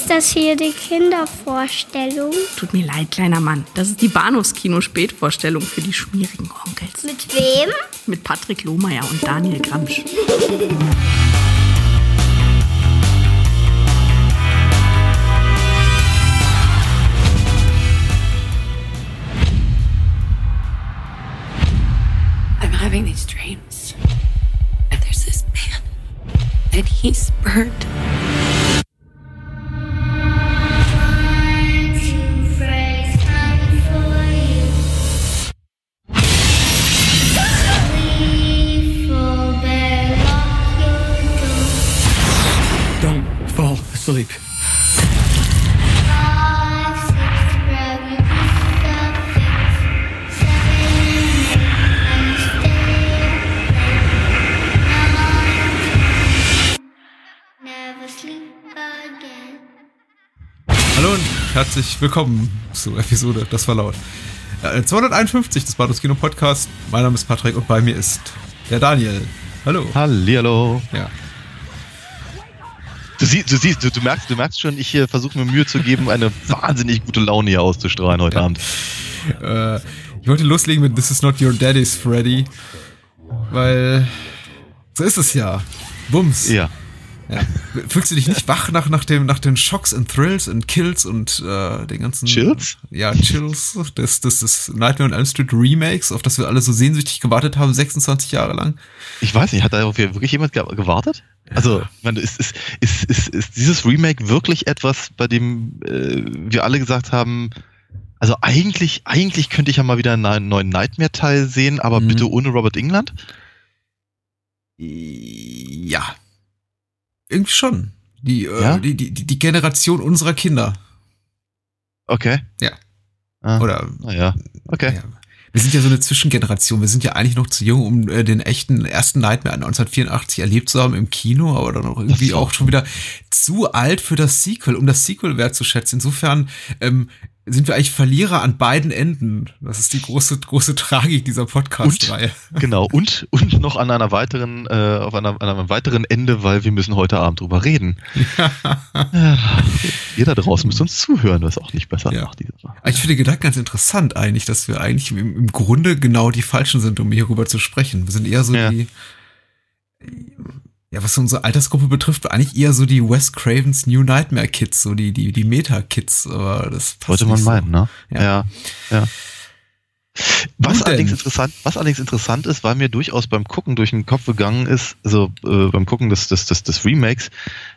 Ist das hier die Kindervorstellung? Tut mir leid, kleiner Mann. Das ist die Bahnhofskino-Spätvorstellung für die schmierigen Onkels. Mit wem? Mit Patrick Lohmeier und Daniel Gramsch. I'm having these dreams. And there's this man. And he's burned. Herzlich willkommen zur Episode Das war laut. Äh, 251 des Bados Kino Podcast. Mein Name ist Patrick und bei mir ist der Daniel. Hallo. Hallihallo. Ja. Du, sie, du siehst, du, du merkst, du merkst schon, ich äh, versuche mir Mühe zu geben, eine wahnsinnig gute Laune hier auszustrahlen heute Ja. Abend. Äh, ich wollte loslegen mit This is not your daddy's Freddy. Weil so ist es ja. Bums. Ja. Ja. Fühlst du dich nicht wach nach, nach, dem, nach den Shocks and Thrills and Kills und äh, den ganzen. Chills? Ja, Chills. Das, das, das Nightmare on Elm Street Remakes, auf das wir alle so sehnsüchtig gewartet haben, 26 Jahre lang. Ich weiß nicht, hat darauf wirklich jemand ge gewartet? Also, meine, ist, ist, ist, ist, ist dieses Remake wirklich etwas, bei dem äh, wir alle gesagt haben, also eigentlich, eigentlich könnte ich ja mal wieder einen neuen Nightmare-Teil sehen, aber Mhm. bitte ohne Robert England? Ja. Irgendwie schon. Die, äh, Ja? die, die, die die Generation unserer Kinder. Okay. Ja. Ah, Oder Naja, okay. Ja. Wir sind ja so eine Zwischengeneration. Wir sind ja eigentlich noch zu jung, um äh, den echten ersten Nightmare 1984 erlebt zu haben im Kino, aber dann auch irgendwie auch. schon wieder zu alt für das Sequel, um das Sequel wertzuschätzen. Insofern ähm, sind wir eigentlich Verlierer an beiden Enden. Das ist die große, große Tragik dieser Podcast-Reihe. Genau, und, und noch an einer weiteren, äh, auf einer, an einem weiteren Ende, weil wir müssen heute Abend drüber reden. Ihr da draußen müsst uns zuhören, was auch nicht besser Ja. macht. Diese Sache. Ich finde den Gedanken ganz interessant eigentlich, dass wir eigentlich im, im Grunde genau die Falschen sind, um hierüber zu sprechen. Wir sind eher so Ja. die, ja, was unsere Altersgruppe betrifft, eigentlich eher so die Wes Cravens New Nightmare Kids, so die, die, die Meta-Kids, aber das passt Sollte man so. meinen, ne? Ja. Ja. ja. Was allerdings, interessant, was allerdings interessant ist, weil mir durchaus beim Gucken durch den Kopf gegangen ist, also äh, beim Gucken des, des, des, des Remakes,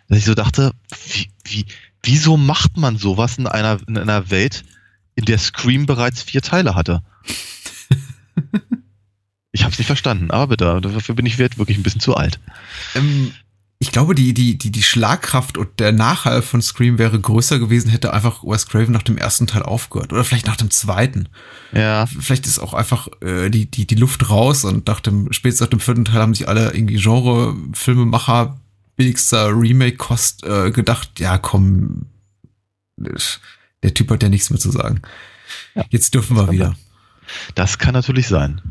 dass ich so dachte, wie, wie, wieso macht man sowas in einer, in einer Welt, in der Scream bereits vier Teile hatte? Ich habe es nicht verstanden, aber bitte, dafür bin ich wirklich ein bisschen zu alt. Ähm, ich glaube, die, die, die, die Schlagkraft und der Nachhall von Scream wäre größer gewesen, hätte einfach Wes Craven nach dem ersten Teil aufgehört. Oder vielleicht nach dem zweiten. Ja, Vielleicht ist auch einfach äh, die, die, die Luft raus und nach dem, spätestens nach dem vierten Teil haben sich alle irgendwie Genre-Filmemacher billigster Remake-Kost äh, gedacht, ja komm, der Typ hat ja nichts mehr zu sagen. Ja. Jetzt dürfen wir wieder. Das kann natürlich sein.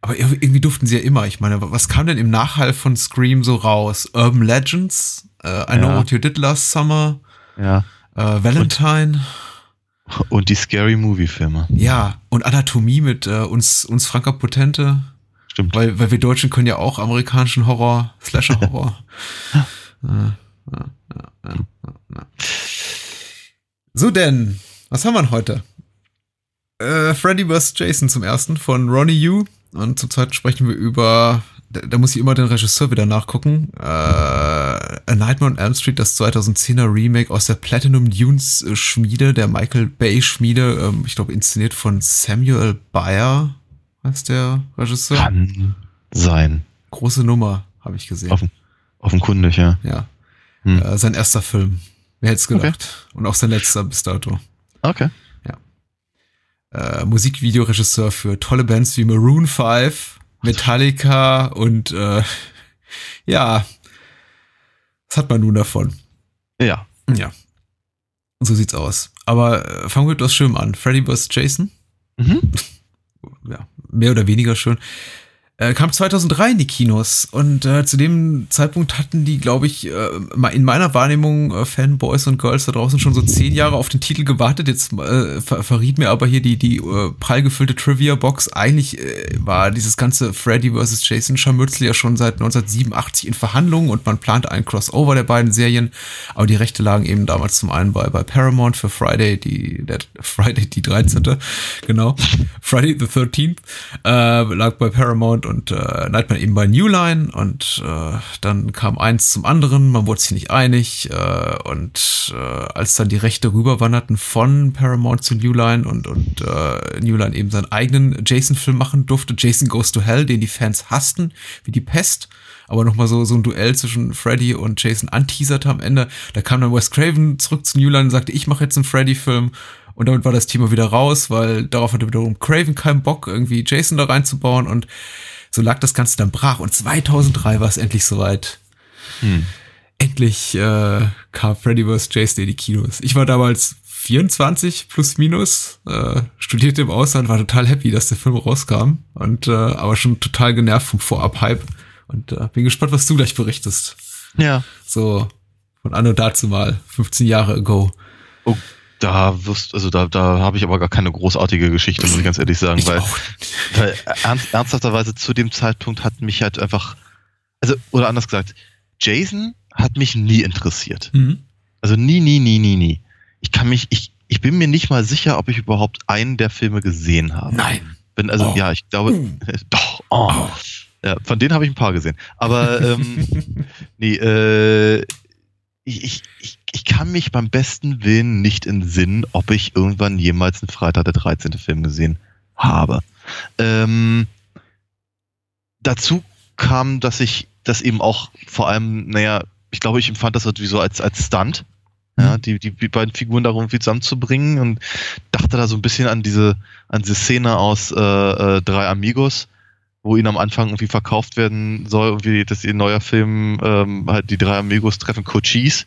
Aber ir- irgendwie durften sie ja immer. Ich meine, was kam denn im Nachhall von Scream so raus? Urban Legends, äh, I Know Ja. What You Did Last Summer, Ja. äh, Valentine, Und die Scary Movie-Filme. ja, und Anatomie mit äh, uns, uns Franka Potente. Stimmt. Weil, weil wir Deutschen können ja auch amerikanischen Horror, Slasher-Horror. Ja, ja. so denn, was haben wir denn heute? Äh, Freddy vs. Jason zum ersten von Ronnie Yu. Und zum zweiten sprechen wir über, da, da muss ich immer den Regisseur wieder nachgucken, äh, A Nightmare on Elm Street, das 2010er Remake aus der Platinum Dunes äh, Schmiede, der Michael Bay Schmiede, ähm, ich glaube inszeniert von Samuel Bayer, heißt der Regisseur. Kann sein. Große Nummer, habe ich gesehen. Offen, offenkundig, ja. Ja. Hm. Äh, sein erster Film. Wer hätte es gedacht? Und auch sein letzter bis dato. Okay. Äh, Musikvideoregisseur für tolle Bands wie Maroon 5, Metallica und äh, ja, was hat man nun davon? Ja. Ja. So sieht's aus. Aber äh, fangen wir mit was Schönem an. Freddy vs. Jason. Mhm. Ja, mehr oder weniger schön. Äh, kam 2003 in die Kinos und äh, zu dem Zeitpunkt hatten die, glaube ich, äh, in meiner Wahrnehmung äh, Fanboys und Girls da draußen schon so zehn Jahre auf den Titel gewartet. Jetzt äh, ver verriet mir aber hier die die äh, prall gefüllte Trivia-Box. Eigentlich äh, war dieses ganze Freddy vs. Jason Scharmützel ja schon seit 1987 in Verhandlungen und man plante ein Crossover der beiden Serien, aber die Rechte lagen eben damals zum einen bei bei Paramount für Friday die der Friday die 13. genau Friday the 13th äh, lag bei Paramount und äh, Nightmare eben bei New Line und äh, dann kam eins zum anderen, man wurde sich nicht einig äh, und äh, als dann die Rechte rüberwanderten von Paramount zu New Line und, und äh, New Line eben seinen eigenen Jason-Film machen durfte, Jason Goes to Hell, den die Fans hassten, wie die Pest, aber nochmal so, so ein Duell zwischen Freddy und Jason anteaserte am Ende. Da kam dann Wes Craven zurück zu New Line und sagte, ich mache jetzt einen Freddy-Film. Und damit war das Thema wieder raus, weil darauf hatte wiederum Craven keinen Bock, irgendwie Jason da reinzubauen. Und so lag das Ganze dann brach. Und 2003 war es endlich soweit. Hm. Endlich äh, kam Freddy vs. Jason in die Kinos. Ich war damals 24 plus minus, äh, studierte im Ausland, war total happy, dass der Film rauskam. Und äh, aber schon total genervt vom Vorab-Hype. Und äh, bin gespannt, was du gleich berichtest. Ja. So von anno dazu mal, 15 Jahre ago. Oh, da wirst, also da, da habe ich aber gar keine großartige Geschichte, muss ich ganz ehrlich sagen, Ich weil, weil ernst, ernsthafterweise zu dem Zeitpunkt hat mich halt einfach, also, oder anders gesagt, Jason hat mich nie interessiert. Mhm. Also nie, nie, nie, nie, nie. Ich kann mich, ich, ich bin mir nicht mal sicher, ob ich überhaupt einen der Filme gesehen habe. Nein. Bin, also, Oh. ja, ich glaube, doch, oh. Oh. Ja, von denen habe ich ein paar gesehen. Aber ähm, nee, äh, ich, ich, ich, ich kann mich beim besten Willen nicht entsinnen, ob ich irgendwann jemals einen Freitag der 13. Film gesehen habe. Ähm, dazu kam, dass ich das eben auch vor allem, naja, ich glaube, ich empfand das irgendwie so als, als Stunt. Ja, die, die, die beiden Figuren da irgendwie zusammenzubringen und dachte da so ein bisschen an diese, an diese Szene aus äh, äh, Drei Amigos, wo ihnen am Anfang irgendwie verkauft werden soll, irgendwie, dass ihr neuer Film ähm, halt die drei Amigos treffen Cochise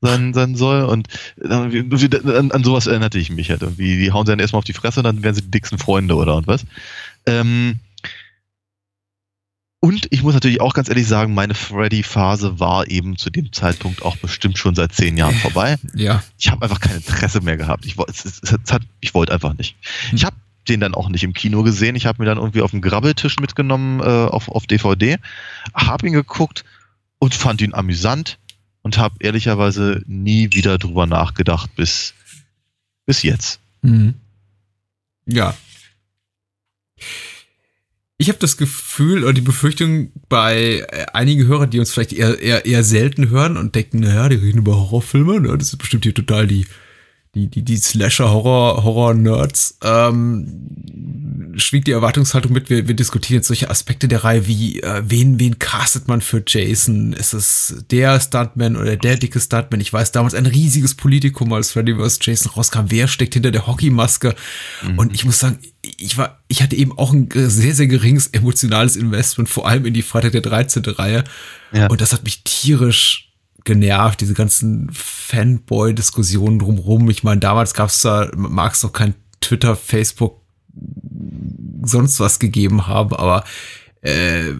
sein, sein soll. Und an, an sowas erinnerte ich mich halt. Irgendwie, die hauen sie dann erstmal auf die Fresse und dann werden sie die dicksten Freunde oder und was. Ähm, und ich muss natürlich auch ganz ehrlich sagen, meine Freddy-Phase war eben zu dem Zeitpunkt auch bestimmt schon seit zehn Jahren vorbei Ja. ich habe einfach kein Interesse mehr gehabt. Ich, es, es, es hat, ich wollte einfach nicht. Ich habe den dann auch nicht im Kino gesehen. Ich habe mir dann irgendwie auf dem Grabbeltisch mitgenommen äh, auf, auf DVD, habe ihn geguckt und fand ihn amüsant und habe ehrlicherweise nie wieder drüber nachgedacht bis, bis jetzt. Mhm. Ja. Ich habe das Gefühl oder die Befürchtung bei äh, einigen Hörern, die uns vielleicht eher, eher, eher selten hören und denken, naja, die reden über Horrorfilme, ne? das sind bestimmt hier total die, die, die, die Slasher-Horror, Horror-Nerds, ähm, schwiegt die Erwartungshaltung mit, wir, wir diskutieren jetzt solche Aspekte der Reihe wie, äh, wen, wen castet man für Jason? Ist es der Stuntman oder der dicke Stuntman? Ich weiß damals ein riesiges Politikum, als Freddy vs. Jason rauskam. Wer steckt hinter der Hockeymaske? Und ich muss sagen, ich war, ich hatte eben auch ein sehr, sehr geringes emotionales Investment, vor allem in die Freitag der 13. Reihe. Ja. Und das hat mich tierisch genervt, diese ganzen Fanboy-Diskussionen drumrum. Ich meine, damals gab es da, mag es noch kein Twitter, Facebook, sonst was gegeben haben, aber äh,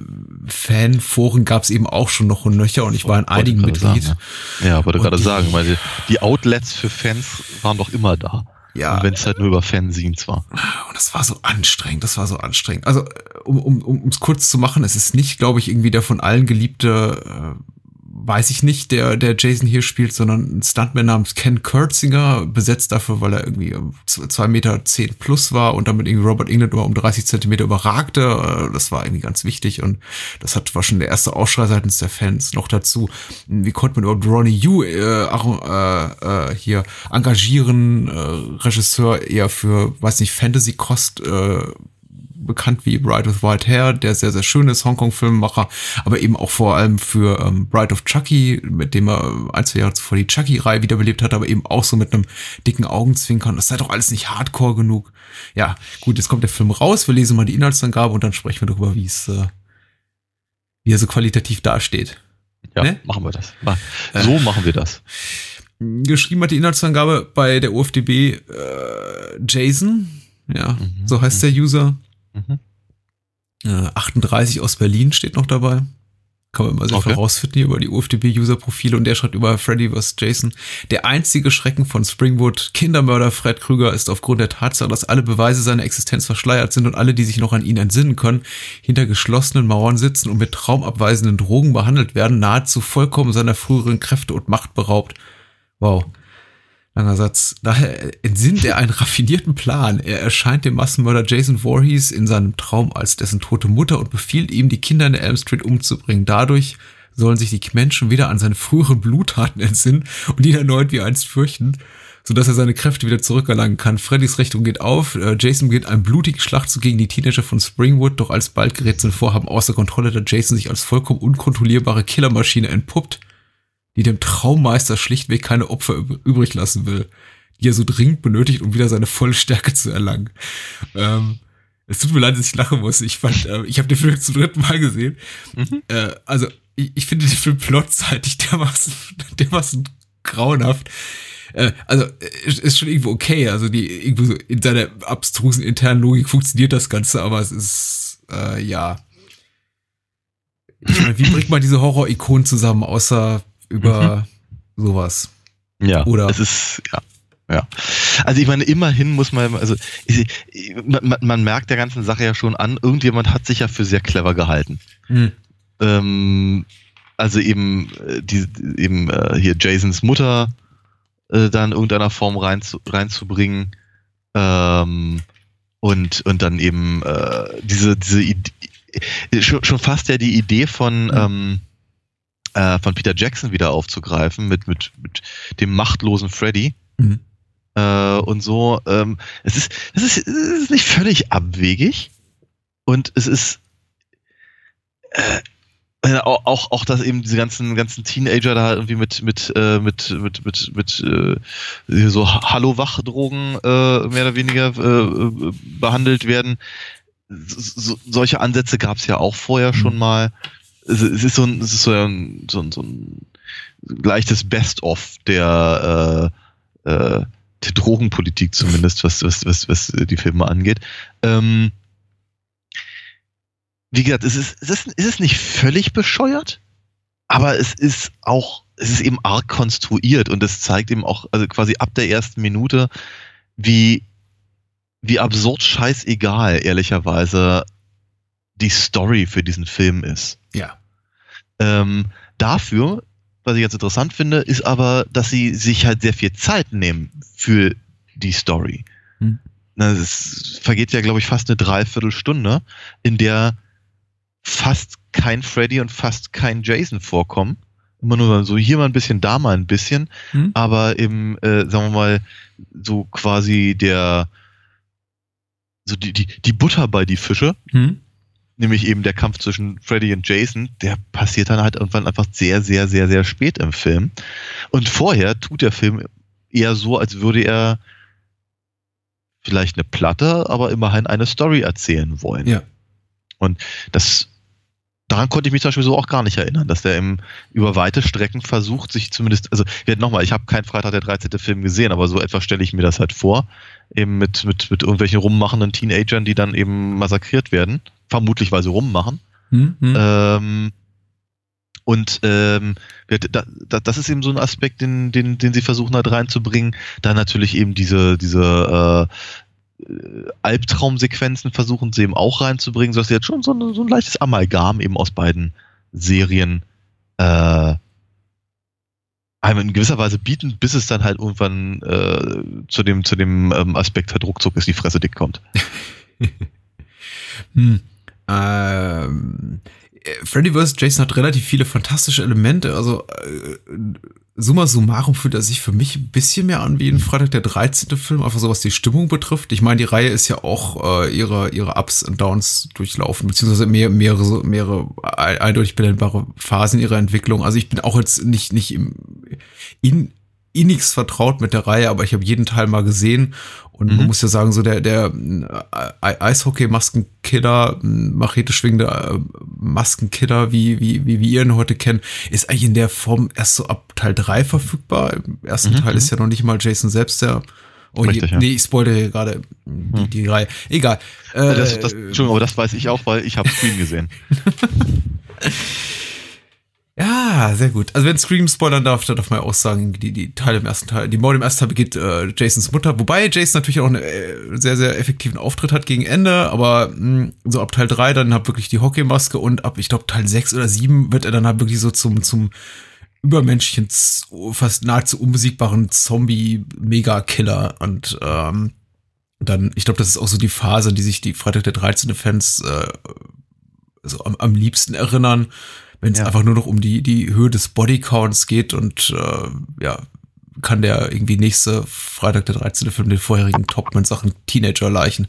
Fanforen gab es eben auch schon noch und nöcher und ich war in einigen Mitglied. sagen, Ja, ja wollte gerade sagen, weil die, die Outlets für Fans waren doch immer da. Ja. Wenn es halt nur über Fanzines war. Und das war so anstrengend, das war so anstrengend. Also, äh, um um um, es kurz zu machen, es ist nicht, glaube ich, irgendwie der von allen geliebte, äh, weiß ich nicht, der, der Jason hier spielt, sondern ein Stuntman namens Ken Kurtzinger, besetzt dafür, weil er irgendwie ähm, zwei Meter zehn plus war und damit irgendwie Robert England immer um 30 Zentimeter überragte. Äh, Das war irgendwie ganz wichtig und das hat, war schon der erste Aufschrei seitens der Fans. Noch dazu, wie konnte man überhaupt Ronnie Yu äh, äh, äh, hier engagieren, äh, Regisseur eher für, weiß nicht, Fantasy-Kost, äh, bekannt wie Bride with White Hair, der sehr, sehr schön ist, Hongkong-Filmemacher, aber eben auch vor allem für ähm, Bride of Chucky, mit dem er äh, ein, zwei Jahre zuvor die Chucky-Reihe wiederbelebt hat, aber eben auch so mit einem dicken Augenzwinkern. Das sei doch alles nicht hardcore genug. Ja, gut, jetzt kommt der Film raus, wir lesen mal die Inhaltsangabe und dann sprechen wir darüber, wie es, äh, wie er so qualitativ dasteht. Ja, Ne? machen wir das. So machen wir das. Geschrieben hat die Inhaltsangabe bei der UFDB äh, Jason, ja, Mhm, so heißt der User. Mhm. Äh, 38 aus Berlin steht noch dabei. Kann man immer sehr Okay. viel rausfinden hier über die UFDB-User-Profile und der schreibt über Freddy vs. Jason. Der einzige Schrecken von Springwood, Kindermörder Fred Krüger, ist aufgrund der Tatsache, dass alle Beweise seiner Existenz verschleiert sind und alle, die sich noch an ihn entsinnen können, hinter geschlossenen Mauern sitzen und mit traumabweisenden Drogen behandelt werden, nahezu vollkommen seiner früheren Kräfte und Macht beraubt. Wow. Langer Satz. Daher entsinnt er einen raffinierten Plan. Er erscheint dem Massenmörder Jason Voorhees in seinem Traum als dessen tote Mutter und befiehlt ihm, die Kinder in der Elm Street umzubringen. Dadurch sollen sich die Menschen wieder an seine früheren Bluttaten entsinnen und ihn erneut wie einst fürchten, sodass er seine Kräfte wieder zurückerlangen kann. Freddys Rechnung geht auf. Äh, Jason beginnt einen blutigen Schlachtzug gegen die Teenager von Springwood, doch alsbald gerät sein Vorhaben außer Kontrolle, da Jason sich als vollkommen unkontrollierbare Killermaschine entpuppt die dem Traummeister schlichtweg keine Opfer üb- übrig lassen will, die er so dringend benötigt, um wieder seine volle Stärke zu erlangen. Ähm, es tut mir leid, dass ich lachen muss. Ich fand, äh, ich habe den Film zum dritten Mal gesehen. Äh, also ich, ich finde den Film plotseitig dermaßen, dermaßen grauenhaft. Äh, also äh, ist ist schon irgendwo okay. Also die irgendwo so in seiner abstrusen internen Logik funktioniert das Ganze, aber es ist äh, ja. Ich meine, wie bringt man diese Horror-Ikonen zusammen, außer über sowas? Ja, Oder- es ist, ja. Ja. Also ich meine, immerhin muss man, also ich, man, man- merkt der ganzen Sache ja schon an, irgendjemand hat sich ja für sehr clever gehalten. Hm. Ähm, also eben, äh, die, eben äh, hier Jasons Mutter äh, da in irgendeiner Form rein zu, reinzubringen. Ähm, und, und dann eben äh, diese, diese Idee, schon, schon fast ja die Idee von, ähm, äh, von Peter Jackson wieder aufzugreifen mit, mit, mit dem machtlosen Freddy. Mhm. Äh, und so, ähm, es ist, es ist, es ist nicht völlig abwegig. Und es ist äh, äh, auch, auch, dass eben diese ganzen, ganzen Teenager da irgendwie mit, mit, äh, mit, mit, mit, mit äh, so Hallo-Wach-Drogen äh, mehr oder weniger äh, behandelt werden. So, solche Ansätze gab es ja auch vorher schon mal. Es, ist so ein, es ist so ein, so ein, so ein leichtes Best-of der, äh, äh, der Drogenpolitik zumindest, was, was, was, was die Filme angeht. Ähm, wie gesagt, es ist, es, ist, es ist nicht völlig bescheuert, aber es ist auch, es ist eben arg konstruiert und es zeigt eben auch, also quasi ab der ersten Minute, wie, wie absurd scheißegal, ehrlicherweise, die Story für diesen Film ist. Ja. Ähm, dafür, was ich ganz interessant finde, ist aber, dass sie sich halt sehr viel Zeit nehmen für die Story. Hm. Es vergeht ja, glaube ich, fast eine Dreiviertelstunde, in der fast kein Freddy und fast kein Jason vorkommen. Immer nur so hier mal ein bisschen, da mal ein bisschen, Hm? aber eben, äh, sagen wir mal, so quasi der, so die, die, die Butter bei die Fische, Hm? Nämlich eben der Kampf zwischen Freddy und Jason, der passiert dann halt irgendwann einfach sehr, sehr, sehr, sehr spät im Film. Und vorher tut der Film eher so, als würde er vielleicht eine Platte, aber immerhin eine Story erzählen wollen. Ja. Und das, daran konnte ich mich zum Beispiel so auch gar nicht erinnern, dass der im, über weite Strecken versucht, sich zumindest, also nochmal, ich habe keinen Freitag der 13. Film gesehen, aber so etwas stelle ich mir das halt vor, eben mit, mit, mit irgendwelchen rummachenden Teenagern, die dann eben massakriert werden, vermutlich weil sie rummachen. Hm? Hm? Ähm, und ähm, da, da, das ist eben so ein Aspekt, den, den, den sie versuchen halt reinzubringen. Dann natürlich eben diese, diese äh, Albtraumsequenzen versuchen sie eben auch reinzubringen, sodass sie jetzt schon so ein, so ein leichtes Amalgam eben aus beiden Serien äh, einem in gewisser Weise bieten, bis es dann halt irgendwann äh, zu dem, zu dem ähm, Aspekt halt ruckzuck ist, die Fresse dick kommt. Hm. Ähm, äh, Freddy vs. Jason hat relativ viele fantastische Elemente. Also äh, summa summarum fühlt er sich für mich ein bisschen mehr an wie ein Freitag der 13. Film, einfach so was die Stimmung betrifft. Ich meine, die Reihe ist ja auch äh, ihre, ihre Ups und Downs durchlaufen, beziehungsweise mehr, mehrere, mehrere ein- eindeutig benennbare Phasen ihrer Entwicklung. Also ich bin auch jetzt nicht, nicht im, in, innigst vertraut mit der Reihe, aber ich habe jeden Teil mal gesehen und man Mhm. muss ja sagen, so der, der äh, Eishockey-Maskenkiller, Machete schwingende äh, Maskenkiller, wie, wie, wie wir ihn heute kennen, ist eigentlich in der Form erst so ab Teil 3 verfügbar. Im ersten Mhm, Teil ist ja noch nicht mal Jason selbst der Oh, je, Richtig, ja. nee, ich spoilere hier gerade die, Hm. die Reihe. Egal. Äh, das, das, Entschuldigung, aber das weiß ich auch, weil ich habe Scream gesehen. Ja, sehr gut. Also wenn Scream spoilern darf, dann darf man ja auch sagen, die, die Teile im ersten Teil, die Mord im ersten Teil begeht äh, Jasons Mutter, wobei Jason natürlich auch einen äh, sehr, sehr effektiven Auftritt hat gegen Ende, aber mh, so ab Teil 3 dann halt wirklich die Hockeymaske und ab, ich glaube, Teil 6 oder 7 wird er dann halt wirklich so zum, zum übermenschlichen, fast nahezu unbesiegbaren Zombie-Mega-Killer und ähm, dann, ich glaube, das ist auch so die Phase, an die sich die Freitag der 13. Fans äh, so am, am liebsten erinnern, wenn es Ja. einfach nur noch um die, die Höhe des Bodycounts geht und äh, ja, kann der irgendwie nächste Freitag der 13. Film den vorherigen toppen in Sachen Teenager-Leichen.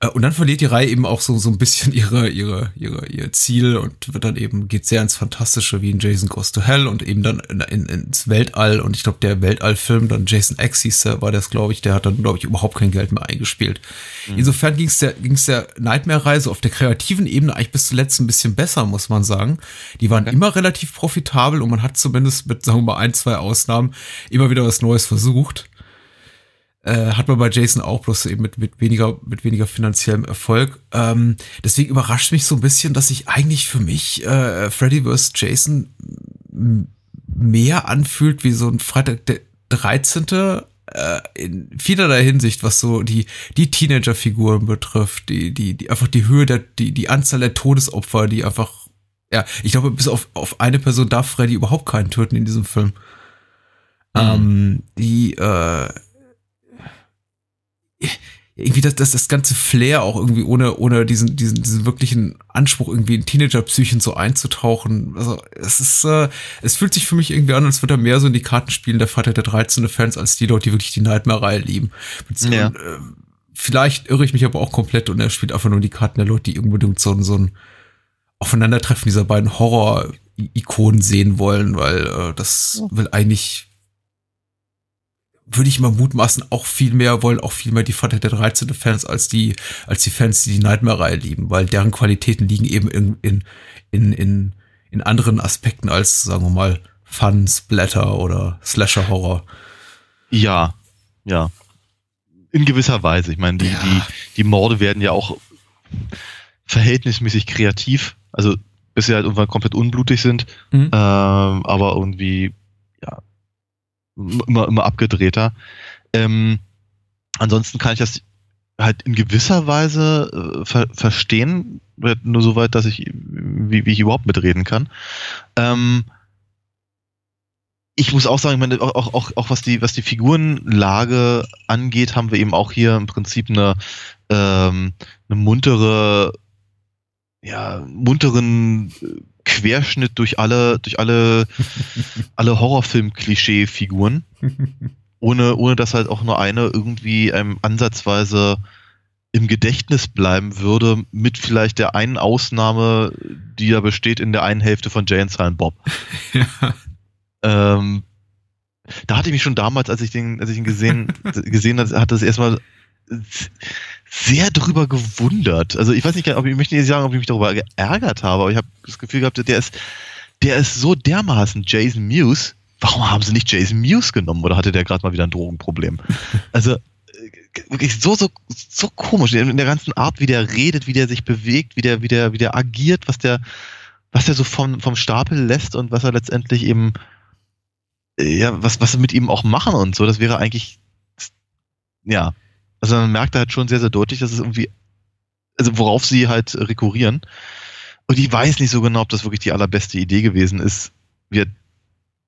Äh, Und dann verliert die Reihe eben auch so, so ein bisschen ihre, ihre, ihre, ihr Ziel und wird dann eben, geht sehr ins Fantastische wie in Jason Goes to Hell und eben dann in, in, ins Weltall. Und ich glaube, der Weltallfilm, dann Jason X hieß der, war das, glaube ich, der hat dann, glaube ich, überhaupt kein Geld mehr eingespielt. Insofern ging es der, ging's der Nightmare-Reise auf der kreativen Ebene eigentlich bis zuletzt ein bisschen besser, muss man sagen. Die waren immer relativ profitabel und man hat zumindest mit, sagen wir mal, ein, zwei Ausnahmen immer wieder was Neues versucht. Äh, hat man bei Jason auch bloß eben mit, mit weniger, mit weniger finanziellem Erfolg. Ähm, deswegen überrascht mich so ein bisschen, dass sich eigentlich für mich äh, Freddy vs. Jason mehr anfühlt wie so ein Freitag der 13. Äh, in vielerlei Hinsicht, was so die, die Teenager-Figuren betrifft, die, die, die einfach die Höhe der, die, die Anzahl der Todesopfer, die einfach, ja, ich glaube, bis auf, auf eine Person darf Freddy überhaupt keinen töten in diesem Film. Ähm, die, äh, irgendwie das, das, das ganze Flair auch irgendwie ohne, ohne diesen, diesen, diesen wirklichen Anspruch, irgendwie in Teenager-Psychen so einzutauchen. Also, es ist, äh, es fühlt sich für mich irgendwie an, als würde er mehr so in die Karten spielen, der Vater der 13. Fans, als die Leute, die wirklich die Nightmare-Reihe lieben. Ja. äh, vielleicht irre ich mich aber auch komplett und er spielt einfach nur die Karten der Leute, die unbedingt so, ein- so ein Aufeinandertreffen dieser beiden Horror-Ikonen sehen wollen, weil äh, das will eigentlich würde ich mal mutmaßen, auch viel mehr wollen, auch viel mehr die Freitag der 13. Fans als die, als die Fans, die die Nightmare-Reihe lieben, weil deren Qualitäten liegen eben in, in, in, in, in anderen Aspekten als, sagen wir mal, Fun, Splatter oder Slasher-Horror. Ja, ja. In gewisser Weise. Ich meine, die, Ja. die, die Morde werden ja auch verhältnismäßig kreativ. Also, bis sie halt irgendwann komplett unblutig sind. Mhm. Ähm, aber irgendwie, immer, immer abgedrehter. Ähm, ansonsten kann ich das halt in gewisser Weise äh, ver verstehen, nur so weit, dass ich, wie, wie ich überhaupt mitreden kann. Ähm, ich muss auch sagen, ich meine, auch, auch, auch, auch was die, was die Figurenlage angeht, haben wir eben auch hier im Prinzip eine, ähm, eine muntere, ja, munteren äh, Querschnitt durch alle, durch alle, alle Horrorfilm-Klischee-Figuren, ohne, ohne dass halt auch nur eine irgendwie einem ansatzweise im Gedächtnis bleiben würde, mit vielleicht der einen Ausnahme, die ja besteht in der einen Hälfte von Jay and Silent Bob. ja. Ähm, da hatte ich mich schon damals, als ich den, als ich ihn gesehen, gesehen hatte, hatte das erstmal sehr drüber gewundert. Also ich weiß nicht, ob ich möchte nicht sagen, ob ich mich darüber geärgert habe, aber ich habe das Gefühl gehabt, der ist, der ist so dermaßen Jason Mewes. Warum haben sie nicht Jason Mewes genommen oder hatte der gerade mal wieder ein Drogenproblem? Also äh, wirklich so, so, so komisch in der ganzen Art, wie der redet, wie der sich bewegt, wie der, wie der, wie der agiert, was der, was er so vom, vom Stapel lässt und was er letztendlich eben, äh, ja, was, was sie mit ihm auch machen und so, das wäre eigentlich, ja, also man merkt halt schon sehr, sehr deutlich, dass es irgendwie, also worauf sie halt rekurrieren. Und ich weiß nicht so genau, ob das wirklich die allerbeste Idee gewesen ist. Wir,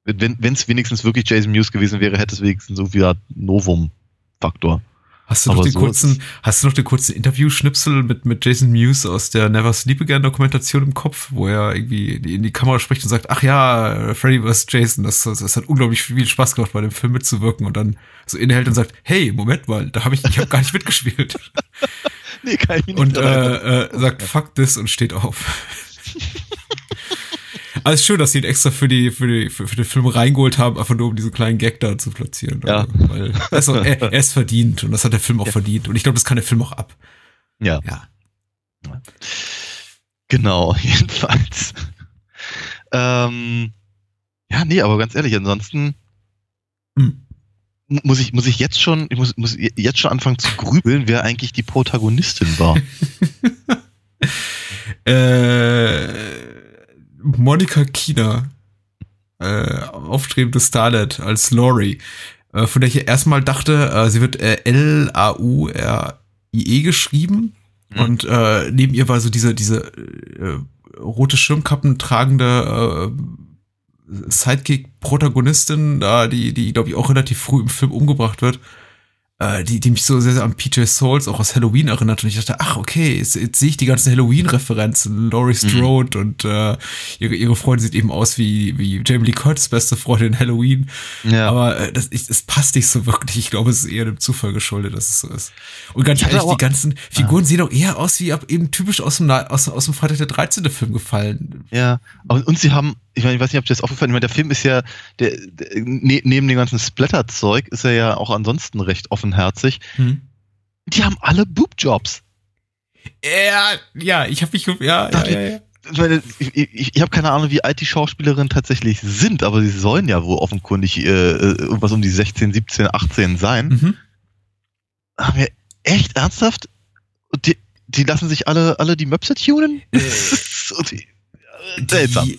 wenn es wenigstens wirklich Jason Mewes gewesen wäre, hätte es wenigstens so wieder Novum-Faktor. Hast du noch den so kurzen, hast du noch den kurzen Interview-Schnipsel mit, mit Jason Mewes aus der Never Sleep Again Dokumentation im Kopf, wo er irgendwie in die Kamera spricht und sagt, ach ja, Freddy vs. Jason, das, das, das hat unglaublich viel Spaß gemacht, bei dem Film mitzuwirken und dann so innehält und sagt, hey, Moment mal, da habe ich, ich habe gar nicht mitgespielt. Nee, kann ich mich und äh, äh, sagt, fuck this und steht auf. Alles schön, dass sie ihn extra für die, für die, für, für den Film reingeholt haben, einfach nur um diesen kleinen Gag da zu platzieren. Ja. Also, weil, also, er, er ist verdient und das hat der Film auch verdient. Und ich glaube, das kann der Film auch ab. ja. Ja. Genau, jedenfalls. ähm, ja, nee, aber ganz ehrlich, ansonsten Hm. muss ich, muss ich jetzt schon, ich muss, muss jetzt schon anfangen zu grübeln, wer eigentlich die Protagonistin war. Äh, Monika Kina, äh, aufstrebende Starlet als Laurie, äh, von der ich erstmal dachte, äh, sie wird äh, L-A-U-R-I-E geschrieben Mhm. und äh, neben ihr war so diese, diese äh, rote Schirmkappen tragende äh, Sidekick-Protagonistin, da die, die glaube ich auch relativ früh im Film umgebracht wird äh, die, die mich so sehr, sehr an PJ Souls auch aus Halloween erinnert und ich dachte, ach okay, jetzt, jetzt sehe ich die ganzen Halloween-Referenzen, Laurie Strode und äh, ihre, ihre Freundin sieht eben aus wie, wie Jamie Lee Curtis beste Freundin in Halloween, Ja. aber äh, das, ich, es passt nicht so wirklich, ich glaube, es ist eher dem Zufall geschuldet, dass es so ist. Und ganz Ich ehrlich, die ganzen Figuren sehen doch eher aus wie ab eben typisch aus dem, aus, aus dem Freitag der 13. Film gefallen. Ja, und, und sie haben, ich meine, ich weiß nicht, ob dir das aufgefallen ist, ich meine, der Film ist ja, der, der, ne, neben dem ganzen Splatter-Zeug ist er ja auch ansonsten recht offenherzig. Die haben alle Boobjobs. Ja, ja, ich habe mich, ja, ja, ja, ja. Ich, meine, ich, ich, ich habe keine Ahnung, wie alt die Schauspielerinnen tatsächlich sind, aber sie sollen ja wohl offenkundig äh, äh, irgendwas um die 16, 17, 18 sein. Mhm. Haben wir echt ernsthaft? Die, die lassen sich alle, alle die Möpse tunen? So die, äh, seltsam. die,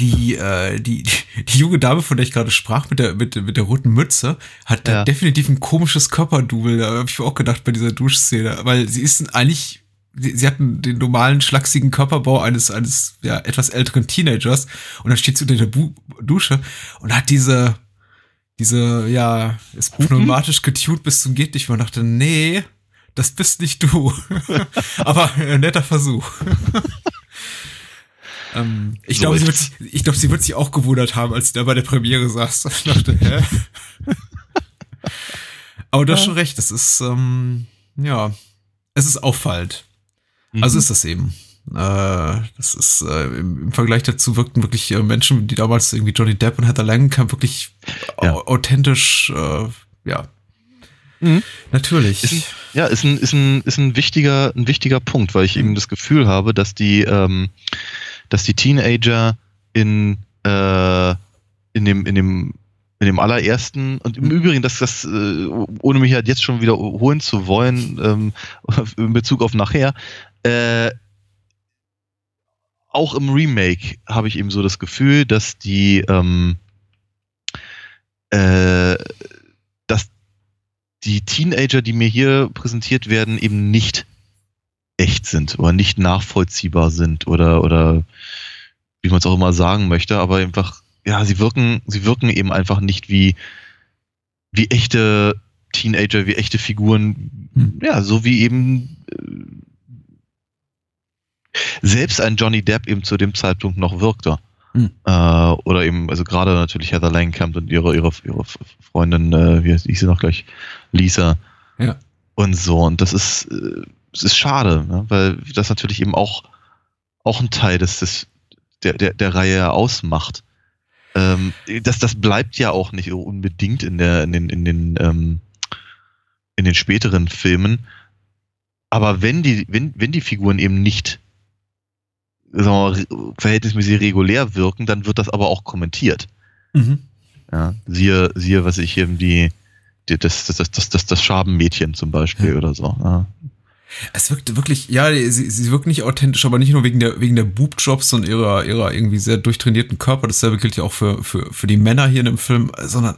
die, äh, die, die junge Dame, von der ich gerade sprach, mit der, mit, mit der roten Mütze, hat da Ja. definitiv ein komisches Körperdouble. Da habe ich mir auch gedacht bei dieser Duschszene, weil sie ist eigentlich, sie, sie hatten den normalen, schlachsigen Körperbau eines, eines, ja, etwas älteren Teenagers und dann steht sie unter der Bu Dusche und hat diese, diese, ja, ist pneumatisch getuned bis zum geht nicht. Man dachte, nee, das bist nicht du. Aber äh, netter Versuch. ähm, ich So glaube, sie wird, ist- sich- ich glaube, sie wird sich auch gewundert haben, als sie da bei der Premiere saß. Ich dachte, hä? Aber du hast schon recht, es ist, ähm, ja, es ist auffallend. Also Mhm. ist das eben. Äh, das ist äh, im, im Vergleich dazu wirkten wirklich äh, Menschen, die damals irgendwie Johnny Depp und Heather Langenkamp wirklich Ja. au- authentisch, äh, ja. Mhm. Natürlich. Ist ein, ja, ist ein, ist ein, ist ein wichtiger, ein wichtiger Punkt, weil ich eben das Gefühl habe, dass die, ähm, dass die Teenager in, äh, in dem, in dem, in dem allerersten und im Übrigen, dass das, äh, ohne mich halt jetzt schon wiederholen zu wollen, ähm, in Bezug auf nachher, äh, auch im Remake habe ich eben so das Gefühl, dass die, ähm, äh, dass die Teenager, die mir hier präsentiert werden, eben nicht echt sind oder nicht nachvollziehbar sind oder, oder wie man es auch immer sagen möchte, aber einfach, ja, sie wirken, sie wirken eben einfach nicht wie, wie echte Teenager, wie echte Figuren, Hm. ja, so wie eben äh, selbst ein Johnny Depp eben zu dem Zeitpunkt noch wirkte. Hm. Äh, oder eben, also gerade natürlich Heather Langenkamp und ihre, ihre, ihre Freundin, äh, wie hieß sie noch gleich, Lisa. Ja. Und so, und das ist, äh, es ist schade, ne? weil das natürlich eben auch, auch ein Teil des, des, der, der, der Reihe ausmacht. Ähm, das, das bleibt ja auch nicht unbedingt in der, in den, in den, ähm, in den späteren Filmen. Aber wenn die, wenn, wenn die Figuren eben nicht sagen wir mal, verhältnismäßig regulär wirken, dann wird das aber auch kommentiert. Mhm. Ja, siehe, siehe, was ich eben die, die das, das, das, das, das, das Schabenmädchen zum Beispiel Ja. oder so. Ja. Es wirkte wirklich, ja, sie, sie wirkt nicht authentisch, aber nicht nur wegen der, wegen der Boobjobs und ihrer, ihrer irgendwie sehr durchtrainierten Körper. Dasselbe gilt ja auch für, für, für die Männer hier in dem Film, sondern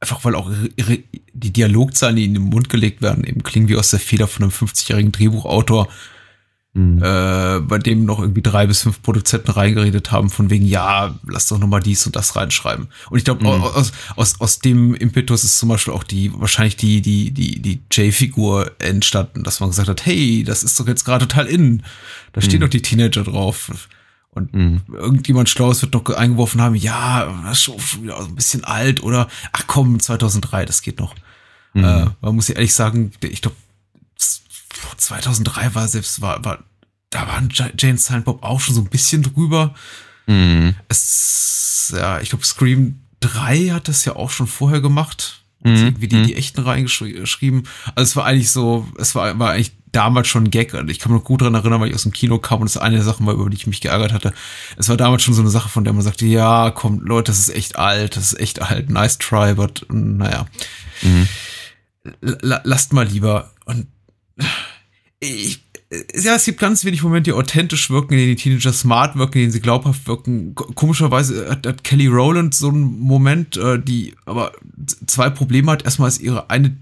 einfach, weil auch ihre, die Dialogzeilen, die in den Mund gelegt werden, eben klingen wie aus der Feder von einem 50-jährigen Drehbuchautor, Hm. äh, bei dem noch irgendwie drei bis fünf Produzenten reingeredet haben, von wegen, ja, lass doch nochmal dies und das reinschreiben. Und ich glaube, Mhm. aus, aus, aus dem Impetus ist zum Beispiel auch die, wahrscheinlich die, die, die, die J-Figur entstanden, dass man gesagt hat, hey, das ist doch jetzt gerade total in. Da stehen Mhm. doch die Teenager drauf. Und Hm. irgendjemand Schlaues wird noch eingeworfen haben, ja, das ist schon, wieder ein bisschen alt oder, ach komm, 2003, das geht noch. Hm. Äh, man muss ja ehrlich sagen, ich glaube, 2003 war selbst, war, war, da waren Ja- Jane Silent Bob auch schon so ein bisschen drüber. Hm. Es, ja, ich glaube, Scream 3 hat das ja auch schon vorher gemacht. Mhm. irgendwie die, Mhm. die echten reingeschrieben. Also es war eigentlich so, es war, war eigentlich damals schon ein Gag. Und ich kann mich noch gut daran erinnern, weil ich aus dem Kino kam und das eine der Sachen war, über die ich mich geärgert hatte. Es war damals schon so eine Sache, von der man sagte, ja, komm, Leute, das ist echt alt, das ist echt alt, nice try, but naja. Mhm. la, lasst mal lieber. Und ich, ja, es gibt ganz wenig Momente, die authentisch wirken, in denen die Teenager smart wirken, in denen sie glaubhaft wirken. Ko- Komischerweise hat, hat Kelly Rowland so einen Moment, äh, die aber zwei Probleme hat. Erstmal ist ihre eine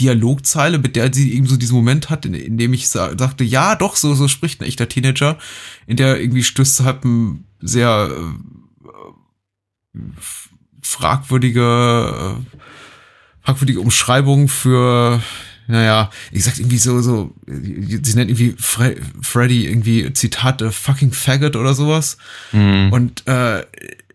Dialogzeile, mit der sie eben so diesen Moment hat, in, in dem ich sa sagte, ja, doch, so, so spricht ein echter Teenager, in der irgendwie stößt halt ein sehr äh, fragwürdige, äh, fragwürdige Umschreibung für, naja, ich sag irgendwie so, so, sie nennt irgendwie Fre Freddy irgendwie Zitate fucking faggot oder sowas. Mhm. Und äh,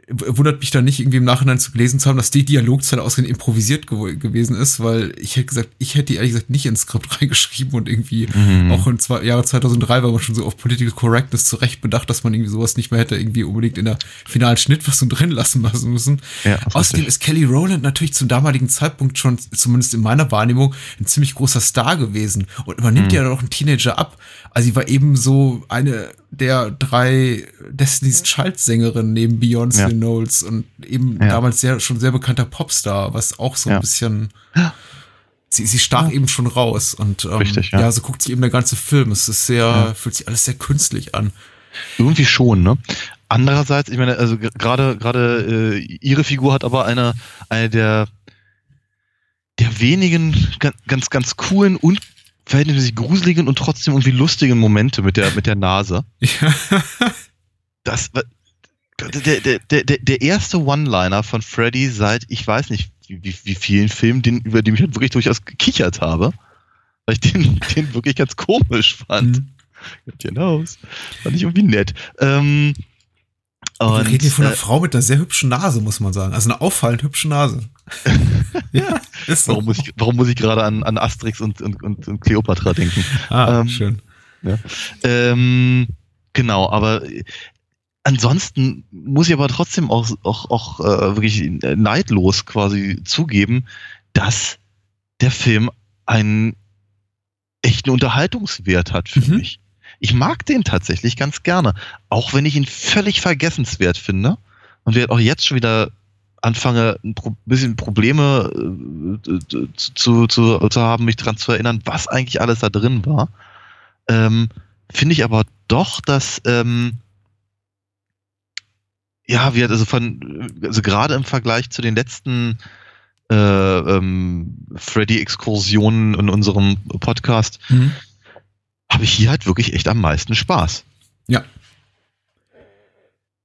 wundert mich dann nicht, irgendwie im Nachhinein zu gelesen zu haben, dass die Dialogzeile ausgehend improvisiert gew gewesen ist, weil ich hätte gesagt, ich hätte die ehrlich gesagt nicht ins Skript reingeschrieben und irgendwie Mhm. auch im zwei, Jahre 2003 war man schon so auf Political Correctness zurecht bedacht, dass man irgendwie sowas nicht mehr hätte irgendwie unbedingt in der finalen Schnittfassung drin lassen lassen müssen. Ja, Außerdem ist Kelly Rowland natürlich zum damaligen Zeitpunkt schon, zumindest in meiner Wahrnehmung, ein ziemlich großer Star gewesen und man nimmt ja noch einen Teenager ab. Also sie war eben so eine der drei Destiny's Child Sängerinnen neben Beyoncé Ja. Knowles und eben Ja. damals sehr, schon sehr bekannter Popstar, was auch so ein Ja. bisschen sie, sie stach eben schon raus und ähm, Richtig, ja. ja. so guckt sich eben der ganze Film. Es ist sehr, Ja. fühlt sich alles sehr künstlich an. Irgendwie schon, ne? Andererseits, ich meine, also gerade gerade äh, ihre Figur hat aber eine eine der der wenigen ganz ganz, ganz coolen und verhältnismäßig gruseligen und trotzdem irgendwie lustigen Momente mit der mit der Nase. Ja. Das war- der, der, der, der, erste One-Liner von Freddy seit ich weiß nicht wie, wie, wie vielen Filmen, den, über die ich halt wirklich durchaus gekichert habe, weil ich den, den wirklich ganz komisch fand. Mhm. Nose. Fand ich irgendwie nett. Ähm, Wir und, reden hier von einer äh, Frau mit einer sehr hübschen Nase, muss man sagen. Also eine auffallend hübsche Nase. ja, ist so. warum muss ich, warum muss ich gerade an, an Asterix und, und, und, und Cleopatra denken? Ah, ähm, schön. Ähm, genau, aber äh, ansonsten muss ich aber trotzdem auch, auch, auch äh, wirklich neidlos quasi zugeben, dass der Film einen echten Unterhaltungswert hat für Mhm. mich. Ich mag den tatsächlich ganz gerne, auch wenn ich ihn völlig vergessenswert finde und wir auch jetzt schon wieder anfange, ein bisschen Probleme äh, zu, zu, zu haben, mich daran zu erinnern, was eigentlich alles da drin war. Ähm, finde ich aber doch, dass ähm, ja, wir also von also gerade im Vergleich zu den letzten äh, ähm, Freddy-Exkursionen in unserem Podcast Mhm. Habe ich hier halt wirklich echt am meisten Spaß.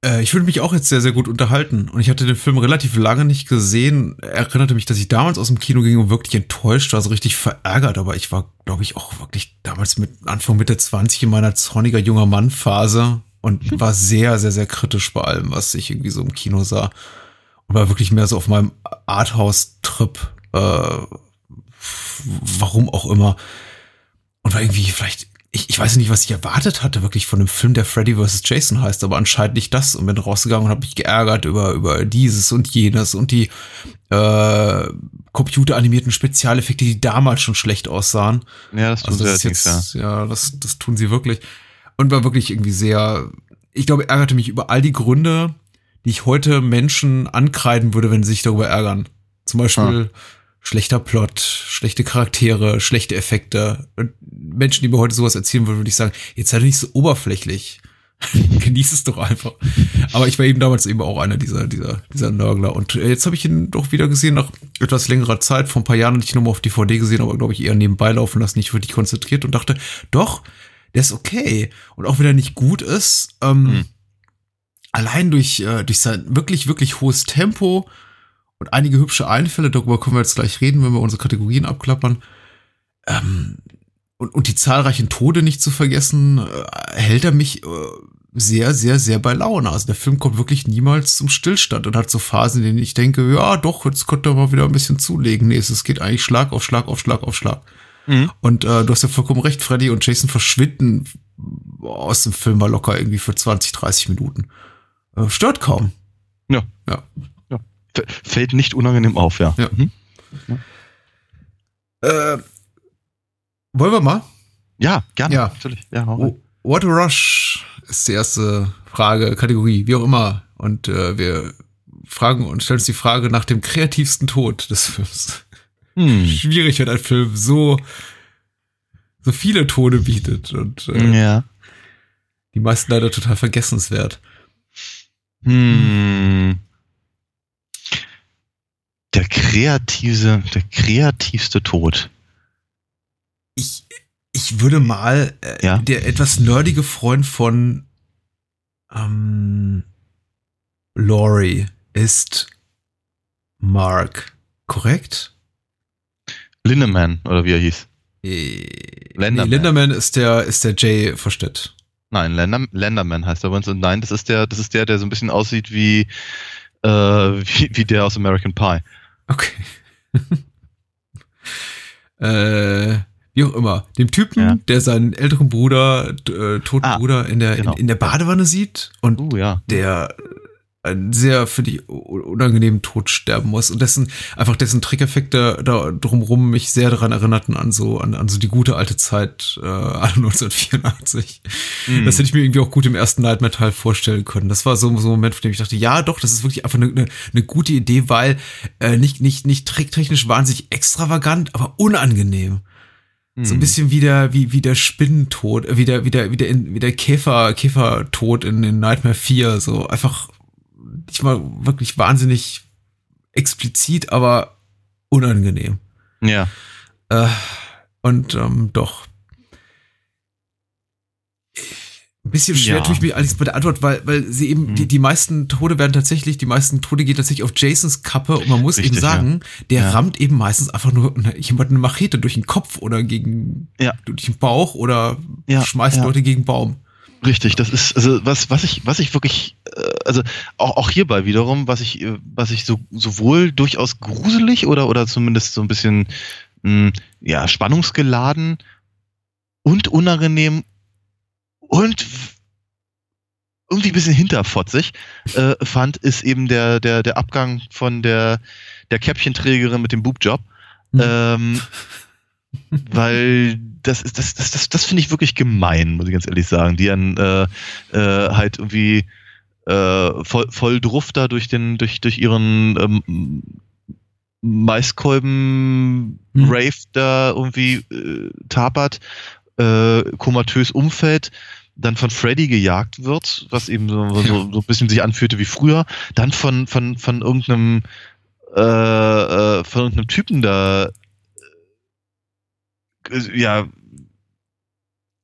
Äh, ich würde mich auch jetzt sehr, sehr gut unterhalten. Und ich hatte den Film relativ lange nicht gesehen. Erinnerte mich, dass ich damals aus dem Kino ging und wirklich enttäuscht war, so richtig verärgert. Aber ich war, glaube ich, auch wirklich damals mit Anfang Mitte 20 in meiner zorniger junger Mann-Phase und war sehr, sehr, sehr kritisch bei allem, was ich irgendwie so im Kino sah. Und war wirklich mehr so auf meinem Arthouse-Trip. Äh, warum auch immer. Und war irgendwie vielleicht, ich, ich weiß nicht, was ich erwartet hatte, wirklich von einem Film, der Freddy vs. Jason heißt, aber anscheinend nicht das. Und bin rausgegangen und habe mich geärgert über, über dieses und jenes und die äh, computeranimierten Spezialeffekte, die damals schon schlecht aussahen. Ja, das tun Also sie das ist allerdings, jetzt, ja, das, das tun sie wirklich. Und war wirklich irgendwie sehr, ich glaube, ärgerte mich über all die Gründe, die ich heute Menschen ankreiden würde, wenn sie sich darüber ärgern. Zum Beispiel schlechter Plot, schlechte Charaktere, schlechte Effekte. Und Menschen, die mir heute sowas erzählen würden, würde ich sagen, jetzt sei doch nicht so oberflächlich. Genieß es doch einfach. Aber ich war eben damals eben auch einer dieser, dieser, dieser Nörgler. Und äh, jetzt habe ich ihn doch wieder gesehen nach etwas längerer Zeit. Vor ein paar Jahren hatte ich ihn nochmal auf DVD gesehen, aber glaube ich eher nebenbei laufen lassen, nicht wirklich konzentriert und dachte, doch, der ist okay. Und auch wenn er nicht gut ist, ähm, Hm. allein durch, äh, durch sein wirklich, wirklich hohes Tempo und einige hübsche Einfälle, darüber können wir jetzt gleich reden, wenn wir unsere Kategorien abklappern, ähm, und, und die zahlreichen Tode nicht zu vergessen, äh, hält er mich äh, sehr, sehr, sehr bei Laune. Also der Film kommt wirklich niemals zum Stillstand und hat so Phasen, in denen ich denke, ja doch, jetzt könnte er mal wieder ein bisschen zulegen. Nee, es geht eigentlich Schlag auf Schlag auf Schlag auf Schlag. Mhm. Und äh, du hast ja vollkommen recht, Freddy und Jason verschwinden aus dem Film mal locker irgendwie für 20, 30 Minuten. Äh, stört kaum. Ja. Ja. Fällt nicht unangenehm auf, ja. Ja. Mhm. Äh, wollen wir mal? Ja, gerne. Ja. Natürlich. Ja, What a Rush ist die erste Frage, Kategorie, wie auch immer. Und äh, wir fragen und stellen uns die Frage nach dem kreativsten Tod des Films. Hm. schwierig, wenn ein Film so, so viele Tode bietet und äh, Ja. die meisten leider total vergessenswert. Hm. Der kreative, der kreativste Tod. Ich, ich würde mal, äh, Ja. der etwas nerdige Freund von ähm, Laurie ist Mark, korrekt? Lindemann, oder wie er hieß. Äh, Lenderman. Nee, Linderman ist der, ist der Jay Verstedt. Nein, Lender, Lenderman heißt er bei uns. Und nein, das ist der, das ist der, der so ein bisschen aussieht wie, äh, wie, wie der aus American Pie. Okay. äh, wie auch immer. Dem Typen, Ja. der seinen älteren Bruder, äh, toten Ah, Bruder in der, genau. in, in der Badewanne sieht und Uh, ja. der sehr, finde ich, unangenehmen Tod sterben muss und dessen, einfach dessen Trickeffekte da drumrum mich sehr daran erinnerten an so, an, an so die gute alte Zeit, äh, an 1984. Hm. Das hätte ich mir irgendwie auch gut im ersten Nightmare-Teil vorstellen können. Das war so, so ein Moment, von dem ich dachte, ja, doch, das ist wirklich einfach eine, eine, eine gute Idee, weil äh, nicht, nicht, nicht tricktechnisch wahnsinnig extravagant, aber unangenehm. Hm. So ein bisschen wie der, wie, wie der Spinnentod, äh, wie der, wie der, wie der, wie der Käfer, Käfertod in, in Nightmare 4. So einfach nicht mal wirklich wahnsinnig explizit, aber unangenehm. Ja. Äh, und ähm, doch. Ein bisschen schwer Ja. tue ich mich allerdings bei der Antwort, weil, weil sie eben, Mhm. die, die meisten Tode werden tatsächlich, die meisten Tode gehen tatsächlich auf Jasons Kappe und man muss Richtig, eben sagen, der Ja. rammt eben meistens einfach nur jemand eine Machete durch den Kopf oder gegen Ja. durch den Bauch oder Ja, schmeißt ja. Leute gegen einen Baum. Richtig, das ist, also was, was ich, was ich wirklich, äh, also auch, auch hierbei wiederum, was ich, äh, was ich so sowohl durchaus gruselig oder, oder zumindest so ein bisschen mh, ja, spannungsgeladen und unangenehm und irgendwie ein bisschen hinterfotzig äh, fand, ist eben der, der, der Abgang von der, der Käppchenträgerin mit dem Boobjob. Mhm. Ähm, weil das ist, das, das, das, das finde ich wirklich gemein, muss ich ganz ehrlich sagen, die dann äh, äh, halt irgendwie äh, voll, voll druff da durch den, durch, durch ihren ähm, Maiskolben Hm. Rave da irgendwie äh, tapert, äh, komatös umfällt, dann von Freddy gejagt wird, was eben so, so, so ein bisschen sich anfühlte wie früher, dann von, von, von irgendeinem äh, äh, von irgendeinem Typen da ja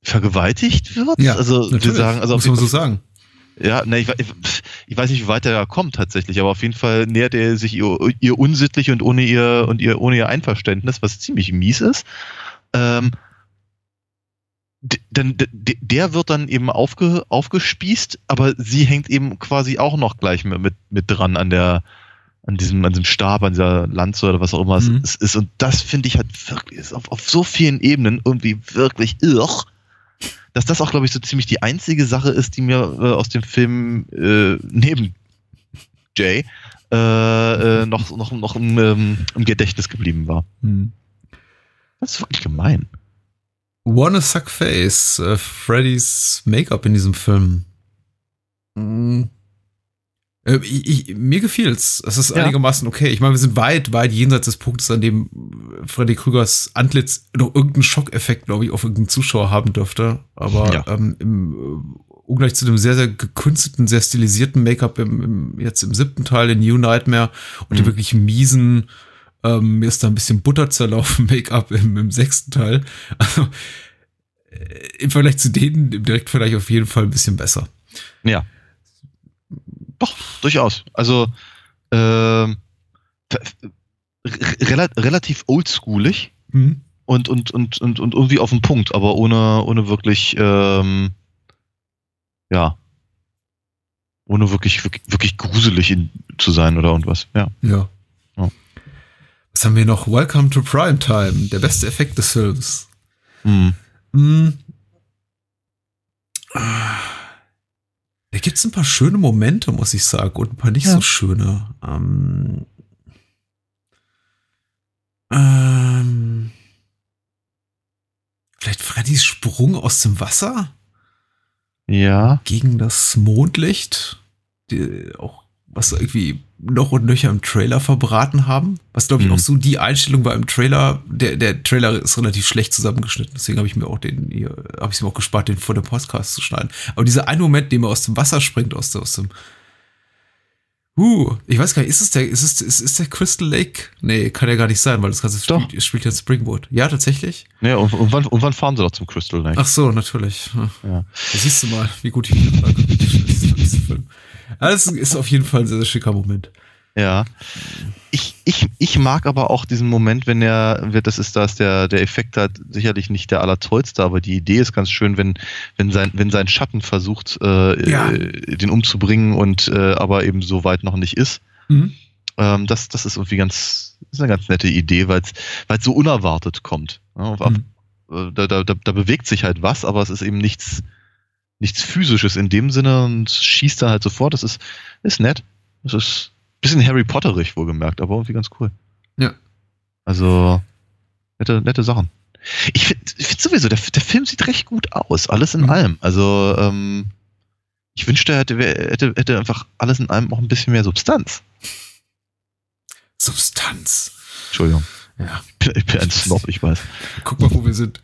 vergewaltigt wird. also wir sagen, also muss man so sagen. ja, ne, ich, ich weiß nicht, wie weit er da kommt tatsächlich, aber auf jeden Fall nähert er sich ihr, ihr unsittlich und ohne ihr und ihr ohne ihr Einverständnis, was ziemlich mies ist. Ähm, d- dann d- d- der wird dann eben aufge, aufgespießt, aber sie hängt eben quasi auch noch gleich mit, mit, mit dran an der an diesem an diesem Stab, an dieser Lanze oder was auch immer Mhm. es ist. Und das finde ich halt wirklich ist auf, auf so vielen Ebenen irgendwie wirklich irr dass das auch, glaube ich, so ziemlich die einzige Sache ist, die mir äh, aus dem Film äh, neben Jay äh, äh, noch, noch, noch im, ähm, im Gedächtnis geblieben war. Hm. Das ist wirklich gemein. Wanna Suck Face, äh, Freddys Make-up in diesem Film. Hm. Äh, ich, ich, mir gefiel's. Es ist Ja. einigermaßen okay. Ich meine, wir sind weit, weit jenseits des Punktes, an dem Freddy Krügers Antlitz noch irgendeinen Schockeffekt, glaube ich, auf irgendeinen Zuschauer haben dürfte. Aber Ja. ähm, im, äh, ungleich zu dem sehr, sehr gekünstelten, sehr stilisierten Make-up im, im, jetzt im siebten Teil in New Nightmare und dem Mhm. wirklich miesen, ähm, mir ist da ein bisschen Butter zerlaufen Make-up im, im sechsten Teil. Also äh, im Vergleich zu denen im Direktvergleich auf jeden Fall ein bisschen besser. Ja. Doch, durchaus. Also, f- rela relativ oldschoolig Mhm. und, und, und, und, und irgendwie auf den Punkt, aber ohne, ohne wirklich, ähm, ja, ohne wirklich, wirklich, wirklich gruselig in, zu sein oder irgendwas. Ja. Ja. Ja. Was haben wir noch? Welcome to Primetime, der beste Effekt des Films. Hm. Hm. Da gibt's ein paar schöne Momente, muss ich sagen, und ein paar nicht Ja. so schöne. Ähm, ähm, vielleicht Freddys Sprung aus dem Wasser Ja. gegen das Mondlicht. Die, auch was irgendwie noch und nöcher im Trailer verbraten haben. Was, glaube ich, Mhm. auch so die Einstellung war im Trailer. Der, der Trailer ist relativ schlecht zusammengeschnitten, deswegen habe ich mir auch den, habe ich es mir auch gespart, den vor dem Podcast zu schneiden. Aber dieser eine Moment, dem er aus dem Wasser springt, aus, aus dem Uh, ich weiß gar nicht, ist es der, ist es, ist, ist der Crystal Lake? Nee, kann ja gar nicht sein, weil das ganze spielt, spielt ja in Springwood. Ja, tatsächlich? Ja, und, und, wann, und wann fahren sie doch zum Crystal Lake? Ach so, natürlich. Ja. Ja. Da siehst du mal, wie gut ich Film Film. Das ist auf jeden Fall ein sehr, sehr schicker Moment. Ja. Ich, ich, ich mag aber auch diesen Moment, wenn er, wird, das ist das, der, der Effekt hat sicherlich nicht der allertollste, aber die Idee ist ganz schön, wenn, wenn sein, wenn sein Schatten versucht, äh, Ja. äh, den umzubringen und äh, aber eben so weit noch nicht ist. Mhm. Ähm, das, das ist irgendwie ganz, ist eine ganz nette Idee, weil es so unerwartet kommt. Ja, Mhm. äh, da, da, da, da bewegt sich halt was, aber es ist eben nichts, nichts physisches in dem Sinne und schießt da halt sofort. Das ist, ist nett. Das ist ein bisschen Harry Potterig wohlgemerkt, aber irgendwie ganz cool. Ja. Also, nette, nette Sachen. Ich finde find sowieso, der, der Film sieht recht gut aus, alles in Mhm. allem. Also, ähm, ich wünschte, er hätte, hätte, hätte einfach alles in allem auch ein bisschen mehr Substanz. Substanz. Entschuldigung. Ja. Ich bin, ich bin ein Snob, ich weiß. Guck mal, wo wir sind.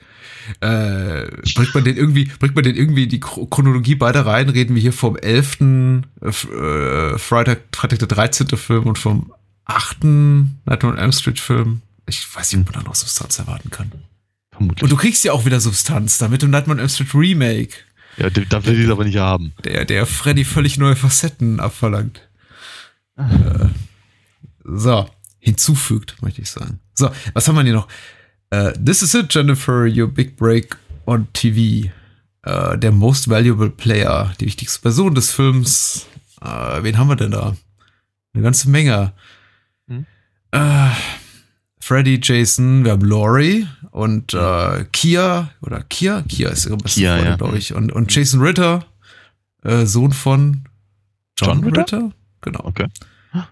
Äh, bringt man den irgendwie, bringt man den irgendwie in die Chro- Chronologie beide rein? Reden wir hier vom 11. Äh, äh, Freitag, Freitag der 13. Film und vom 8. Nightmare on Elm Street Film. Ich weiß nicht, ob man da noch Substanz erwarten kann. Vermutlich. Und du kriegst ja auch wieder Substanz, damit im Nightmare on Elm Street Remake, ja, da will ich es aber nicht haben. der, der Freddy völlig neue Facetten abverlangt. Äh, so, hinzufügt, möchte ich sagen. So, was haben wir hier noch? Äh, This is it, Jennifer, your big break on TV. Äh, der most valuable player, die wichtigste Person des Films. Äh, wen haben wir denn da? Eine ganze Menge. Hm. Freddy, Jason, wir haben Laurie und Kia oder Kia, Kia ist ihre beste Kia, Freundin, ja. glaube ich. Und, und Jason Ritter, Sohn von John, John Ritter? Ritter? Genau Okay.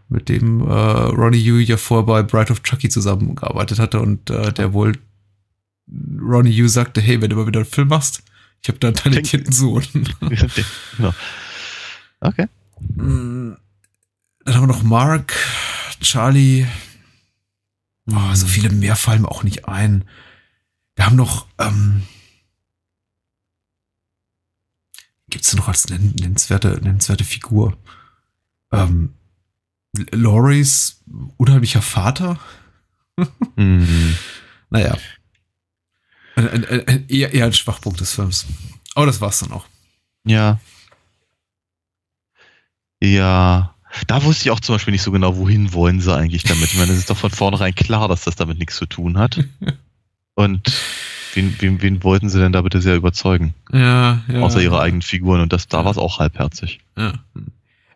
Mit dem äh, Ronnie Yu ja vorher bei Bride of Chucky zusammengearbeitet hatte und äh, der wohl Ronnie Yu sagte, hey, wenn du mal wieder einen Film machst, ich habe da einen talentierten Sohn. genau. Okay. Mm, Dann haben wir noch Mark, Charlie. Oh, so viele mehr fallen mir auch nicht ein. Wir haben noch, ähm, gibt's denn noch als nenn nennenswerte, nennenswerte Figur? Ähm, Loris unheimlicher Vater? Mhm. Naja. Ein, ein, ein, eher, eher ein Schwachpunkt des Films. Aber das war's dann auch. Ja. Ja. Da wusste ich auch zum Beispiel nicht so genau, wohin wollen sie eigentlich damit. Ich meine, es ist doch von vornherein klar, dass das damit nichts zu tun hat. Und wen, wen, wen wollten sie denn da bitte sehr überzeugen? Ja, ja. Außer ihre eigenen Figuren. Und das, da war es auch halbherzig. Ja.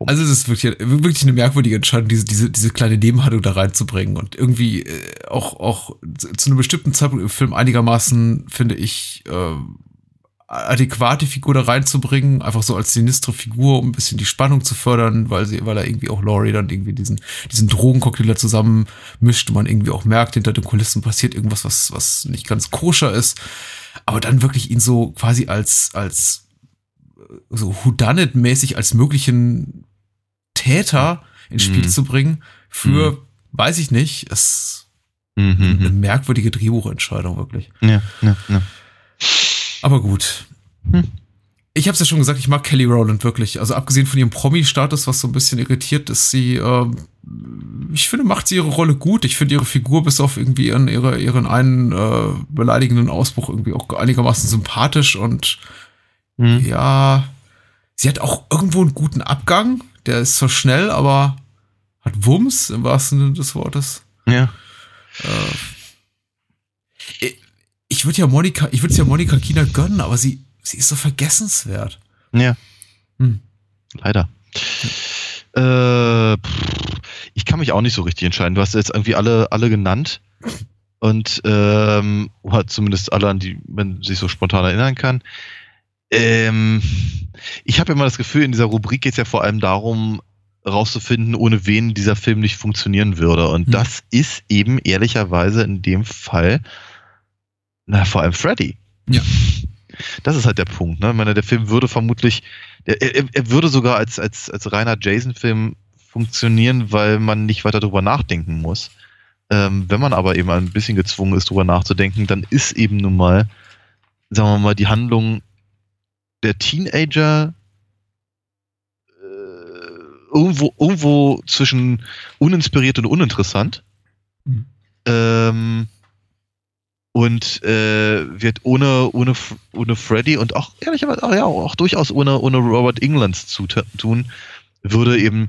Also es ist wirklich, wirklich eine merkwürdige Entscheidung, diese, diese, diese kleine Nebenhandlung da reinzubringen. Und irgendwie äh, auch, auch zu einem bestimmten Zeitpunkt im Film einigermaßen, finde ich, äh, adäquate Figur da reinzubringen, einfach so als sinistre Figur, um ein bisschen die Spannung zu fördern, weil sie, weil er irgendwie auch Laurie dann irgendwie diesen, diesen Drogencocktail zusammen mischt und man irgendwie auch merkt, hinter den Kulissen passiert irgendwas, was, was nicht ganz koscher ist. Aber dann wirklich ihn so quasi als, als so Whodunit-mäßig als möglichen Täter ins Spiel Mhm. zu bringen, für, weiß ich nicht, ist eine Mhm. merkwürdige Drehbuchentscheidung, wirklich. Ja, ja, ja. Aber gut. Hm. Ich habe es ja schon gesagt, ich mag Kelly Rowland wirklich. Also abgesehen von ihrem Promi-Status, was so ein bisschen irritiert, ist sie, ähm, ich finde, macht sie ihre Rolle gut. Ich finde ihre Figur bis auf irgendwie ihren, ihre, ihren einen äh, beleidigenden Ausbruch irgendwie auch einigermaßen sympathisch und Mhm. ja, sie hat auch irgendwo einen guten Abgang. Der ist zwar schnell, aber hat Wumms im wahrsten Sinne des Wortes. Ja. Äh, ich würde ja Monika, ich würde es ja Monika Kina gönnen, aber sie, sie ist so vergessenswert. Ja. Hm. Leider. Äh, pff, ich kann mich auch nicht so richtig entscheiden. Du hast jetzt irgendwie alle, alle genannt. Und ähm, oder zumindest alle, an die man sich so spontan erinnern kann. Ähm, ich habe immer das Gefühl, in dieser Rubrik geht es ja vor allem darum, rauszufinden, ohne wen dieser Film nicht funktionieren würde. Und Hm. das ist eben ehrlicherweise in dem Fall, na, vor allem Freddy. Ja. Das ist halt der Punkt. Ne? Ich meine, der Film würde vermutlich, er, er würde sogar als, als, als reiner Jason-Film funktionieren, weil man nicht weiter drüber nachdenken muss. Ähm, wenn man aber eben ein bisschen gezwungen ist, drüber nachzudenken, dann ist eben nun mal, sagen wir mal, die Handlung der Teenager äh, irgendwo, irgendwo zwischen uninspiriert und uninteressant. Mhm. Ähm, und äh, wird ohne, ohne, ohne Freddy und auch ehrlicherweise auch, ja, auch durchaus ohne, ohne Robert Englands zu tun, würde eben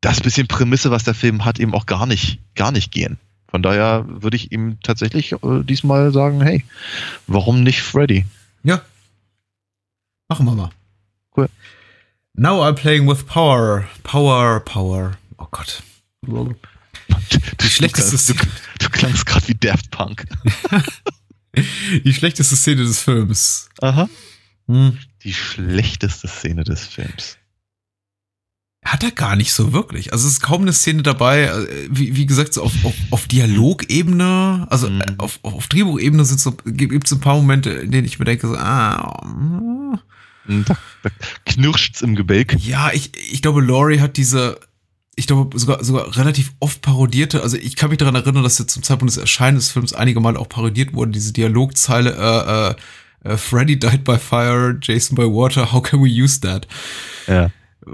das bisschen Prämisse, was der Film hat, eben auch gar nicht, gar nicht gehen. Von daher würde ich ihm tatsächlich äh, diesmal sagen, hey, warum nicht Freddy? Ja. Machen wir mal. Cool. Now I'm playing with power. Power, power. Oh Gott. Die schlechteste du, du, du klangst gerade wie Daft Punk. Die schlechteste Szene des Films. Aha. Hm. Die schlechteste Szene des Films. Hat er gar nicht so wirklich. Also es ist kaum eine Szene dabei, äh, wie, wie gesagt, so auf, auf, auf Dialogebene, also Mhm. äh, auf, auf Drehbuchebene so, gibt es ein paar Momente, in denen ich mir denke, so, ah. Da, da knirscht's im Gebälk. ja, ich, ich glaube, Laurie hat diese, ich glaube, sogar, sogar relativ oft parodierte, also ich kann mich daran erinnern, dass jetzt zum Zeitpunkt des Erscheinens des Films einige Mal auch parodiert wurde, diese Dialogzeile, äh, äh, äh, Freddy died by fire, Jason by water, how can we use that? Ja.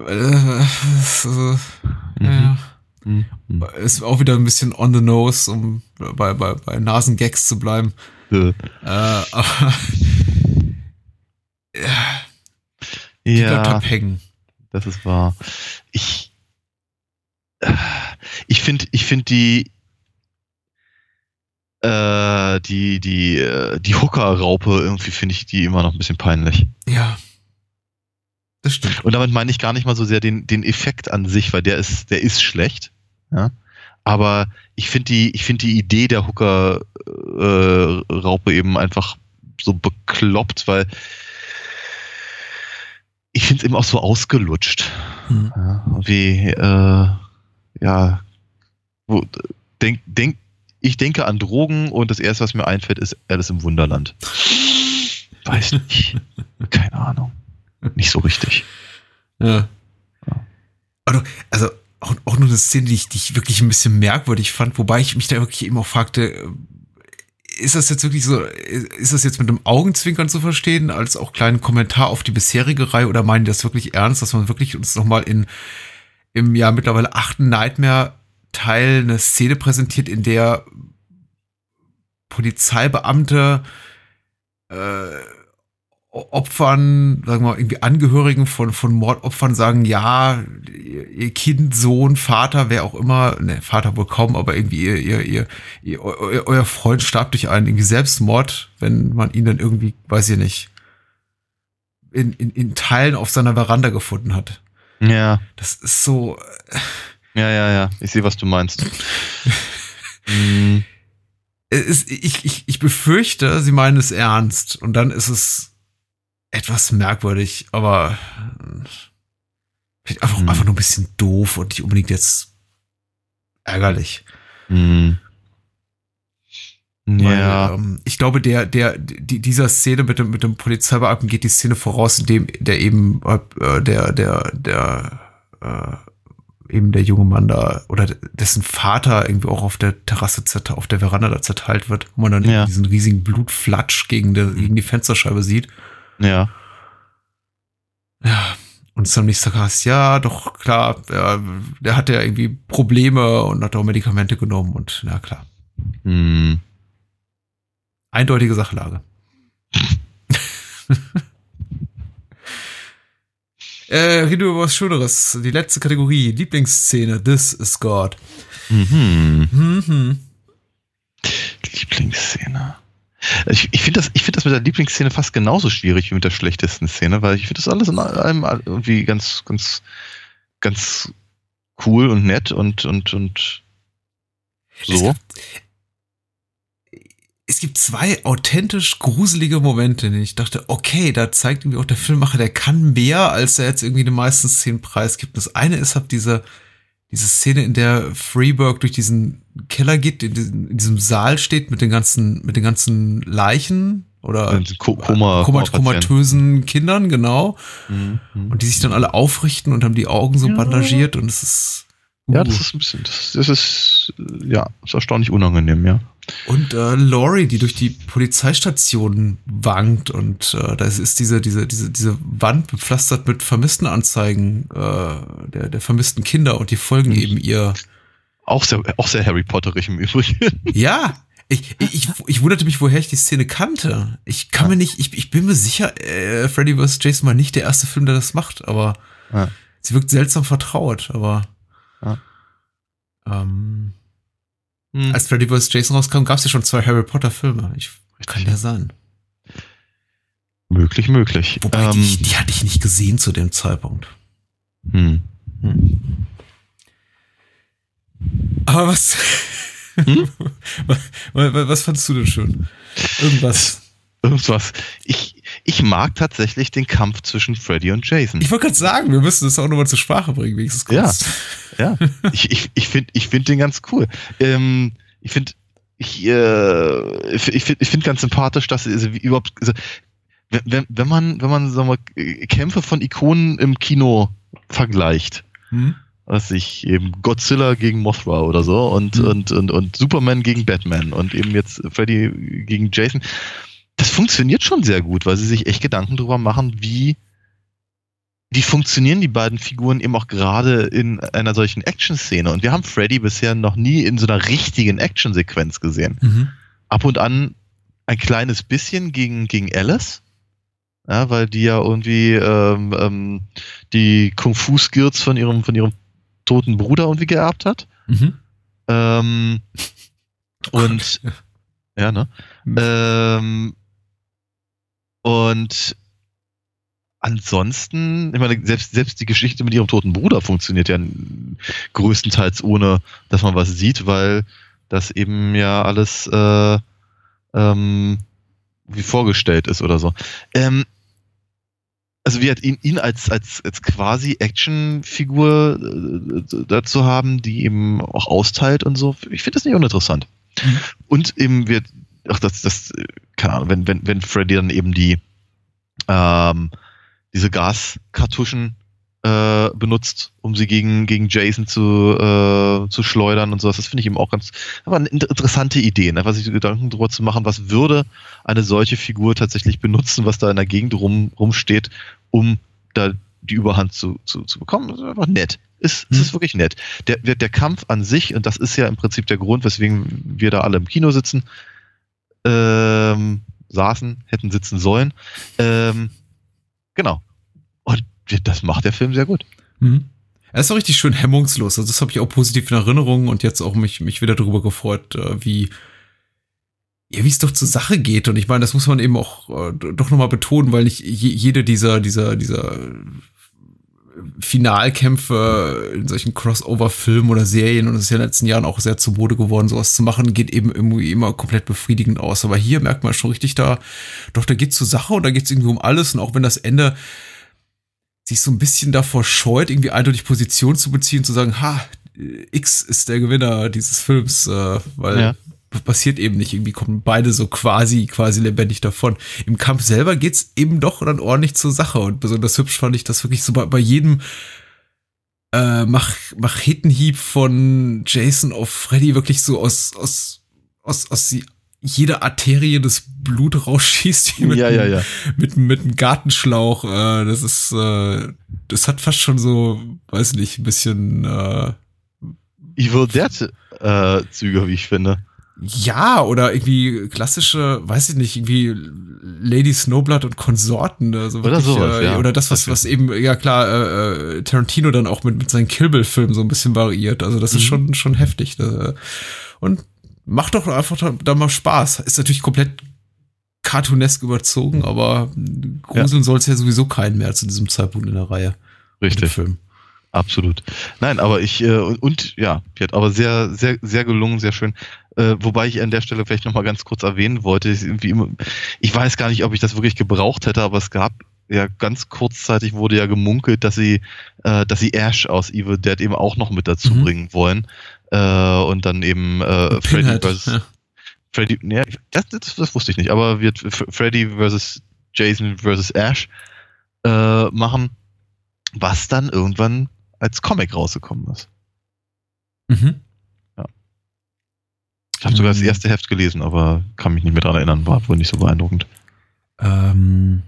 Äh, so, ja. Mhm. Ist auch wieder ein bisschen on the nose, um bei, bei, bei Nasengags zu bleiben. Äh, Äh, aber ja, die bleibt Ja, halt hängen. das ist wahr. Ich, äh, ich finde, ich finde die, äh, die, die, äh, die Hooker-Raupe irgendwie finde ich die immer noch ein bisschen peinlich. Ja. Das stimmt. Und damit meine ich gar nicht mal so sehr den, den Effekt an sich, weil der ist, der ist schlecht. Ja. Aber ich finde die, ich finde die Idee der Hooker-Raupe eben einfach so bekloppt, weil ich finde es eben auch so ausgelutscht. Hm. Ja, wie, äh, ja, wo, denk, denk, ich denke an Drogen und das erste, was mir einfällt, ist Alice im Wunderland. Weiß nicht. Keine Ahnung. Nicht so richtig. Ja. Also, also auch, auch nur eine Szene, die ich, die ich wirklich ein bisschen merkwürdig fand, wobei ich mich da wirklich eben auch fragte, ist das jetzt wirklich so, ist das jetzt mit einem Augenzwinkern zu verstehen, als auch kleinen Kommentar auf die bisherige Reihe oder meinen die das wirklich ernst, dass man wirklich uns nochmal in im ja mittlerweile achten Nightmare-Teil eine Szene präsentiert, in der Polizeibeamte äh, Opfern, sagen wir mal, irgendwie Angehörigen von, von Mordopfern sagen, ja, ihr Kind, Sohn, Vater, wer auch immer, ne, Vater wohl kaum, aber irgendwie ihr, ihr, ihr, ihr euer, Freund starb durch einen irgendwie Selbstmord, wenn man ihn dann irgendwie, weiß ich nicht, in, in, in Teilen auf seiner Veranda gefunden hat. Ja, Das ist so, ja, ja, ja. Ich sehe, was du meinst. Es ist, ich, ich, ich befürchte, sie meinen es ernst und dann ist es etwas merkwürdig, aber äh, einfach, Hm. einfach nur ein bisschen doof und nicht unbedingt jetzt ärgerlich. hm. Weil, Ja. ähm, ich glaube, der, der, die, dieser Szene mit dem, mit dem Polizeibeamten geht die Szene voraus, in dem der eben, äh, der, der, der, äh, eben der junge Mann da, oder dessen Vater irgendwie auch auf der Terrasse, auf der Veranda da zerteilt wird, wo man dann Ja. diesen riesigen Blutflatsch gegen, die, gegen die Fensterscheibe sieht. Ja. Ja. Und zum nächsten Tag heißt, ja, doch, klar, ja, der hatte ja irgendwie Probleme und hat auch Medikamente genommen und, na klar. Hm. Eindeutige Sachlage. äh, reden wir über was Schöneres. Die letzte Kategorie, Lieblingsszene, This is God. Mhm. Mhm. Lieblingsszene. Ich, ich finde das, ich finde das mit der Lieblingsszene fast genauso schwierig wie mit der schlechtesten Szene, weil ich finde das alles in allem irgendwie ganz, ganz, ganz cool und nett und, und, und Es so. gibt, es gibt zwei authentisch gruselige Momente, in denen ich dachte, okay, da zeigt irgendwie auch der Filmmacher, der kann mehr, als er jetzt irgendwie die meisten Szenen preisgibt. Das eine ist halt diese, diese Szene, in der Freeburg durch diesen Keller geht, in diesem, in diesem Saal steht mit den ganzen, mit den ganzen Leichen oder Ko- Koma- komat Koma-Patienten. komatösen Kindern, genau. Mhm. Und die sich dann alle aufrichten und haben die Augen so Ja. bandagiert und es ist. Ja, uh. das ist ein bisschen, das, das ist, ja, ist erstaunlich unangenehm, ja. Und äh, Laurie, die durch die Polizeistation wankt und äh, da ist diese, diese, diese, diese Wand bepflastert mit Vermisstenanzeigen äh, der, der vermissten Kinder und die folgen Mhm. eben ihr. Auch sehr, auch sehr Harry Potterig im Übrigen. Ja, ich, ich, ich, wunderte mich, woher ich die Szene kannte. Ich kann mir nicht, ich, ich bin mir sicher, äh, Freddy vs. Jason war nicht der erste Film, der das macht, aber Ja. sie wirkt seltsam vertraut, aber Ja. ähm, Hm. als Freddy vs. Jason rauskam, gab es ja schon zwei Harry Potter Filme. Ich, kann ja sein. Möglich, möglich. Wobei, die, Ähm, ich- die hatte ich nicht gesehen zu dem Zeitpunkt. hm. Hm. Aber was, Hm? was, was fandst du denn schön? Irgendwas. Irgendwas. Ich, ich mag tatsächlich den Kampf zwischen Freddy und Jason. Ich wollte gerade sagen, wir müssen das auch nochmal zur Sprache bringen, wenigstens kurz. Ja. ich ich, ich finde ich find den ganz cool. Ähm, ich finde ich, äh, ich finde ich find ganz sympathisch, dass also überhaupt also, wenn, wenn, man wenn man sagen wir, Kämpfe von Ikonen im Kino vergleicht, Hm? was ich eben Godzilla gegen Mothra oder so und, Mhm. und, und, und Superman gegen Batman und eben jetzt Freddy gegen Jason. Das funktioniert schon sehr gut, weil sie sich echt Gedanken drüber machen, wie, wie funktionieren die beiden Figuren eben auch gerade in einer solchen Action-Szene. Und wir haben Freddy bisher noch nie in so einer richtigen Action-Sequenz gesehen. Mhm. Ab und an ein kleines bisschen gegen, gegen Alice. Ja, weil die ja irgendwie ähm, ähm, die Kung-Fu-Skills von ihrem, von ihrem toten Bruder irgendwie geerbt hat. Mhm. Ähm, und ja, ne? Mhm. Ähm, und ansonsten, ich meine, selbst, selbst die Geschichte mit ihrem toten Bruder funktioniert ja größtenteils ohne, dass man was sieht, weil das eben ja alles äh, ähm, wie vorgestellt ist oder so. Ähm, also wie hat ihn, ihn als, als, als quasi Actionfigur äh, dazu haben, die eben auch austeilt und so, ich finde das nicht uninteressant. Mhm. Und eben wird, ach, das, das, keine Ahnung, wenn, wenn, wenn Freddy dann eben die, ähm, diese Gaskartuschen äh, benutzt, um sie gegen, gegen Jason zu, äh, zu schleudern und sowas. Das finde ich eben auch ganz, aber eine inter- interessante Idee, ne? was sich Gedanken drüber zu machen, was würde eine solche Figur tatsächlich benutzen, was da in der Gegend rum, rumsteht, um da die Überhand zu, zu, zu bekommen. Das ist einfach nett. Ist, Es Hm. ist wirklich nett. Der, der Kampf an sich, und das ist ja im Prinzip der Grund, weswegen wir da alle im Kino sitzen, ähm, saßen, hätten sitzen sollen. Ähm, genau. Und das macht der Film sehr gut. Mhm. Er ist auch richtig schön hemmungslos. Also das habe ich auch positiv in Erinnerung und jetzt auch mich, mich wieder darüber gefreut, äh, wie ja, wie es doch zur Sache geht. Und ich meine, das muss man eben auch äh, doch nochmal betonen, weil nicht je, jede dieser, dieser, dieser Finalkämpfe in solchen Crossover-Filmen oder Serien, und das ist ja in den letzten Jahren auch sehr zur Mode geworden, sowas zu machen, geht eben irgendwie immer komplett befriedigend aus. Aber hier merkt man schon richtig da, doch, da geht's zur Sache und da geht's irgendwie um alles. Und auch wenn das Ende sich so ein bisschen davor scheut, irgendwie eindeutig Position zu beziehen, zu sagen, ha, X ist der Gewinner dieses Films, äh, weil Ja. Passiert eben nicht. Irgendwie kommen beide so quasi, quasi lebendig davon. Im Kampf selber geht's eben doch dann ordentlich zur Sache. Und besonders hübsch fand ich das wirklich so bei, bei jedem äh, Mach Machetenhieb von Jason auf Freddy wirklich so aus, aus, aus, aus die, jeder Arterie des Blut rausschießt, mit, ja, ja, einem- ja. mit, mit einem Gartenschlauch. Äh, das ist, äh, das hat fast schon so, weiß nicht, ein bisschen, äh, Evil Dead äh, Züge, wie ich finde. Ja, oder irgendwie klassische, weiß ich nicht, irgendwie Lady Snowblood und Konsorten. Also Oder sowas, äh, ja. Oder das, was, was eben, ja klar, äh, äh, Tarantino dann auch mit, mit seinen Kill Bill-Filmen so ein bisschen variiert. Also das ist Mhm. schon, schon heftig. Äh, und macht doch einfach da, da mal Spaß. Ist natürlich komplett cartoonesk überzogen, aber gruseln soll es ja sowieso keinen mehr zu diesem Zeitpunkt in der Reihe. Richtig. Film. Absolut. Nein, aber ich, äh, und, und ja, Piet, aber sehr, sehr, sehr gelungen, sehr schön. Äh, wobei ich an der Stelle vielleicht nochmal ganz kurz erwähnen wollte, ich, irgendwie immer, ich weiß gar nicht, ob ich das wirklich gebraucht hätte, aber es gab ja ganz kurzzeitig wurde ja gemunkelt, dass sie, äh, dass sie Ash aus Evil Dead eben auch noch mit dazu Mhm. bringen wollen. Äh, und dann eben äh, Freddy vs. ja. Freddy, nee, das, das, das wusste ich nicht, aber wird Freddy versus Jason versus Ash äh, machen, was dann irgendwann als Comic rausgekommen ist. Mhm. Ich habe sogar das Mhm. erste Heft gelesen, aber kann mich nicht mehr dran erinnern, war wohl nicht so beeindruckend. Ähm,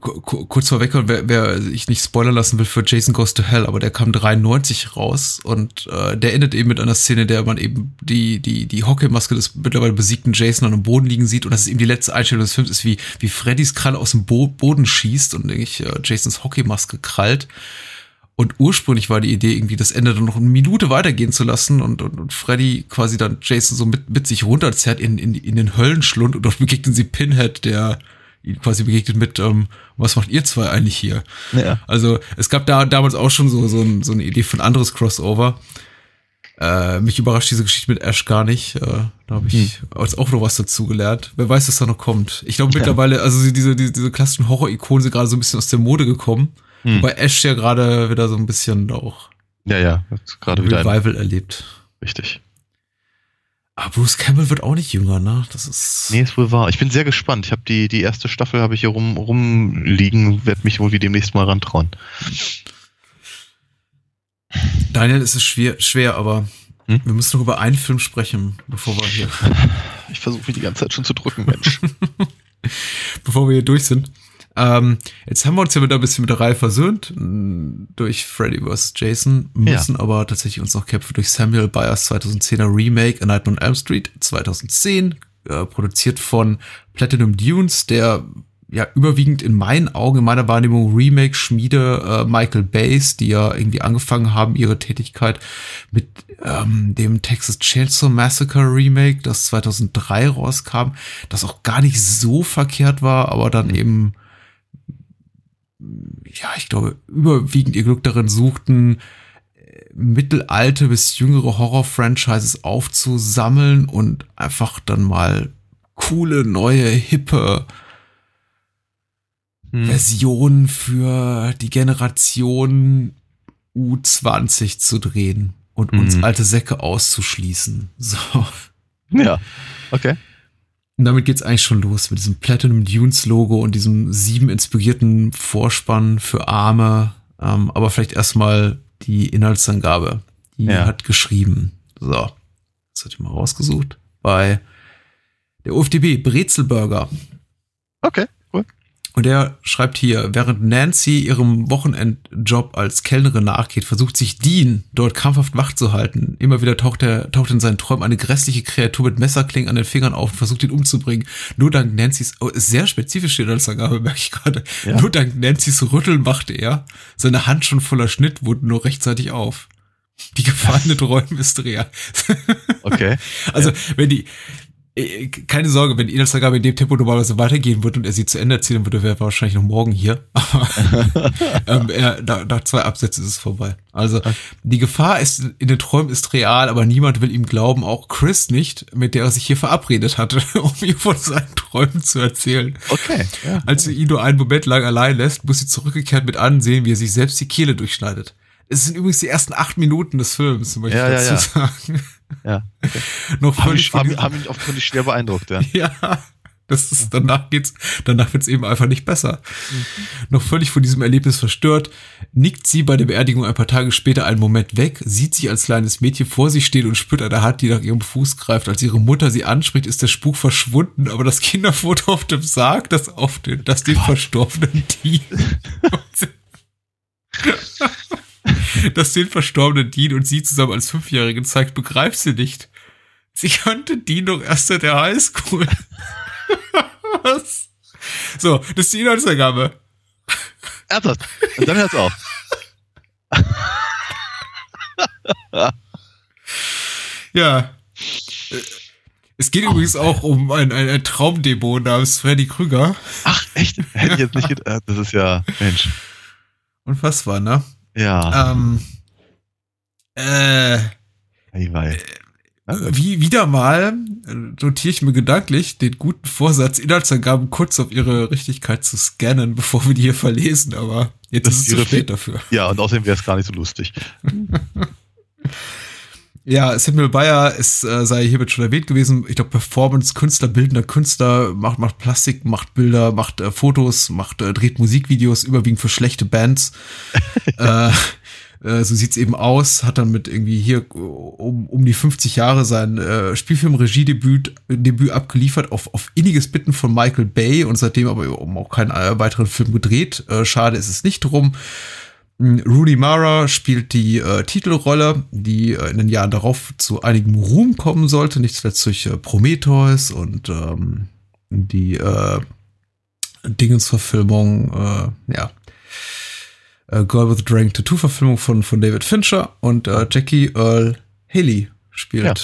ku- ku- kurz vorweg, wer, wer ich nicht spoilern lassen will für Jason Goes to Hell, aber der kam 93 raus und äh, der endet eben mit einer Szene, in der man eben die, die, die Hockeymaske des mittlerweile besiegten Jason an dem Boden liegen sieht und das ist eben die letzte Einstellung des Films, ist wie, wie Freddys Kralle aus dem Bo Boden schießt und eigentlich äh, Jasons Hockeymaske krallt. Und ursprünglich war die Idee, irgendwie das Ende dann noch eine Minute weitergehen zu lassen und, und, und Freddy quasi dann Jason so mit, mit sich runterzerrt in, in, in den Höllenschlund und dort begegnen sie Pinhead, der ihn quasi begegnet mit, ähm, was macht ihr zwei eigentlich hier? Ja. Also es gab da damals auch schon so, so, ein, so eine Idee von anderes Crossover. Äh, mich überrascht diese Geschichte mit Ash gar nicht. Äh, da habe ich jetzt auch noch was dazu gelernt. Wer weiß, was da noch kommt. Ich glaube mittlerweile, also diese, diese, diese klassischen Horror-Ikonen sind gerade so ein bisschen aus der Mode gekommen. Hm. Wobei Ash ja gerade wieder so ein bisschen auch Ja, ja, gerade wieder Revival erlebt. richtig. Aber Bruce Campbell wird auch nicht jünger, ne? Das ist. Nee, ist wohl wahr. Ich bin sehr gespannt. Ich habe die, die erste Staffel habe ich hier rum, rumliegen, werde mich wohl wie demnächst mal rantrauen. Daniel, es ist schwer, schwer, aber Hm? wir müssen noch über einen Film sprechen, bevor wir hier, Ich versuche mich die ganze Zeit schon zu drücken, Mensch. bevor wir hier durch sind. Ähm, jetzt haben wir uns ja wieder ein bisschen mit der Reihe versöhnt durch Freddy vs. Jason, müssen aber tatsächlich uns noch kämpfen durch Samuel Byers 2010er Remake A Nightmare on Elm Street 2010, äh, produziert von Platinum Dunes, der ja überwiegend in meinen Augen, in meiner Wahrnehmung Remake-Schmiede äh, Michael Bays, die ja irgendwie angefangen haben, ihre Tätigkeit mit ähm, dem Texas Chainsaw Massacre Remake, das 2003 rauskam, das auch gar nicht so verkehrt war, aber dann eben ja, ich glaube, überwiegend ihr Glück darin suchten, äh, mittelalte bis jüngere Horror-Franchises aufzusammeln und einfach dann mal coole, neue, hippe Hm. Versionen für die Generation U20 zu drehen und uns Mhm. alte Säcke auszuschließen. So. Ja, okay. Und damit geht's eigentlich schon los mit diesem Platinum Dunes Logo und diesem sieben inspirierten Vorspann für Arme. Ähm, aber vielleicht erstmal die Inhaltsangabe. Die Ja. hat geschrieben. So. Das hatte ich mal rausgesucht. Bei der UFDB Brezelburger. Okay. Und er schreibt hier, während Nancy ihrem Wochenendjob als Kellnerin nachgeht, versucht sich Dean dort krampfhaft wach zu halten. Immer wieder taucht er, taucht in seinen Träumen eine grässliche Kreatur mit Messerklingen an den Fingern auf und versucht ihn umzubringen. Nur dank Nancy's, oh, sehr spezifisch steht als Angabe, merke ich gerade. Ja. Nur dank Nancy's Rütteln machte er seine Hand schon voller Schnittwunden nur rechtzeitig auf. Die gefallene Träume ist real. Okay. Also, wenn die, keine Sorge, wenn Inhaltsangabe in dem Tempo normalerweise weitergehen würde und er sie zu Ende erzählen würde, wäre er wahrscheinlich noch morgen hier. Aber ähm, er, nach, nach zwei Absätzen ist es vorbei. Also, die Gefahr ist in den Träumen ist real, aber niemand will ihm glauben, auch Chris nicht, mit der er sich hier verabredet hatte, um ihm von seinen Träumen zu erzählen. Okay. Ja. Als sie ihn nur einen Moment lang allein lässt, muss sie zurückgekehrt mit ansehen, wie er sich selbst die Kehle durchschneidet. Es sind übrigens die ersten acht Minuten des Films, möchte Ja, ich ja, dazu sagen. ja. Noch Haben völlig mich, von haben, haben mich offensichtlich schwer beeindruckt, ja. Ja, das ist, danach geht's, danach wird's eben einfach nicht besser. Noch völlig von diesem Erlebnis verstört, nickt sie bei der Beerdigung ein paar Tage später einen Moment weg, sieht sich als kleines Mädchen vor sich stehen und spürt eine Hand, die nach ihrem Fuß greift. Als ihre Mutter sie anspricht, ist der Spuk verschwunden, aber das Kinderfoto auf dem Sarg, das auf den, das den verstorbenen Dean, das den verstorbenen Dean und sie zusammen als Fünfjährigen zeigt, begreift sie nicht. Sie kannte Dean doch erst seit der Highschool. Was? So, das ist die Inhaltsangabe. Ernsthaft. Und dann hört's auf. Ja. Es geht übrigens auch um ein, ein, ein Traumdemo namens Freddy Krüger. Ach, echt? Hätte ich jetzt nicht gedacht. Das ist ja, Mensch. Unfassbar, ne? Ja. Ähm, äh, Ei, wei. Na gut. wie wieder mal äh, notiere ich mir gedanklich den guten Vorsatz, Inhaltsangaben kurz auf ihre Richtigkeit zu scannen, bevor wir die hier verlesen, aber jetzt Das ist es zu spät dafür. Ja, und außerdem wäre es gar nicht so lustig. Ja, Samuel Bayer ist, äh, sei hiermit schon erwähnt gewesen. Ich glaube, Performance-Künstler, bildender Künstler, macht, macht Plastik, macht Bilder, macht äh, Fotos, macht, äh, dreht Musikvideos, überwiegend für schlechte Bands. äh, äh, so sieht's eben aus, hat dann mit irgendwie hier um, um die 50 Jahre sein äh, Spielfilm-Regiedebüt Debüt abgeliefert auf, auf inniges Bitten von Michael Bay und seitdem aber auch keinen äh, weiteren Film gedreht. Äh, schade ist es nicht drum. Rooney Mara spielt die äh, Titelrolle, die äh, in den Jahren darauf zu einigem Ruhm kommen sollte, nicht zuletzt durch äh, Prometheus und ähm, die äh, Dingensverfilmung, äh, ja, äh, Girl with a Drink Tattoo-Verfilmung von, von David Fincher und äh, Jackie Earl Haley spielt Ja.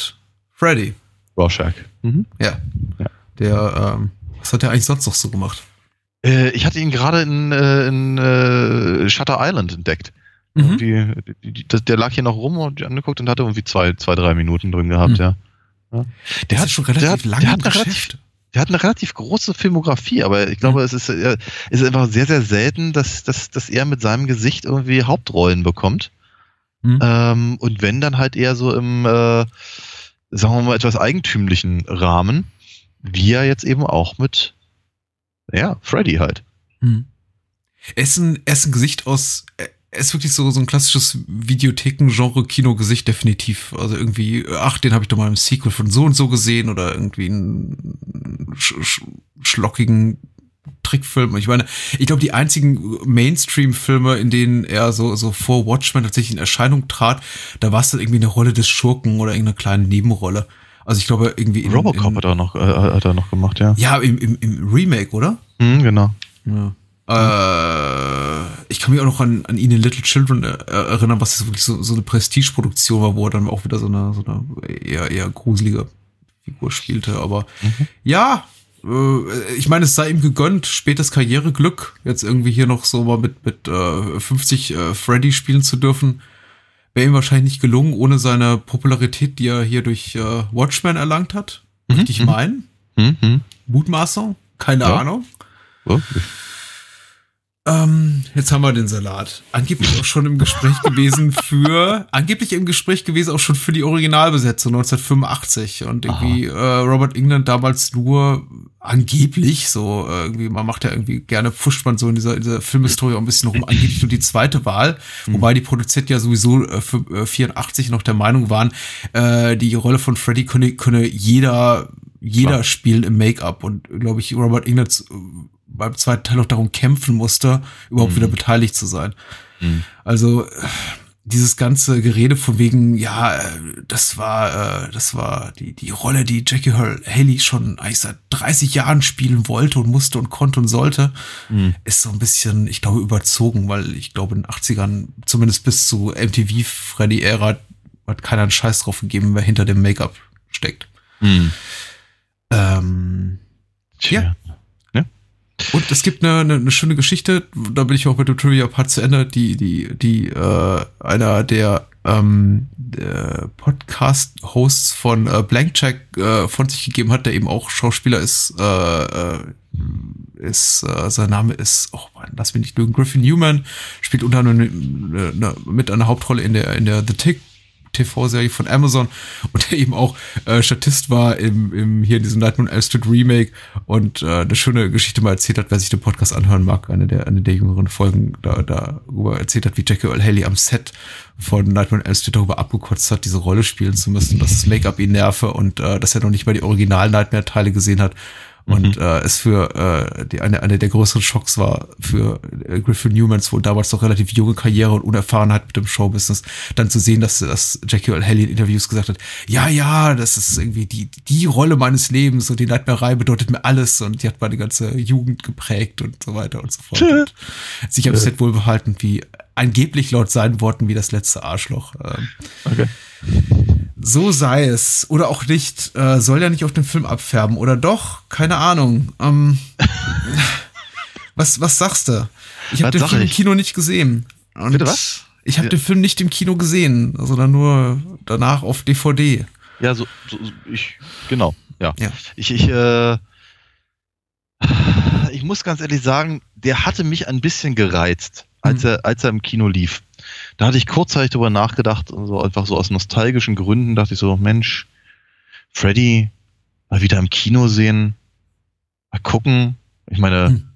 Freddy. Rorschach. Mhm. Ja. Ja. Der, ähm, was hat der eigentlich sonst noch so gemacht? Äh, ich hatte ihn gerade in, äh, in äh, Shutter Island entdeckt. Mhm. Die, der lag hier noch rum und angeguckt und hatte irgendwie zwei, zwei drei Minuten drin gehabt, Mhm. ja. ja. Der ist schon relativ der hat, lange der hat relativ, der hat eine relativ große Filmografie, aber ich glaube, es ist, es ist einfach sehr, sehr selten, dass, dass, dass er mit seinem Gesicht irgendwie Hauptrollen bekommt. Mhm. Ähm, und wenn, dann halt eher so im, äh, sagen wir mal, etwas eigentümlichen Rahmen, wie er jetzt eben auch mit, ja, Freddy halt. Hm. Er ist ein, er ist ein Gesicht aus, er ist wirklich so, so ein klassisches Videotheken-Genre-Kino-Gesicht, definitiv. Also irgendwie, ach, den habe ich doch mal im Sequel von so und so gesehen oder irgendwie einen sch sch schlockigen Trickfilm. Ich meine, ich glaube, die einzigen Mainstream-Filme, in denen er so, so vor Watchmen tatsächlich in Erscheinung trat, da war es dann irgendwie eine Rolle des Schurken oder irgendeine kleine Nebenrolle. Also ich glaube, irgendwie in, Robocop in, hat er noch, äh, hat er noch gemacht, ja. Ja, im, im, im Remake, oder? Hm, genau. Ja. Äh, ich kann mich auch noch an, an ihn in Little Children äh, erinnern, was wirklich so, so eine Prestige-Produktion war, wo er dann auch wieder so eine, so eine eher, eher gruselige Figur spielte. Aber ja, äh, ich meine, es sei ihm gegönnt, spätes Karriereglück, jetzt irgendwie hier noch so mal mit, mit äh, 50 äh, Freddy spielen zu dürfen. Wäre ihm wahrscheinlich nicht gelungen, ohne seine Popularität, die er hier durch äh, Watchmen erlangt hat. Möchte ich mhm. meinen. Hm, hm. Mutmaßung? Keine Ja. Ahnung. Oh. Ähm, jetzt haben wir den Salat. Angeblich auch schon im Gespräch gewesen für, angeblich im Gespräch gewesen auch schon für die Originalbesetzung 1985 und irgendwie äh, Robert England damals nur angeblich so äh, irgendwie man macht ja irgendwie gerne pusht man so in dieser, in dieser Filmhistorie auch ein bisschen rum. Angeblich nur die zweite Wahl, wobei die Produzenten ja sowieso äh, für äh, 84 noch der Meinung waren, äh, die Rolle von Freddy könne, könne jeder jeder Klar. spielen im Make-up. Und glaube ich Robert England äh, beim zweiten Teil noch darum kämpfen musste, überhaupt Mhm. wieder beteiligt zu sein. Mhm. Also äh, dieses ganze Gerede von wegen, ja, äh, das war, äh, das war die, die Rolle, die Jackie Haley schon eigentlich seit 30 Jahren spielen wollte und musste und konnte und sollte, Mhm. ist so ein bisschen, ich glaube, überzogen, weil ich glaube, in den 80ern, zumindest bis zu MTV Freddy-Ära, hat keiner einen Scheiß drauf gegeben, wer hinter dem Make-up steckt. Hm. Ähm, Tja. Und es gibt eine, eine, eine schöne Geschichte, da bin ich auch mit dem Trivia-Part zu Ende, die, die, die äh, einer der, ähm, Podcast-Hosts von äh, Blank Check äh, von sich gegeben hat, der eben auch Schauspieler ist, äh, äh, ist äh, sein Name ist, oh Mann, lass mich nicht lügen, Griffin Newman, spielt unter anderem eine, mit einer Hauptrolle in der, in der The Tick TV-Serie von Amazon und der eben auch äh, Statist war im, im hier in diesem Nightmare on Elm Street Remake und äh, eine schöne Geschichte mal erzählt hat, wer sich den Podcast anhören mag, eine der eine der jüngeren Folgen da darüber erzählt hat, wie Jackie Earl Haley am Set von Nightmare on Elm Street darüber abgekotzt hat, diese Rolle spielen zu müssen, dass das Make-up ihn nerve und äh, dass er noch nicht mal die Original Nightmare Teile gesehen hat und äh, es für äh, die eine eine der größeren Schocks war für äh, Griffin Newmans wohl damals noch relativ junge Karriere und Unerfahrenheit mit dem Showbusiness, dann zu sehen, dass, dass Jackie Earl Haley in Interviews gesagt hat, ja, ja, das ist irgendwie die, die Rolle meines Lebens und die Nightmare bedeutet mir alles und die hat meine ganze Jugend geprägt und so weiter und so fort. Und sich am Set wohl behalten, wie angeblich laut seinen Worten wie das letzte Arschloch. Ähm, Okay. So sei es. Oder auch nicht. Äh, soll ja nicht auf den Film abfärben. Oder doch? Keine Ahnung. Ähm, was, was sagst du? Ich habe den Film im ich? Kino nicht gesehen. Und Bitte was? Ich habe Ja. den Film nicht im Kino gesehen, sondern nur danach auf DVD. Ja, so, so so- ich, genau, ja. Ja. Ich, ich, äh, ich muss ganz ehrlich sagen, der hatte mich ein bisschen gereizt, als Mhm. er, als er im Kino lief. Da hatte ich kurzzeitig drüber nachgedacht, so einfach so aus nostalgischen Gründen dachte ich so, Mensch, Freddy mal wieder im Kino sehen, mal gucken. Ich meine, Hm.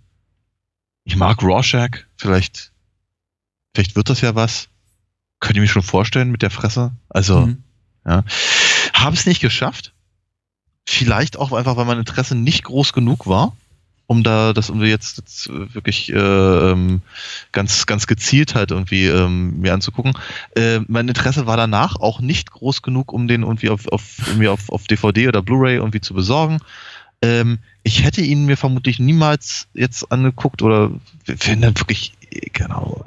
ich mag Rorschach, vielleicht, vielleicht wird das ja was. Könnt ihr mir schon vorstellen mit der Fresse? Also, Mhm. ja. Habe es nicht geschafft. Vielleicht auch einfach, weil mein Interesse nicht groß genug war, um da das irgendwie jetzt, jetzt äh, wirklich äh, ähm, ganz, ganz gezielt halt irgendwie ähm, mir anzugucken. Äh, mein Interesse war danach auch nicht groß genug, um den irgendwie auf, auf, irgendwie auf, auf DVD oder Blu-ray irgendwie zu besorgen. Ähm, ich hätte ihn mir vermutlich niemals jetzt angeguckt oder wenn dann wirklich, genau,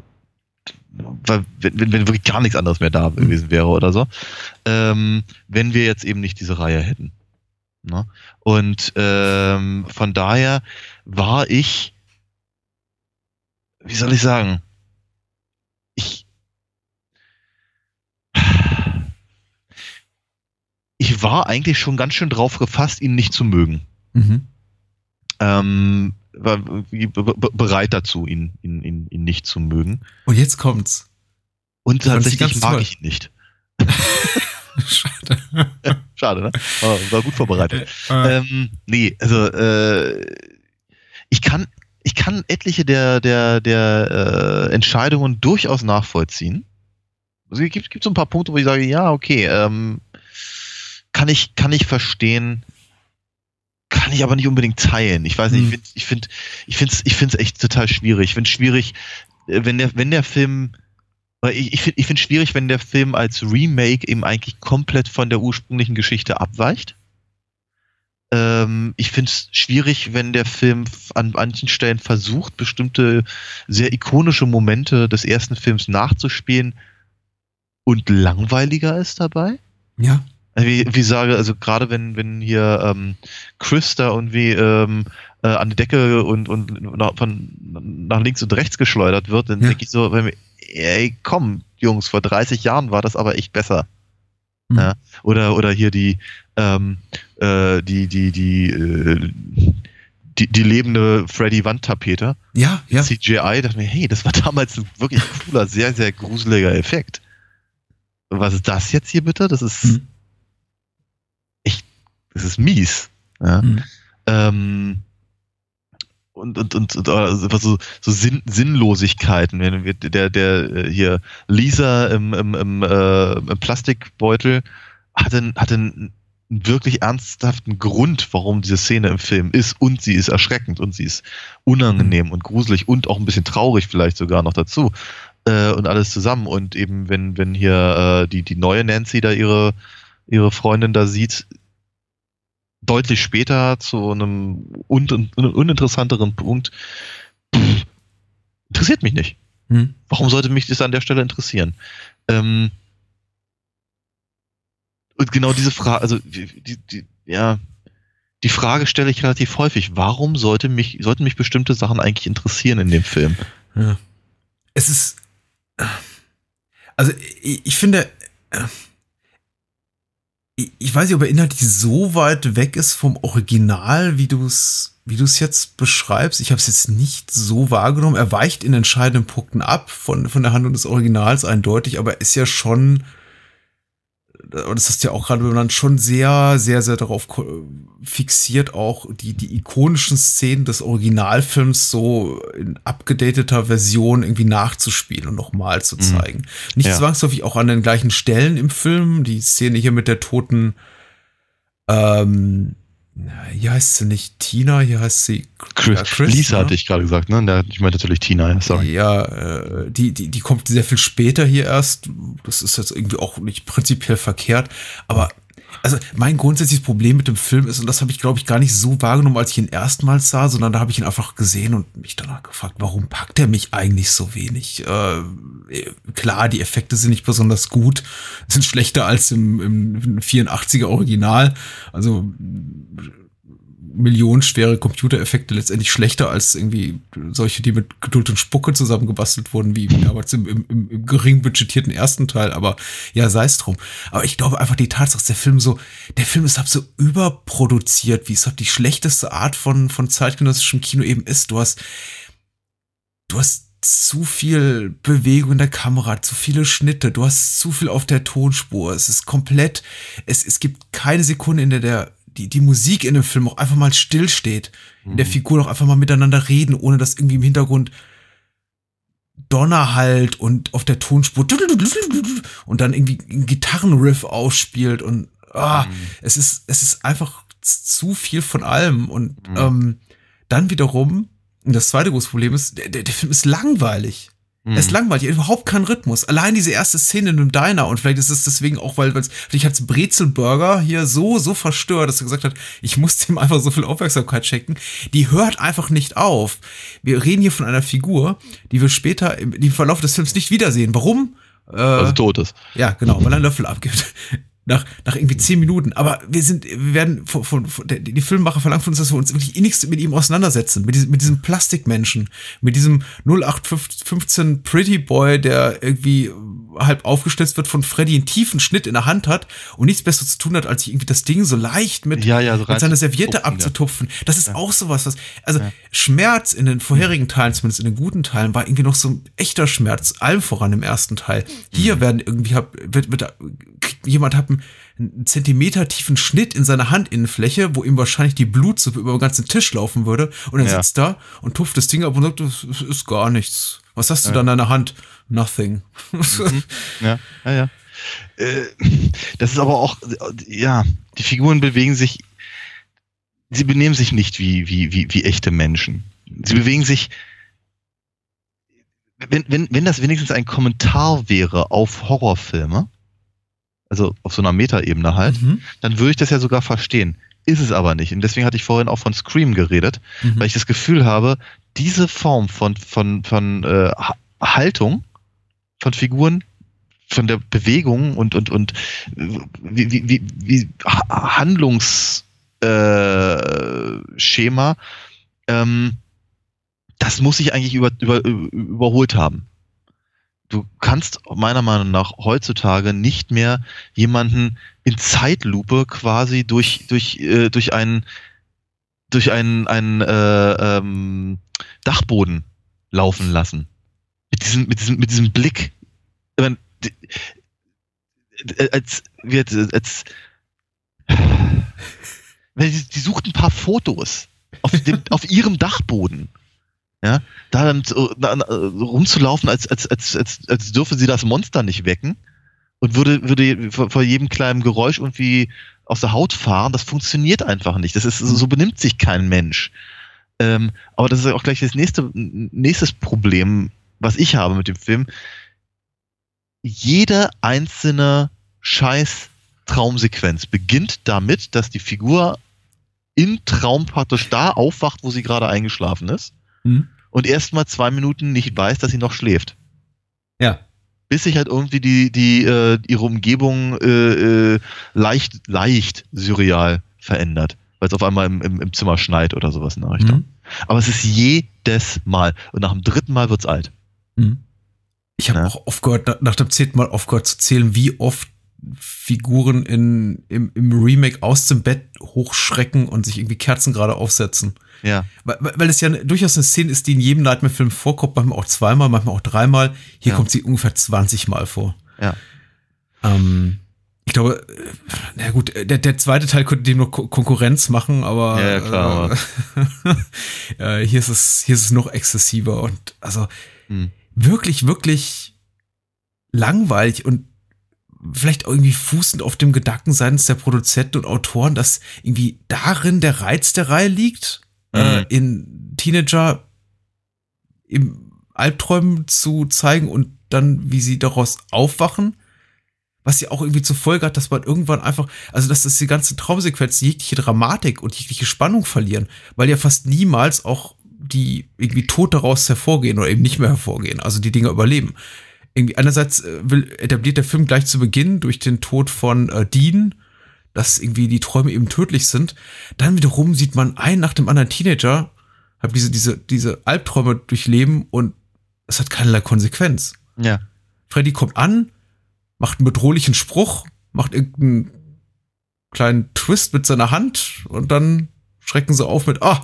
weil, wenn, wenn wenn wirklich gar nichts anderes mehr da gewesen wäre oder so, ähm, wenn wir jetzt eben nicht diese Reihe hätten. Ne? Und ähm, von daher war ich, wie soll ich sagen, ich, ich war eigentlich schon ganz schön drauf gefasst, ihn nicht zu mögen. Mhm. Ähm, war bereit dazu, ihn, ihn, ihn, ihn nicht zu mögen. Und jetzt kommt's. Und tatsächlich mag toll. ich ihn nicht. Schade. Schade, ne? War, war gut vorbereitet. Äh, Ähm, nee, also äh, ich kann ich kann etliche der der der äh, Entscheidungen durchaus nachvollziehen. Also es gibt, gibt so ein paar Punkte, wo ich sage, ja, okay, ähm, kann ich kann ich verstehen, kann ich aber nicht unbedingt teilen. Ich weiß nicht, Hm. ich finde ich finde ich finde es echt total schwierig. Ich finde schwierig, äh, wenn der wenn der Film ich, ich finde ich finde schwierig, wenn der Film als Remake eben eigentlich komplett von der ursprünglichen Geschichte abweicht. Ähm, ich finde es schwierig, wenn der Film an manchen Stellen versucht, bestimmte sehr ikonische Momente des ersten Films nachzuspielen und langweiliger ist dabei. ja. Also Wie, wie sage, also gerade wenn, wenn hier ähm, Chris da irgendwie ähm, äh, an die Decke und, und nach, von, nach links und rechts geschleudert wird, dann Ja. denke ich so, wenn wir, ey, komm, Jungs, vor 30 Jahren war das aber echt besser. Mhm. Ja. Oder, oder hier die, ähm, äh, die, die, die, äh, die, die lebende Freddy Wandtapete. Ja, ja. CGI, dachte mir, hey, das war damals ein wirklich cooler, sehr, sehr gruseliger Effekt. Was ist das jetzt hier bitte? Das ist, Mhm. das ist mies. Ja. Mhm. Ähm, und, und, und, und also einfach so, so Sinn, Sinnlosigkeiten. Wenn wir, der, der äh, hier Lisa im, im, im, äh, im Plastikbeutel hatte, hatte einen wirklich ernsthaften Grund, warum diese Szene im Film ist und sie ist erschreckend und sie ist unangenehm und gruselig und auch ein bisschen traurig vielleicht sogar noch dazu äh, und alles zusammen und eben wenn wenn hier äh, die die neue Nancy da ihre ihre Freundin da sieht deutlich später zu einem un un uninteressanteren Punkt pff, interessiert mich nicht Mhm. warum sollte mich das an der Stelle interessieren? Ähm, und genau diese Frage, also die, die, die, ja, die Frage stelle ich relativ häufig. Warum sollte mich, sollten mich bestimmte Sachen eigentlich interessieren in dem Film? Ja. Es ist. Also, ich, ich finde. äh, Ich, weiß nicht, ob er inhaltlich so weit weg ist vom Original, wie du es wie du es jetzt beschreibst. Ich habe es jetzt nicht so wahrgenommen. Er weicht in entscheidenden Punkten ab von, von der Handlung des Originals eindeutig, aber er ist ja schon, und das hast du ja auch gerade benannt, schon sehr, sehr, sehr darauf fixiert, auch die, die ikonischen Szenen des Originalfilms so in abgedateter Version irgendwie nachzuspielen und nochmal zu Mhm. zeigen. Nicht Ja. zwangsläufig auch an den gleichen Stellen im Film. Die Szene hier mit der toten, ähm, hier heißt sie nicht Tina, hier heißt sie Chris, ja, Lisa ne? hatte ich gerade gesagt, ne? Ich meine natürlich Tina, ja, sorry. Ja, äh, die, die, die kommt sehr viel später hier erst. Das ist jetzt irgendwie auch nicht prinzipiell verkehrt. Aber also mein grundsätzliches Problem mit dem Film ist, und das habe ich, glaube ich, gar nicht so wahrgenommen, als ich ihn erstmals sah, sondern da habe ich ihn einfach gesehen und mich danach gefragt, warum packt er mich eigentlich so wenig? Äh, klar, die Effekte sind nicht besonders gut, sind schlechter als im, im 84er Original. Also millionenschwere Computereffekte letztendlich schlechter als irgendwie solche, die mit Geduld und Spucke zusammengebastelt wurden, wie damals im, im, im, gering budgetierten ersten Teil. Aber ja, sei es drum. Aber ich glaube einfach die Tatsache, dass der Film so, der Film ist halt so überproduziert, wie es halt die schlechteste Art von, von zeitgenössischem Kino eben ist. Du hast, du hast zu viel Bewegung in der Kamera, zu viele Schnitte, du hast zu viel auf der Tonspur. Es ist komplett, es, es gibt keine Sekunde, in der der die, die Musik in dem Film auch einfach mal stillsteht. In der Figur auch einfach mal miteinander reden, ohne dass irgendwie im Hintergrund Donner halt und auf der Tonspur und dann irgendwie ein Gitarrenriff ausspielt und ah, es ist es ist einfach zu viel von allem und ähm, dann wiederum und das zweite große Problem ist der, der, der Film ist langweilig er ist langweilig, er hat überhaupt keinen Rhythmus. Allein diese erste Szene in einem Diner und vielleicht ist es deswegen auch, weil weil's- vielleicht hat's Brezelburger hier so, so verstört, dass er gesagt hat, ich muss dem einfach so viel Aufmerksamkeit schenken. Die hört einfach nicht auf. Wir reden hier von einer Figur, die wir später im, im Verlauf des Films nicht wiedersehen. Warum? Äh, Also tot ist. ja, genau, weil er einen Löffel abgibt. Nach, nach irgendwie zehn Minuten. Aber wir sind, wir werden von, von, von der, die Filmmacher verlangen von uns, dass wir uns wirklich innigst mit ihm auseinandersetzen. Mit diesem, mit diesem Plastikmenschen. Mit diesem 0815 Pretty Boy, der irgendwie halb aufgestützt wird von Freddy einen tiefen Schnitt in der Hand hat und nichts Besseres zu tun hat, als sich irgendwie das Ding so leicht mit, Ja, ja, so mit seiner Serviette ja. abzutupfen. Das ist auch sowas, was, also Schmerz in den vorherigen Teilen, zumindest in den guten Teilen, war irgendwie noch so ein echter Schmerz, allem voran im ersten Teil. Mhm. Hier werden irgendwie, wird, wird, jemand hat einen, einen Zentimeter tiefen Schnitt in seiner Handinnenfläche, wo ihm wahrscheinlich die Blutsuppe über den ganzen Tisch laufen würde und er Ja. sitzt da und tupft das Ding ab und sagt, das ist gar nichts. Was hast du da in deiner Hand? Nothing. Ja, ja, ja. Äh, Das ist aber auch, ja, die Figuren bewegen sich, sie benehmen sich nicht wie, wie, wie, wie echte Menschen. Sie bewegen sich, wenn, wenn, wenn das wenigstens ein Kommentar wäre auf Horrorfilme, also auf so einer Metaebene halt, Mhm. dann würde ich das ja sogar verstehen. Ist es aber nicht. Und deswegen hatte ich vorhin auch von Scream geredet, Mhm. weil ich das Gefühl habe, diese Form von, von, von äh, Ha- Haltung von Figuren, von der Bewegung und, und, und äh, wie, wie, wie, wie Ha- Handlungsschema, äh, ähm, das muss sich eigentlich über, über, überholt haben. Du kannst meiner Meinung nach heutzutage nicht mehr jemanden in Zeitlupe quasi durch, durch, äh, durch einen, durch einen, einen äh, ähm, Dachboden laufen lassen. Mit diesem, mit diesem, mit diesem Blick. Ich mein, die- äh, als, wird, als, weil die, die sucht ein paar Fotos auf, dem, auf ihrem Dachboden. Ja, da dann so, na, na, rumzulaufen, als, als, als, als, als dürfe sie das Monster nicht wecken und würde, würde vor, vor jedem kleinen Geräusch irgendwie aus der Haut fahren, das funktioniert einfach nicht. Das ist, so benimmt sich kein Mensch. Ähm, aber das ist auch gleich das nächste, nächstes Problem, was ich habe mit dem Film. Jede einzelne scheiß Traumsequenz beginnt damit, dass die Figur im Traum praktisch da aufwacht, wo sie gerade eingeschlafen ist Mhm. Und erst mal zwei Minuten nicht weiß, dass sie noch schläft. Ja. Bis sich halt irgendwie die, die, äh, ihre Umgebung äh, äh, leicht, leicht surreal verändert. Weil es auf einmal im, im, im Zimmer schneit oder sowas in der Richtung. Mhm. Aber es ist jedes Mal. Und nach dem dritten Mal wird's alt. Mhm. Ich habe Ja. auch aufgehört, nach dem zehnten Mal aufgehört zu zählen, wie oft Figuren in, im, im Remake aus dem Bett hochschrecken und sich irgendwie Kerzen gerade aufsetzen. Ja. Weil, weil es ja durchaus eine Szene ist, die in jedem Nightmare-Film vorkommt, manchmal auch zweimal, manchmal auch dreimal. Hier Ja. kommt sie ungefähr 20 Mal vor. Ja. Ähm, ich glaube, äh, na gut, der, der zweite Teil könnte dem noch Ko- Konkurrenz machen, aber, Ja, ja, klar, äh, äh, hier ist es, hier ist es noch exzessiver und also Hm. wirklich, wirklich langweilig und vielleicht irgendwie fußend auf dem Gedanken seitens der Produzenten und Autoren, dass irgendwie darin der Reiz der Reihe liegt, äh, Mhm. in Teenager im Albträumen zu zeigen und dann, wie sie daraus aufwachen. Was ja auch irgendwie zur Folge hat, dass man irgendwann einfach, also dass das die ganze Traumsequenz jegliche Dramatik und jegliche Spannung verlieren, weil ja fast niemals auch die irgendwie tot daraus hervorgehen oder eben nicht mehr hervorgehen, also die Dinger überleben. Irgendwie einerseits äh, will, etabliert der Film gleich zu Beginn durch den Tod von äh, Dean, dass irgendwie die Träume eben tödlich sind. Dann wiederum sieht man einen nach dem anderen Teenager, hat diese, diese, diese Albträume durchleben und es hat keinerlei Konsequenz. Ja. Freddy kommt an, macht einen bedrohlichen Spruch, macht irgendeinen kleinen Twist mit seiner Hand und dann schrecken sie auf mit, ah,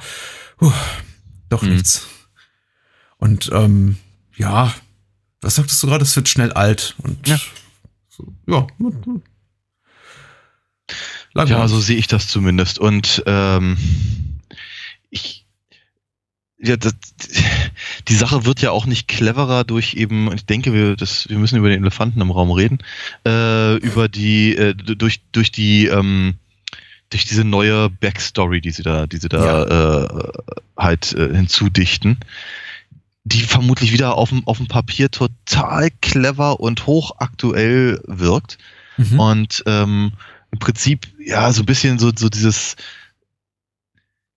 huh, doch Mhm. nichts. Und ähm, ja, was sagtest du gerade? Es wird schnell alt und Ja. so, ja. Lang Ja, so sehe ich das zumindest. Und ähm, ich, ja, das, die Sache wird ja auch nicht cleverer durch eben, und ich denke, wir, das, wir müssen über den Elefanten im Raum reden, äh, über die, äh, durch, durch die, ähm, durch diese neue Backstory, die sie da, die sie da äh, halt äh, hinzudichten, die vermutlich wieder auf dem, auf dem Papier total clever und hochaktuell wirkt. Mhm. Und ähm, im Prinzip, ja, so ein bisschen so, so dieses,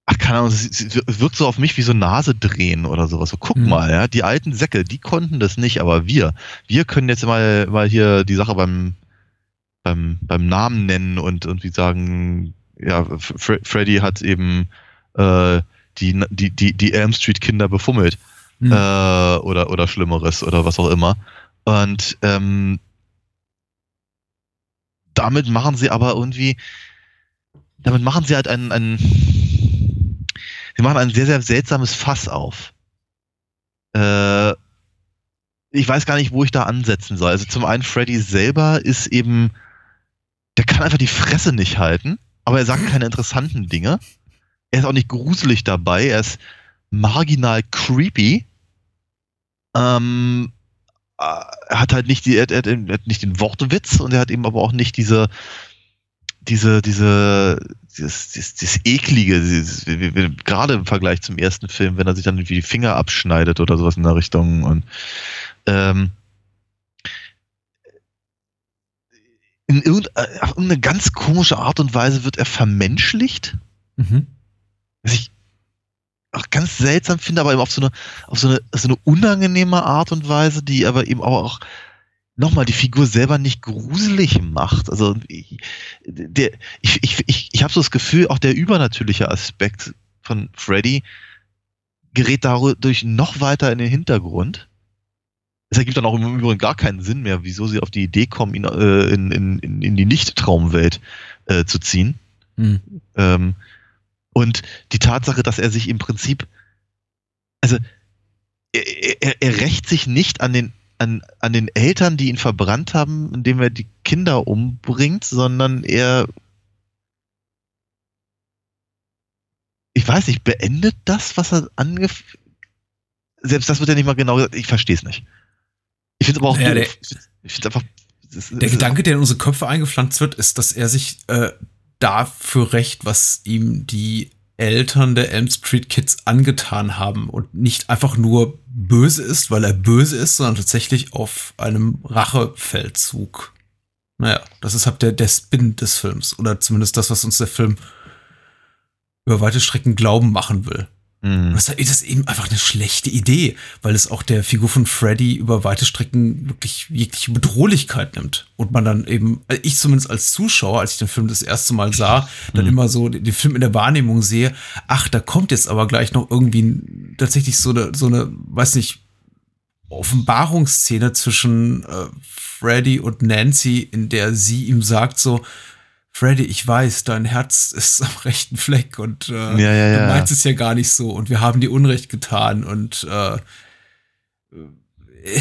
ach, keine Ahnung, es wirkt so auf mich wie so Nase drehen oder sowas. So, guck Mhm. mal, ja, die alten Säcke, die konnten das nicht, aber wir, wir können jetzt mal, mal hier die Sache beim, beim, beim Namen nennen und irgendwie sagen, ja, Fre Freddy hat eben äh, die, die, die, die Elm Street Kinder befummelt Mhm. äh, oder, oder Schlimmeres oder was auch immer. Und ähm, damit machen sie aber irgendwie, damit machen sie halt ein, ein sie machen ein sehr, sehr seltsames Fass auf. Äh, ich weiß gar nicht, wo ich da ansetzen soll. Also zum einen, Freddy selber ist eben, der kann einfach die Fresse nicht halten, aber er sagt keine interessanten Dinge. Er ist auch nicht gruselig dabei, er ist marginal creepy. Ähm, äh, er hat halt nicht die, er, hat- er, er hat nicht den Wortwitz und er hat eben aber auch nicht diese, diese, diese, dieses, dieses, dieses eklige, dieses, gerade im Vergleich zum ersten Film, wenn er sich dann irgendwie die Finger abschneidet oder sowas in der Richtung und ähm, in irgendeine, auf irgendeine ganz komische Art und Weise wird er vermenschlicht Mhm. ich auch ganz seltsam finde, aber eben auf so eine, auf so eine, so eine unangenehme Art und Weise, die aber eben auch, nochmal die Figur selber nicht gruselig macht. Also ich, der, ich, ich, ich, ich habe so das Gefühl, auch der übernatürliche Aspekt von Freddy gerät dadurch noch weiter in den Hintergrund. Es ergibt dann auch im Übrigen gar keinen Sinn mehr, wieso sie auf die Idee kommen, ihn äh, in, in, in die Nicht-Traumwelt äh, zu ziehen. Mhm. Ähm, und die Tatsache, dass er sich im Prinzip, also er, er, er rächt sich nicht an den, an, an den Eltern, die ihn verbrannt haben, indem er die Kinder umbringt, sondern er, ich weiß nicht, beendet das, was er angef... Selbst das wird ja nicht mal genau gesagt, ich verstehe es nicht. Ich finde es aber auch Naja, doof. Ich finde einfach... das Der Gedanke, der in unsere Köpfe eingepflanzt wird, ist, dass er sich äh, dafür rächt, was ihm die Eltern der Elm Street Kids angetan haben und nicht einfach nur böse ist, weil er böse ist, sondern tatsächlich auf einem Rachefeldzug. Naja, das ist halt der, der Spin des Films oder zumindest das, was uns der Film über weite Strecken glauben machen will. Mhm. Das ist eben einfach eine schlechte Idee, weil es auch der Figur von Freddy über weite Strecken wirklich jegliche Bedrohlichkeit nimmt. Und man dann eben, äh, ich zumindest als Zuschauer, als ich den Film das erste Mal sah, dann Mhm. immer so den Film in der Wahrnehmung sehe, ach, da kommt jetzt aber gleich noch irgendwie tatsächlich so eine, so eine, weiß nicht, Offenbarungsszene zwischen äh, Freddy und Nancy, in der sie ihm sagt so, Freddy, ich weiß, dein Herz ist am rechten Fleck und äh, Ja, ja, du ja. meinst es ja gar nicht so und wir haben dir Unrecht getan und äh, äh,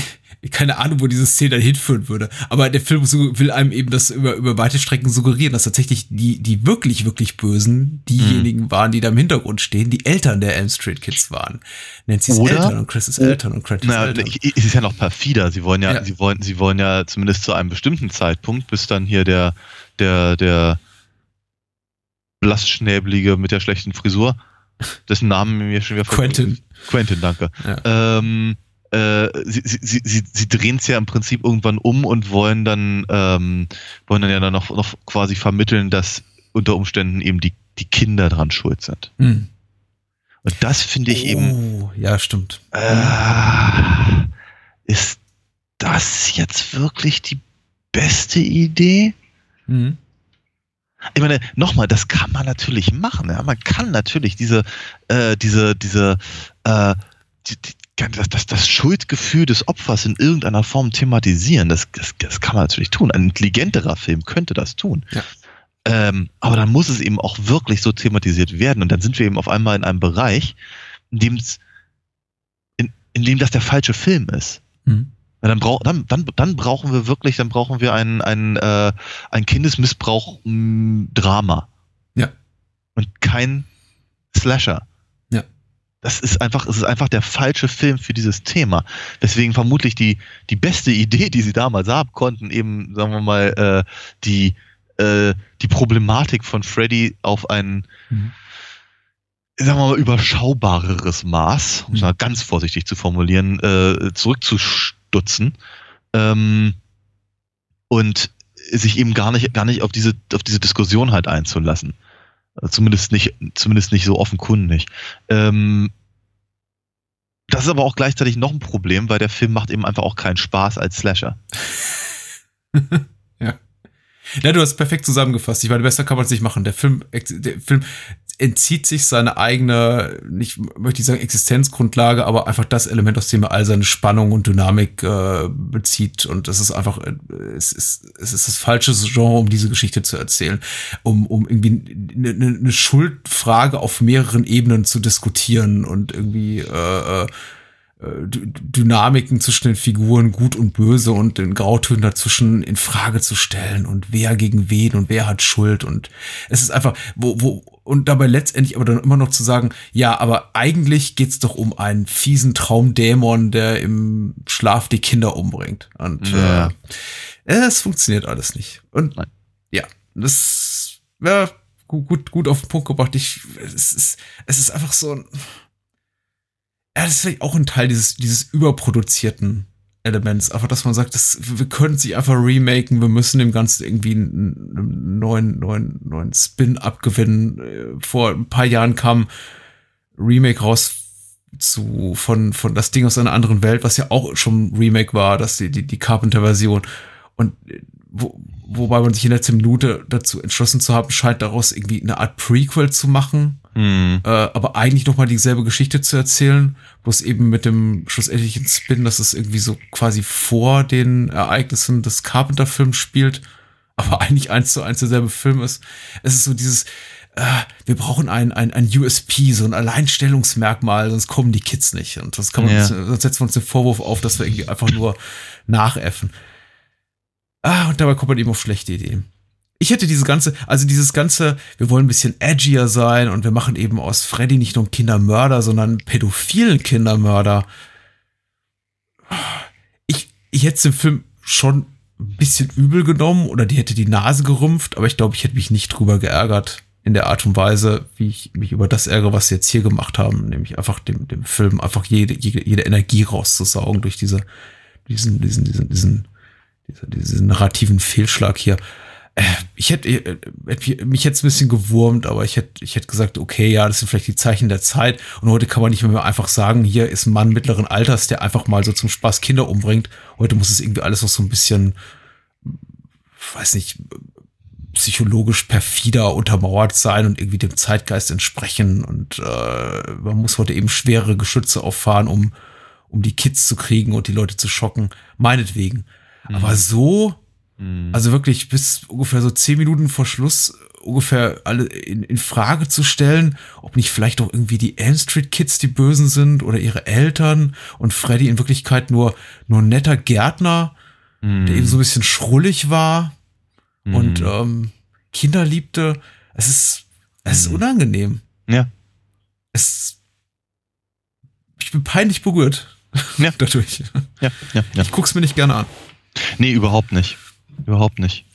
keine Ahnung, wo diese Szene dann hinführen würde. Aber der Film will einem eben das über, über weite Strecken suggerieren, dass tatsächlich die, die wirklich, wirklich Bösen diejenigen waren, die da im Hintergrund stehen, die Eltern der Elm Street Kids waren. Nancy's Oder- Eltern und Chris' Eltern und Credit's Na, Eltern. ich- es ist ja noch perfider. Sie wollen ja, Ja. sie wollen, sie wollen ja zumindest zu einem bestimmten Zeitpunkt, bis dann hier der, der, der blassschnäbelige mit der schlechten Frisur, dessen Namen mir schon wieder Quentin. Quentin, danke. Ja. Ähm, äh, sie, sie, sie, sie, drehen es ja im Prinzip irgendwann um und wollen dann, ähm, wollen dann ja dann noch, noch quasi vermitteln, dass unter Umständen eben die, die Kinder dran schuld sind. Hm. Und das finde ich eben Oh, ja, stimmt. äh, ist das jetzt wirklich die beste Idee? Mhm. Ich meine, nochmal, das kann man natürlich machen. Ja? Man kann natürlich diese, äh, diese, diese, äh, die, die, das, das, das Schuldgefühl des Opfers in irgendeiner Form thematisieren. Das, das, das kann man natürlich tun. Ein intelligenterer Film könnte das tun. Ja. Ähm, aber dann muss es eben auch wirklich so thematisiert werden. Und dann sind wir eben auf einmal in einem Bereich, in dem es in, in dem das der falsche Film ist. Hm. Ja, dann, brauch, dann, dann, dann brauchen wir wirklich, dann brauchen wir ein, ein, äh, ein Kindesmissbrauch-Drama. Ja. Und kein Slasher. Ja. Das ist einfach, es ist einfach der falsche Film für dieses Thema. Deswegen vermutlich die, die beste Idee, die sie damals haben konnten, eben, sagen wir mal, äh, die, äh, die Problematik von Freddy auf ein, Mhm. sagen wir mal, überschaubareres Maß, um es Mhm. mal ganz vorsichtig zu formulieren, äh, zurückzustutzen. Ähm, und sich eben gar nicht, gar nicht auf diese, auf diese Diskussion halt einzulassen. Äh, Zumindest nicht, zumindest nicht so offenkundig. Ähm, das ist aber auch gleichzeitig noch ein Problem, weil der Film macht eben einfach auch keinen Spaß als Slasher. ja. Ja, du hast perfekt zusammengefasst. Ich meine, besser kann man es nicht machen. Der Film, der Film entzieht sich seine eigene, nicht möchte ich sagen Existenzgrundlage, aber einfach das Element, aus dem er all seine Spannung und Dynamik äh, bezieht. Und es ist einfach, äh, es ist, es ist das falsche Genre, um diese Geschichte zu erzählen, um, um irgendwie eine, eine eine Schuldfrage auf mehreren Ebenen zu diskutieren und irgendwie äh, äh, D- Dynamiken zwischen den Figuren gut und böse und den Grautönen dazwischen in Frage zu stellen und wer gegen wen und wer hat Schuld und es ist einfach wo wo und dabei letztendlich aber dann immer noch zu sagen ja aber eigentlich geht's doch um einen fiesen Traumdämon der im Schlaf die Kinder umbringt und Ja. äh, es funktioniert alles nicht und Nein. ja das ja gut gut gut auf den Punkt gebracht ich es ist es ist einfach so ein ja, das ist vielleicht auch ein Teil dieses, dieses überproduzierten Elements. Einfach, dass man sagt, das, wir können sich einfach remaken, wir müssen dem Ganzen irgendwie einen, neuen, neuen, neuen Spin abgewinnen. Äh, Vor ein paar Jahren kam Remake raus zu, von, von das Ding aus einer anderen Welt, was ja auch schon Remake war, das die, die, die Carpenter-Version. Und äh, wo, wobei man sich in letzter Minute dazu entschlossen zu haben scheint, daraus irgendwie eine Art Prequel zu machen Hm. äh, aber eigentlich noch mal dieselbe Geschichte zu erzählen, bloß eben mit dem schlussendlichen Spin, dass es irgendwie so quasi vor den Ereignissen des Carpenter-Films spielt, aber eigentlich eins zu eins derselbe Film ist. Es ist so dieses, äh, wir brauchen ein, ein, ein USP, so ein Alleinstellungsmerkmal, sonst kommen die Kids nicht. Und das kann man, Ja. sonst setzen wir uns den Vorwurf auf, dass wir irgendwie einfach nur nachäffen. Ah, und dabei kommt man eben auf schlechte Ideen ich hätte diese ganze, also dieses ganze, wir wollen ein bisschen edgier sein und wir machen eben aus Freddy nicht nur einen Kindermörder, sondern einen pädophilen Kindermörder. Ich, ich hätte dem Film schon ein bisschen übel genommen oder die hätte die Nase gerümpft, aber ich glaube, ich hätte mich nicht drüber geärgert in der Art und Weise, wie ich mich über das ärgere, was sie jetzt hier gemacht haben, nämlich einfach dem, dem Film einfach jede, jede, jede Energie rauszusaugen durch diese, diesen, diesen, diesen, diesen, diesen, diesen narrativen Fehlschlag hier. Äh, Ich hätte, äh, hätte mich jetzt ein bisschen gewurmt, aber ich hätte, ich hätte gesagt, okay, ja, das sind vielleicht die Zeichen der Zeit. Und heute kann man nicht mehr einfach sagen, hier ist ein Mann mittleren Alters, der einfach mal so zum Spaß Kinder umbringt. Heute muss es irgendwie alles noch so ein bisschen, weiß nicht, psychologisch perfider untermauert sein und irgendwie dem Zeitgeist entsprechen. Und äh, man muss heute eben schwere Geschütze auffahren, um, um die Kids zu kriegen und die Leute zu schocken. Meinetwegen. Aber so, Hm. also wirklich bis ungefähr so zehn Minuten vor Schluss ungefähr alle in, in Frage zu stellen, ob nicht vielleicht auch irgendwie die Elm Street Kids die Bösen sind oder ihre Eltern und Freddy in Wirklichkeit nur, nur ein netter Gärtner, Hm. der eben so ein bisschen schrullig war Hm. und ähm, Kinder liebte. Es ist, es ist Mhm. unangenehm. Ja. Es, ich bin peinlich berührt. Ja. Dadurch. ja, ja, ja. Ich guck's mir nicht gerne an. Nee, überhaupt nicht. Überhaupt nicht.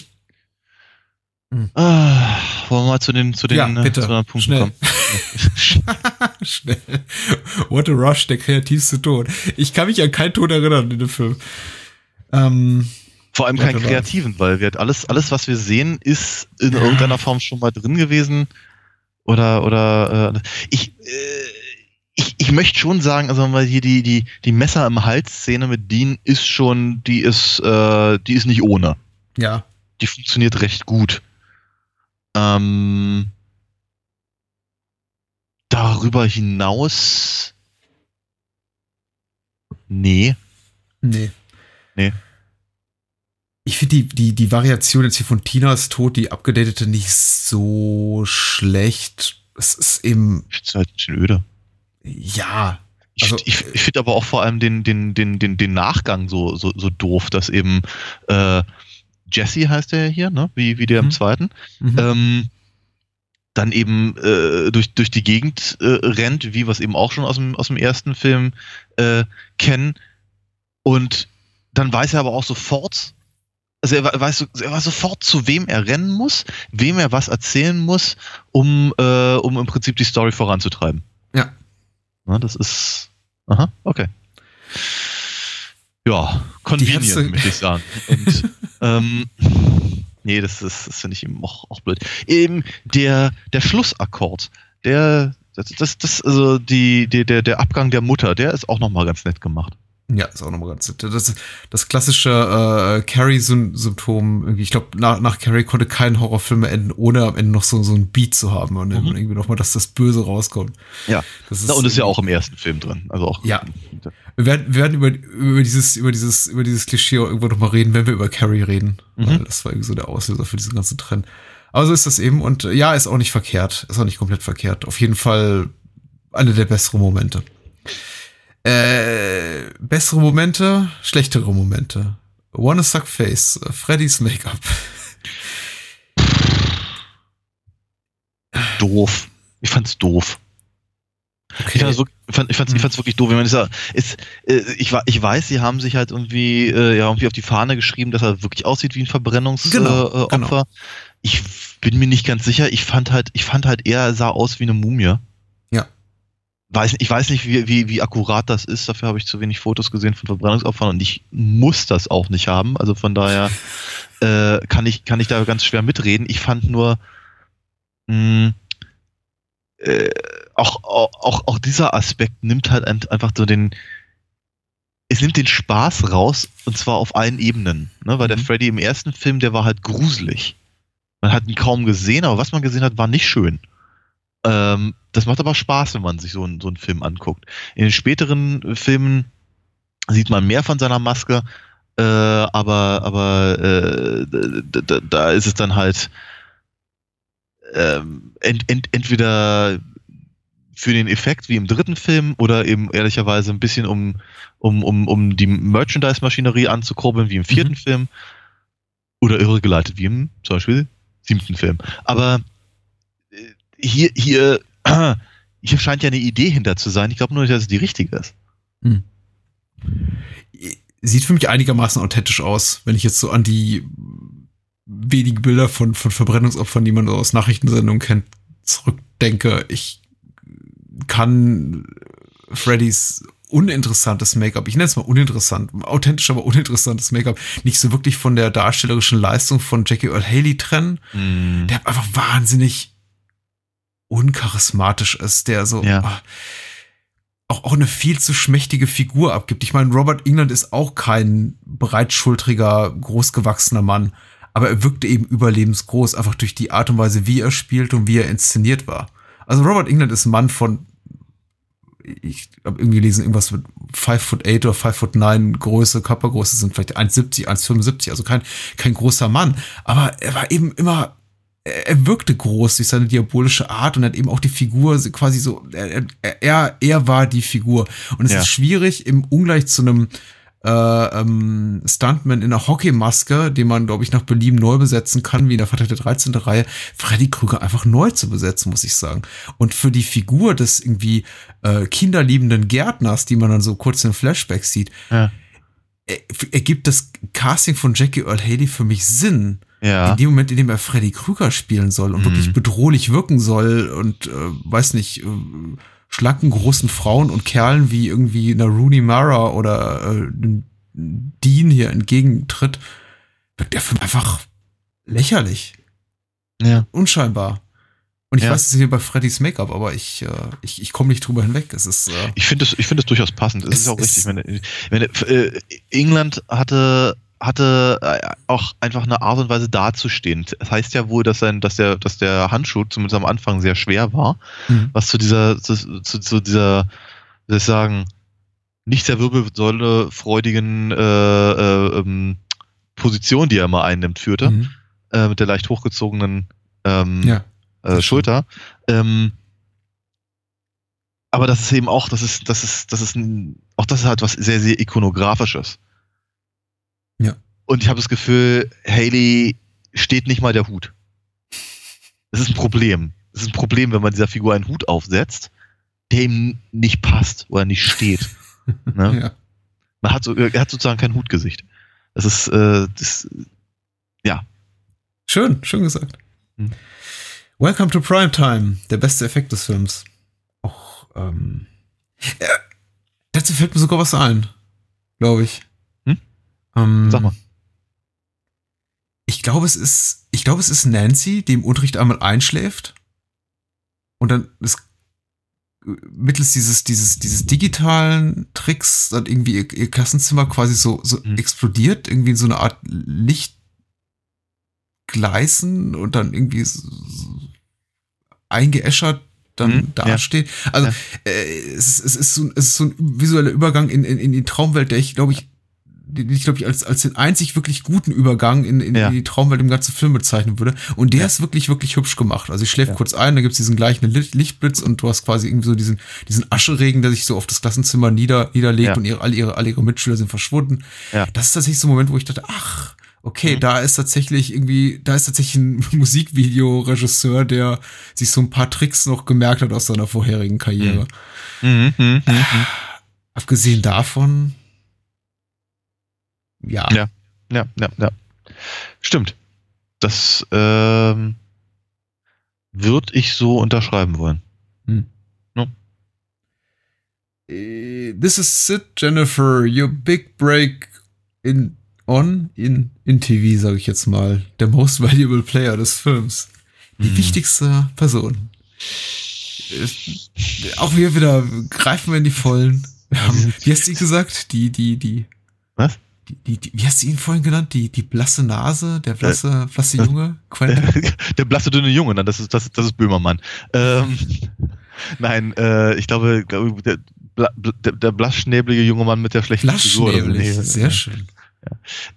Hm. Ah, wollen wir mal zu den, zu den, Ja, äh, bitte. zu den Punkten Schnell. kommen? Schnell. What a Rush, der kreativste Ton. Ich kann mich an keinen Ton erinnern in dem Film. Ähm, Vor allem keinen kreativen, weil wir alles, alles, was wir sehen, ist in irgendeiner Form schon mal drin gewesen. Oder, oder, äh, ich, äh, ich, ich möchte schon sagen, also mal hier die, die, die Messer im Hals-Szene mit Dean ist schon, die ist, äh, die ist nicht ohne. Ja. Die funktioniert recht gut. Ähm, darüber hinaus, nee. Nee. Nee. Ich finde die, die, die Variation jetzt hier von Tinas Tod, die abgedatete, nicht so schlecht. Es ist eben, Ich find's halt ein bisschen öde. ja, Ich, Also, ich, ich finde aber auch vor allem den, den, den, den, den Nachgang so, so, so doof, dass eben äh, Jesse heißt der hier, ne? Wie, wie der Mhm. im zweiten. Mhm. Ähm, dann eben äh, durch, durch die Gegend äh, rennt, wie wir es eben auch schon aus dem, aus dem ersten Film äh, kennen. Und dann weiß er aber auch sofort, also er, we- weiß, er weiß sofort, zu wem er rennen muss, wem er was erzählen muss, um, äh, um im Prinzip die Story voranzutreiben. Ja. Na, das ist. Aha, okay. Ja, convenient, möchte ich sagen. Und, ähm, nee, das, ist- das finde ich eben auch, auch blöd. Eben der, der Schlussakkord, der, das, das, das also die, die, der, der Abgang der Mutter, der ist auch nochmal ganz nett gemacht. Ja, ist auch nochmal ganz nett. Das, das klassische äh, Carrie-Symptom, ich glaube, nach, nach Carrie konnte kein Horrorfilm mehr enden, ohne am Ende noch so, so ein Beat zu haben und Mhm. irgendwie nochmal, dass das Böse rauskommt. Ja. Das Na, und ist ja auch im ersten Film drin. Also auch. Ja. Wir werden, wir werden über, über dieses, über dieses, über dieses Klischee auch irgendwann nochmal reden, wenn wir über Carrie reden. Mhm. Weil das war irgendwie so der Auslöser für diesen ganzen Trend. Aber so ist das eben und äh, ja, ist auch nicht verkehrt. Ist auch nicht komplett verkehrt. Auf jeden Fall eine der besseren Momente. Äh, bessere Momente, schlechtere Momente. Wanna Suck Face, äh, Freddys Make-up. Doof. Ich fand's doof. Ich Okay. fand's, ich fand, ich fand's, ich Mhm. fand's wirklich doof. Ich, meine, ja- ist, äh, ich, ich weiß, sie haben sich halt irgendwie, äh, ja, irgendwie auf die Fahne geschrieben, dass er wirklich aussieht wie ein Verbrennungsopfer. Genau, äh, Opfer. Ich bin mir nicht ganz sicher. Ich fand halt, ich fand halt eher, er sah aus wie eine Mumie. Ja. Weiß, ich weiß nicht, wie, wie, wie akkurat das ist. Dafür habe ich zu wenig Fotos gesehen von Verbrennungsopfern und ich muss das auch nicht haben. Also von daher äh, kann, ich, kann ich da ganz schwer mitreden. Ich fand nur, mh, äh, auch, auch, auch, dieser Aspekt nimmt halt ein- einfach so den, es nimmt den Spaß raus und zwar auf allen Ebenen. Ne? Weil der Mhm. Freddy im ersten Film, der war halt gruselig. Man hat ihn kaum gesehen, aber was man gesehen hat, war nicht schön. Ähm, das macht aber Spaß, wenn man sich so, einen- so einen Film anguckt. In den späteren Filmen sieht man mehr von seiner Maske, äh, aber, aber äh, da, da, da ist es dann halt ähm, ent, ent, entweder für den Effekt wie im dritten Film oder eben ehrlicherweise ein bisschen um, um, um, um die Merchandise-Maschinerie anzukurbeln wie im vierten Mhm. Film oder irregeleitet wie im zum Beispiel siebten Film. Aber äh, hier, hier, hier scheint ja eine Idee hinter zu sein. Ich glaube nur, nicht, dass es die richtige ist. Sieht für mich einigermaßen authentisch aus, wenn ich jetzt so an die wenigen Bilder von, von Verbrennungsopfern, die man aus Nachrichtensendungen kennt, zurückdenke. Ich kann Freddys uninteressantes Make-up, ich nenne es mal uninteressant, authentisch, aber uninteressantes Make-up, nicht so wirklich von der darstellerischen Leistung von Jackie Earl Haley trennen. Der einfach wahnsinnig uncharismatisch ist, der so Ja. ah, auch, auch eine viel zu schmächtige Figur abgibt. Ich meine, Robert England ist auch kein breitschultriger, großgewachsener Mann, aber er wirkte eben überlebensgroß, einfach durch die Art und Weise, wie er spielt und wie er inszeniert war. Also Robert England ist ein Mann von, ich habe irgendwie gelesen, irgendwas mit 5 foot 8 oder 5 foot 9 Größe, Körpergröße sind vielleicht 1,70, 1,75, also kein, kein großer Mann. Aber er war eben immer, er, wirkte groß durch seine diabolische Art und hat eben auch die Figur quasi so, er, er, er war die Figur. Und es Ja. ist schwierig im Ungleich zu einem äh, ähm, Stuntman in einer Hockeymaske, den man, glaube ich, nach Belieben neu besetzen kann, wie in der Freitag der 13. Reihe, Freddy Krüger einfach neu zu besetzen, muss ich sagen. Und für die Figur des irgendwie äh, kinderliebenden Gärtners, die man dann so kurz in Flashbacks sieht, Ja. er- ergibt das Casting von Jackie Earl Haley für mich Sinn. Ja. In dem Moment, in dem er Freddy Krüger spielen soll und Mhm. wirklich bedrohlich wirken soll und äh, weiß nicht, äh, schlanken großen Frauen und Kerlen wie irgendwie einer Rooney Mara oder äh, einem Dean hier entgegentritt, wirkt der Film einfach lächerlich, ja. unscheinbar. Und ich Ja. weiß, es ist hier bei Freddys Make-up, aber ich, äh, ich, ich komme nicht drüber hinweg. Es ist, äh, Ich finde es, ich finde es durchaus passend. Es Es ist auch ist- richtig. Ich meine, meine, äh, England hatte hatte äh, auch einfach eine Art und Weise dazustehen. Das heißt ja wohl, dass sein, dass der, dass der Handschuh zumindest am Anfang sehr schwer war, Mhm. was zu dieser, zu, zu, zu dieser, wie soll ich sagen, nicht sehr wirbelsäule freudigen äh, äh, ähm, Position, die er immer einnimmt, führte, mhm. äh, mit der leicht hochgezogenen ähm, ja. äh, Schulter. Ähm, aber das ist eben auch, das ist, das ist, das ist ein, auch das ist halt was sehr, sehr ikonografisches. Und ich habe das Gefühl, Haley steht nicht mal der Hut. Das ist ein Problem. Das ist ein Problem, wenn man dieser Figur einen Hut aufsetzt, der ihm nicht passt oder nicht steht. ne? Ja. Man hat so, er hat sozusagen kein Hutgesicht. Das ist, äh, das, ja. Schön, schön gesagt. Hm. Welcome to Primetime, der beste Effekt des Films. Auch, ähm. Ja, dazu fällt mir sogar was ein, glaube ich. Hm? Ähm, Sag mal. Ich glaube, es ist, ich glaube, es ist Nancy, die im Unterricht einmal einschläft und dann ist mittels dieses, dieses, dieses digitalen Tricks dann irgendwie ihr, ihr Klassenzimmer quasi so, so Mhm. explodiert, irgendwie in so eine Art Lichtgleisen und dann irgendwie so, eingeäschert dann Mhm, ja. dasteht. Also Ja. äh, es, ist, es, ist so, es ist so ein visueller Übergang in, in, in die Traumwelt, der ich glaube ich, den ich glaube ich als, als den einzig wirklich guten Übergang in, in, Ja. die Traumwelt im ganzen Film bezeichnen würde. Und der Ja. ist wirklich, wirklich hübsch gemacht. Also ich schläft Ja. kurz ein, da gibt's diesen gleichen Licht, Lichtblitz und du hast quasi irgendwie so diesen, diesen Ascheregen, der sich so auf das Klassenzimmer nieder, niederlegt und ihre, alle, ihre, alle ihre Mitschüler sind verschwunden. Ja. Das ist tatsächlich so ein Moment, wo ich dachte, ach, okay, Mhm. da ist tatsächlich irgendwie, da ist tatsächlich ein Musikvideoregisseur, der sich so ein paar Tricks noch gemerkt hat aus seiner vorherigen Karriere. Mhm, mhm, mhm. Abgesehen davon, ja. Ja. Ja, ja, ja. Stimmt. Das ähm, würde ich so unterschreiben wollen. Äh, This is it, Jennifer. Your big break in on in in TV, sage ich jetzt mal. Der most valuable player des Films. Die Mhm. wichtigste Person. Äh, Auch hier wieder greifen wir in die Vollen. Wir haben, wie hast du gesagt? Die, die, die. Was? Die, die, wie hast du ihn vorhin genannt? Die, die blasse Nase, der blasse, blasse Junge? Quentin? Der blasse dünne Junge, nein, das ist, das, das ist Böhmermann. Ähm, nein, äh, ich glaube, der, der, der blassschnäbelige junge Mann mit der schlechten Frisur. Blassschnäbelig. Nee, Sehr schön.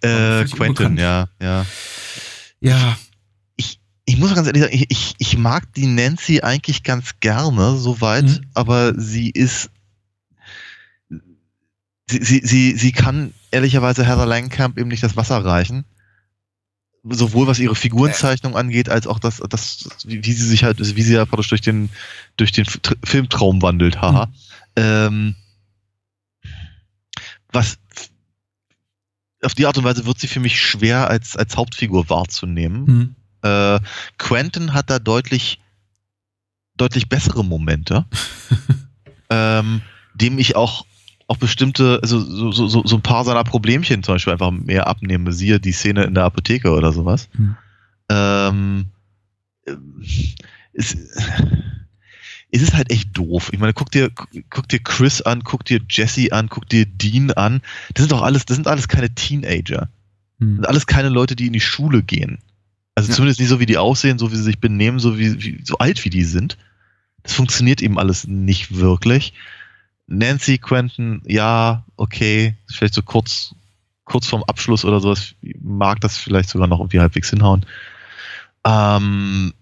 Äh, Völlig Quentin, ja, ja. Ja, Ich muss ganz ehrlich sagen, ich, ich, ich mag die Nancy eigentlich ganz gerne, soweit, Mhm. aber sie ist. Sie, sie, sie, sie kann ehrlicherweise Heather Langenkamp eben nicht das Wasser reichen. Sowohl was ihre Figurenzeichnung angeht, als auch das, das wie, wie sie sich halt, wie sie ja praktisch durch den, durch den Filmtraum wandelt, haha. Ähm, was auf die Art und Weise wird sie für mich schwer als, als Hauptfigur wahrzunehmen. hm. Äh, Quentin hat da deutlich, deutlich bessere Momente, ähm, dem ich auch, auch bestimmte, also so, so, so so ein paar seiner Problemchen zum Beispiel einfach mehr abnehme. Siehe die Szene in der Apotheke oder sowas. Hm. Ähm, äh, es, es ist halt echt doof. Ich meine, guck dir, guck dir Chris an, guck dir Jesse an, guck dir Dean an. Das sind doch alles, das sind alles keine Teenager. Das Hm. sind alles keine Leute, die in die Schule gehen. Also Ja. zumindest nicht so, wie die aussehen, so wie sie sich benehmen, so wie, wie so alt wie die sind. Das funktioniert eben alles nicht wirklich. Nancy Quentin, ja, okay, vielleicht so kurz, kurz vorm Abschluss oder sowas, mag das vielleicht sogar noch irgendwie halbwegs hinhauen. Ähm,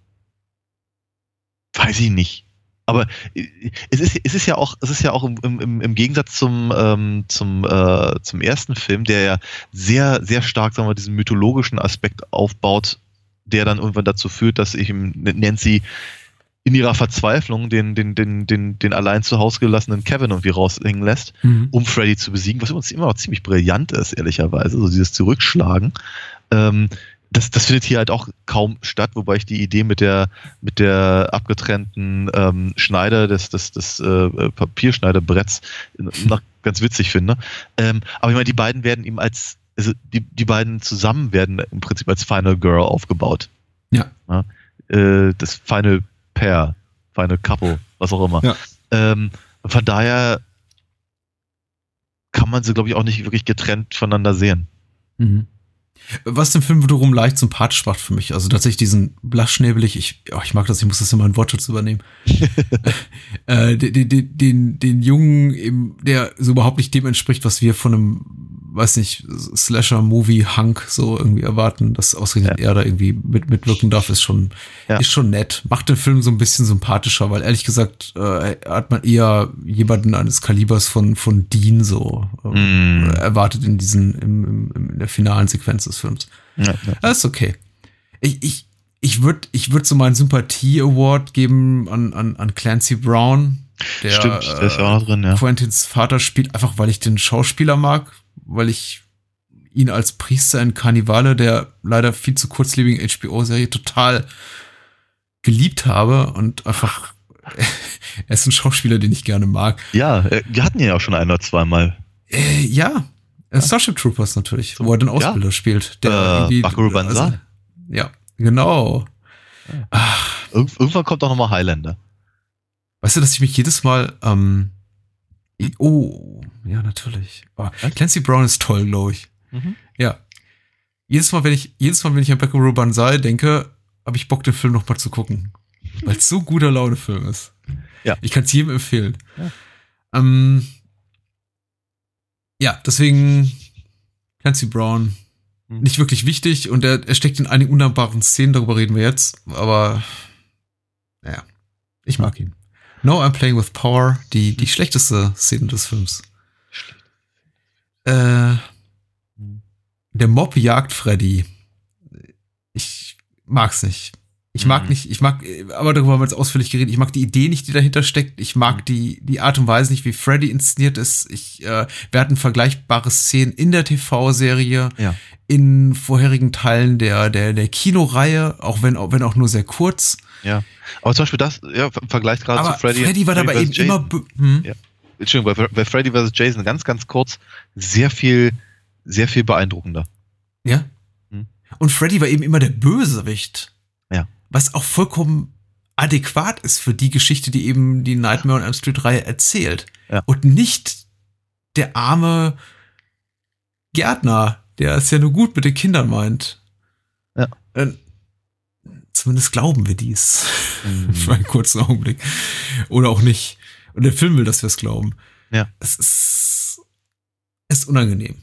weiß ich nicht. Aber äh, es ist, es ist ja auch, es ist ja auch im, im, im Gegensatz zum, ähm, zum, äh, zum ersten Film, der ja sehr, sehr stark, sagen wir, diesen mythologischen Aspekt aufbaut, der dann irgendwann dazu führt, dass ich Nancy in ihrer Verzweiflung den, den, den, den, den allein zu Hause gelassenen Kevin irgendwie raushängen lässt, Hm. um Freddy zu besiegen, was übrigens immer noch ziemlich brillant ist, ehrlicherweise, so dieses Zurückschlagen. Ähm, das, das findet hier halt auch kaum statt, wobei ich die Idee mit der, mit der abgetrennten ähm, Schneider des, des, des äh, Papierschneiderbretts noch ganz witzig finde. Ähm, aber ich meine, die beiden werden ihm als, also die, die beiden zusammen werden im Prinzip als Final Girl aufgebaut. Ja. Äh, das Final Pair, Final Couple, was auch immer. Ja. Ähm, von daher kann man sie, glaube ich, auch nicht wirklich getrennt voneinander sehen. Mhm. Was den Film wiederum leicht sympathisch macht für mich. Also tatsächlich diesen blassschnäbelig, ich, oh, ich mag das, ich muss das in meinen Wortschutz übernehmen. äh, den, den, den, den Jungen, eben, der so überhaupt nicht dem entspricht, was wir von einem weiß nicht, Slasher-Movie-Hunk so irgendwie erwarten, dass ausgerechnet er da irgendwie mit, mitwirken darf, ist schon, Ja. ist schon nett. Macht den Film so ein bisschen sympathischer, weil ehrlich gesagt äh, hat man eher jemanden eines Kalibers von, von Dean so ähm, Mm. erwartet in diesen, im, im, in der finalen Sequenz des Films. Ja, ja. Das ist okay. Ich, ich, ich würde ich würd so meinen Sympathie-Award geben an, an, an Clancy Brown. Der, Stimmt, der ist ja auch noch drin, ja. Quentins Vater spielt, einfach weil ich den Schauspieler mag, weil ich ihn als Priester in Karnivale, der leider viel zu kurzlebigen HBO-Serie, total geliebt habe und einfach, er ist ein Schauspieler, den ich gerne mag. Ja, äh, wir hatten ihn ja auch schon ein oder zweimal. Äh, ja, äh, Starship Troopers natürlich, wo er den Ausbilder spielt. Der Äh, Buckaroo Banzai? also, ja, genau. Irgend, irgendwann kommt auch nochmal Highlander. Weißt du, dass ich mich jedes Mal, ähm, oh, ja, natürlich. Oh, Clancy Brown ist toll, glaube ich. Mhm. Ja. Jedes Mal, wenn ich, jedes Mal, wenn ich an Buckaroo Banzai denke, habe ich Bock, den Film noch mal zu gucken. Weil es so guter Laune-Film ist. Ja. Ich kann es jedem empfehlen. Ja. Ähm, ja, deswegen Clancy Brown Mhm. nicht wirklich wichtig und er, er steckt in einigen undankbaren Szenen, darüber reden wir jetzt, aber naja, ich mag ihn. No, I'm Playing with Power, die, die schlechteste Szene des Films. Äh, der Mob jagt Freddy. Ich mag's nicht. Ich mag Mhm. nicht, ich mag, aber darüber haben wir jetzt ausführlich geredet, ich mag die Idee nicht, die dahinter steckt. Ich mag Mhm. die, die Art und Weise nicht, wie Freddy inszeniert ist. Ich, äh, wir hatten vergleichbare Szenen in der TV-Serie, Ja. in vorherigen Teilen der, der, der Kinoreihe, auch wenn, auch wenn auch nur sehr kurz. Ja. Aber zum Beispiel das, ja, im Vergleich gerade Aber zu Freddy. Freddy, war dabei eben immer, Jason. bö- hm? Ja. Entschuldigung, bei, bei Freddy vs. Jason ganz, ganz kurz, sehr viel, sehr viel beeindruckender. Ja. Hm. Und Freddy war eben immer der Bösewicht. Was auch vollkommen adäquat ist für die Geschichte, die eben die Nightmare on Elm Street Reihe erzählt. Ja. Und nicht der arme Gärtner, der es ja nur gut mit den Kindern meint. Ja. Äh, zumindest glauben wir dies. Mhm. Für einen kurzen Augenblick. Oder auch nicht. Und der Film will, dass wir es glauben. Ja. Es ist, es ist unangenehm.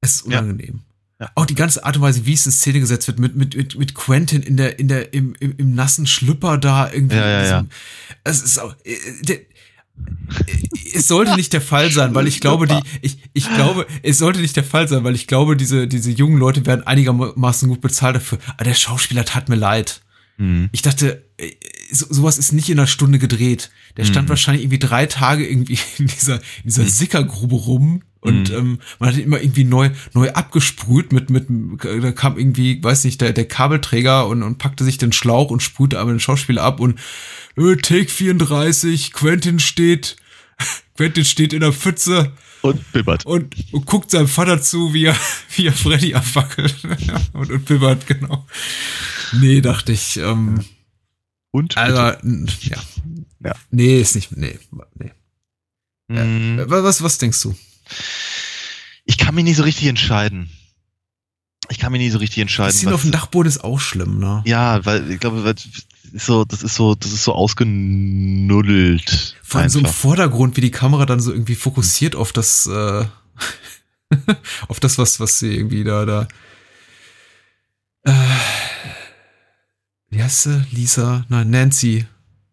Es ist unangenehm. Ja. Auch die ganze Art und Weise, wie es in Szene gesetzt wird, mit, mit, mit, mit Quentin in der, in der, im, im, im nassen Schlüpper da irgendwie. Ja, ja, ja. Es ist auch, äh, der, es sollte nicht der Fall sein, weil ich glaube, die, ich, ich glaube, es sollte nicht der Fall sein, weil ich glaube, diese, diese jungen Leute werden einigermaßen gut bezahlt dafür. Aber der Schauspieler tat mir leid. Mhm. Ich dachte, äh, so, sowas ist nicht in einer Stunde gedreht. Der stand Mhm. wahrscheinlich irgendwie drei Tage irgendwie in dieser, in dieser Sickergrube rum und Mhm. ähm, man hat ihn immer irgendwie neu, neu abgesprüht mit, mit, da kam irgendwie, weiß nicht, der, der Kabelträger und, und packte sich den Schlauch und sprühte aber den Schauspieler ab und äh, Take 34, Quentin steht, Quentin steht in der Pfütze Und bibbert. und, und guckt seinem Vater zu, wie er, wie er Freddy abfackelt und, und bibbert, genau. Nee, dachte ich, ähm, Und also, ja. Ja. Nee, ist nicht, nee, nee. Mhm. Äh, Was, was denkst du? Ich kann mich nicht so richtig entscheiden. Ich kann mich nicht so richtig entscheiden. Bisschen auf dem Dachboden ist auch schlimm, ne? Ja, weil ich glaube, weil das ist so, das ist so, das ist so ausgenuddelt. Vor allem so im einfach. Vordergrund, wie die Kamera dann so irgendwie fokussiert auf das, äh, auf das, was, was sie irgendwie da, da, äh, wie heißt sie? Lisa? Nein, Nancy.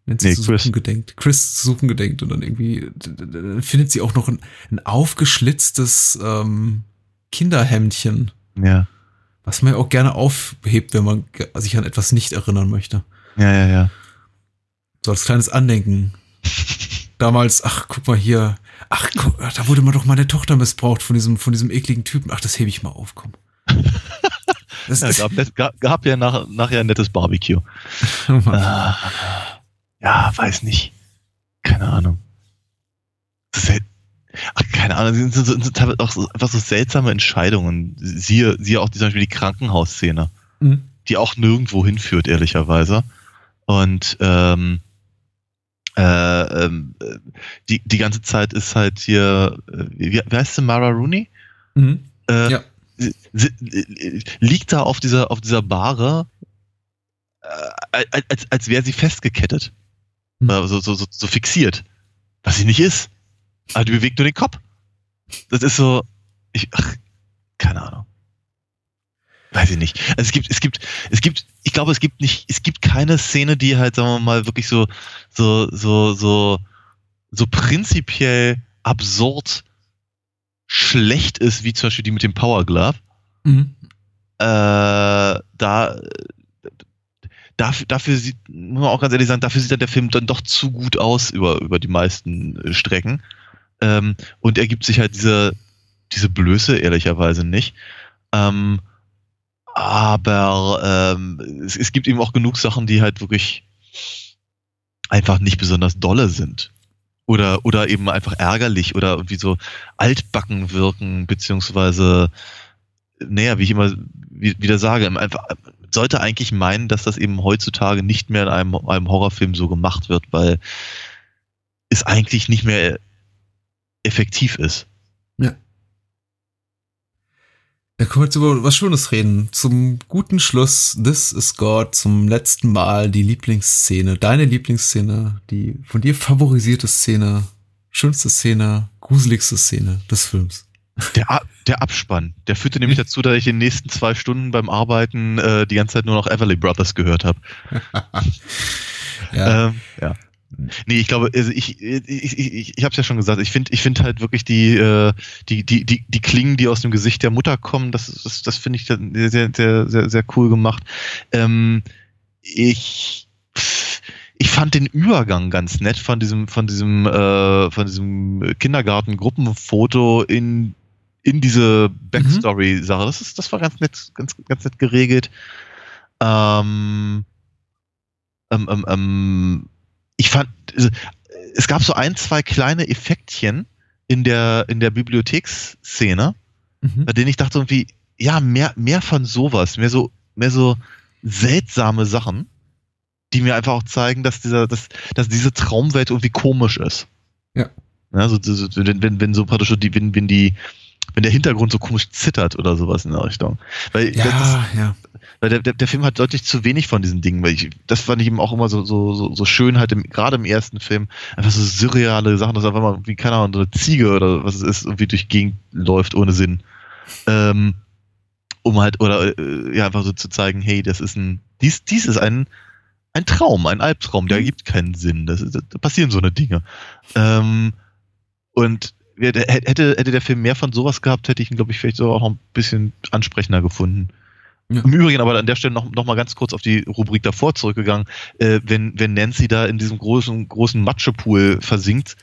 Nancy Nee, zu Chris. suchen gedenkt. Chris zu suchen gedenkt und dann irgendwie findet sie auch noch ein, ein aufgeschlitztes ähm, Kinderhemdchen, Ja, was man ja auch gerne aufhebt, wenn man sich an etwas nicht erinnern möchte. ja, ja, ja. So als kleines Andenken. Damals, ach, guck mal hier. Ach, guck, da wurde mal doch meine Tochter missbraucht von diesem, von diesem ekligen Typen. Ach, das hebe ich mal auf, komm. Das ja gab, gab, gab ja nach, nachher ein nettes Barbecue. Ah, ja, weiß nicht. Keine Ahnung. Sel Ach, keine Ahnung, sind, sind, sind, sind teilweise auch so, einfach so seltsame Entscheidungen. Siehe, siehe auch die, zum Beispiel die Krankenhausszene, Mhm. die auch nirgendwo hinführt, ehrlicherweise. Und ähm, äh, äh, die, die ganze Zeit ist halt hier, äh, wie, wie heißt sie, Mara Rooney? Mhm. Äh, Ja. sie- sie- liegt da auf dieser, auf dieser Bahre, äh, als, als wäre sie festgekettet. Hm. Oder so, so, so, so fixiert. Was sie nicht ist. Aber die bewegt nur den Kopf. Das ist so, Ich, ach, keine Ahnung. Weiß ich nicht. Also es gibt, es gibt, es gibt, ich glaube, es gibt nicht, es gibt keine Szene, die halt, sagen wir mal, wirklich so, so, so, so, so prinzipiell absurd schlecht ist, wie zum Beispiel die mit dem Power Glove. Mhm. Äh, da, dafür, dafür sieht, muss man auch ganz ehrlich sagen, dafür sieht dann der Film dann doch zu gut aus über, über die meisten äh, Strecken. Ähm, und er gibt sich halt diese, diese Blöße ehrlicherweise nicht. Ähm, aber ähm, es, es gibt eben auch genug Sachen, die halt wirklich einfach nicht besonders dolle sind. Oder, oder eben einfach ärgerlich oder irgendwie so altbacken wirken, beziehungsweise, naja, wie ich immer wie- wieder sage, einfach, sollte eigentlich meinen, dass das eben heutzutage nicht mehr in einem, einem Horrorfilm so gemacht wird, weil es eigentlich nicht mehr effektiv ist. Da können wir jetzt über was Schönes reden. Zum guten Schluss, This is God, zum letzten Mal die Lieblingsszene, deine Lieblingsszene, die von dir favorisierte Szene, schönste Szene, gruseligste Szene des Films. Der, der Abspann, der führte nämlich dazu, dass ich in den nächsten zwei Stunden beim Arbeiten äh, die ganze Zeit nur noch Everly Brothers gehört habe. Ja, Ähm, ja. Nee, ich glaube, also ich, ich, ich, ich, ich habe es ja schon gesagt, ich finde ich finde halt wirklich die, äh, die, die, die, die Klingen, die aus dem Gesicht der Mutter kommen, das, das, das finde ich sehr, sehr, sehr, sehr, sehr cool gemacht. Ähm, ich, ich fand den Übergang ganz nett von diesem, von diesem, äh, von diesem Kindergarten-Gruppenfoto in, in diese Backstory-Sache. Das, ist, das war ganz nett, ganz, ganz nett geregelt. Ähm, ähm, ähm, ähm, ich fand, also, es gab so ein, zwei kleine Effektchen in der, in der Bibliotheksszene, mhm. bei denen ich dachte irgendwie, ja, mehr, mehr von sowas, mehr so, mehr so seltsame Sachen, die mir einfach auch zeigen, dass dieser, dass, dass diese Traumwelt irgendwie komisch ist. Ja. Ja, so, so, so, wenn, wenn, wenn so praktisch die, wenn, wenn die, wenn der Hintergrund so komisch zittert oder sowas in der Richtung. Weil das, ja, ja. weil der, der, der Film hat deutlich zu wenig von diesen Dingen, weil ich, das fand ich eben auch immer so, so, so, so schön halt im, gerade im ersten Film, einfach so surreale Sachen, dass einfach mal wie, keine Ahnung, so eine Ziege oder was es ist, irgendwie durch Gegend läuft ohne Sinn. Ähm, um halt, oder äh, ja, einfach so zu zeigen, hey, das ist ein, dies, dies ist ein, ein Traum, ein Albtraum, der ergibt keinen Sinn. Das, da passieren so eine Dinge. Ähm, und ja, hätte, hätte der Film mehr von sowas gehabt, hätte ich ihn, glaube ich, vielleicht so auch noch ein bisschen ansprechender gefunden. Ja. Im Übrigen aber an der Stelle noch, noch mal ganz kurz auf die Rubrik davor zurückgegangen. Äh, wenn, wenn Nancy da in diesem großen, großen Matschepool versinkt,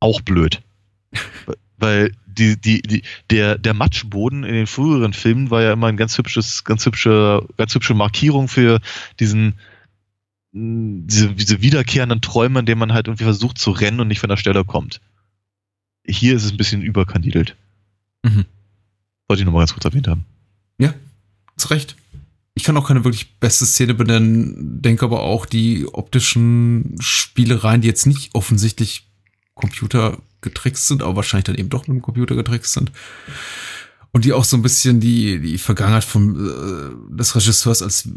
auch blöd. Weil die, die, die, der, der Matschboden in den früheren Filmen war ja immer ein ganz hübsches, ganz hübsche, ganz hübsche Markierung für diesen, diese, diese wiederkehrenden Träume, in denen man halt irgendwie versucht zu rennen und nicht von der Stelle kommt. Hier ist es ein bisschen überkandidelt. Mhm. Wollte ich nur mal ganz kurz erwähnt haben. Zu Recht. Ich kann auch keine wirklich beste Szene benennen, denke aber auch die optischen Spielereien, die jetzt nicht offensichtlich computergetrickst sind, aber wahrscheinlich dann eben doch mit dem Computer getrickst sind. Und die auch so ein bisschen die, die Vergangenheit vom, äh, des Regisseurs als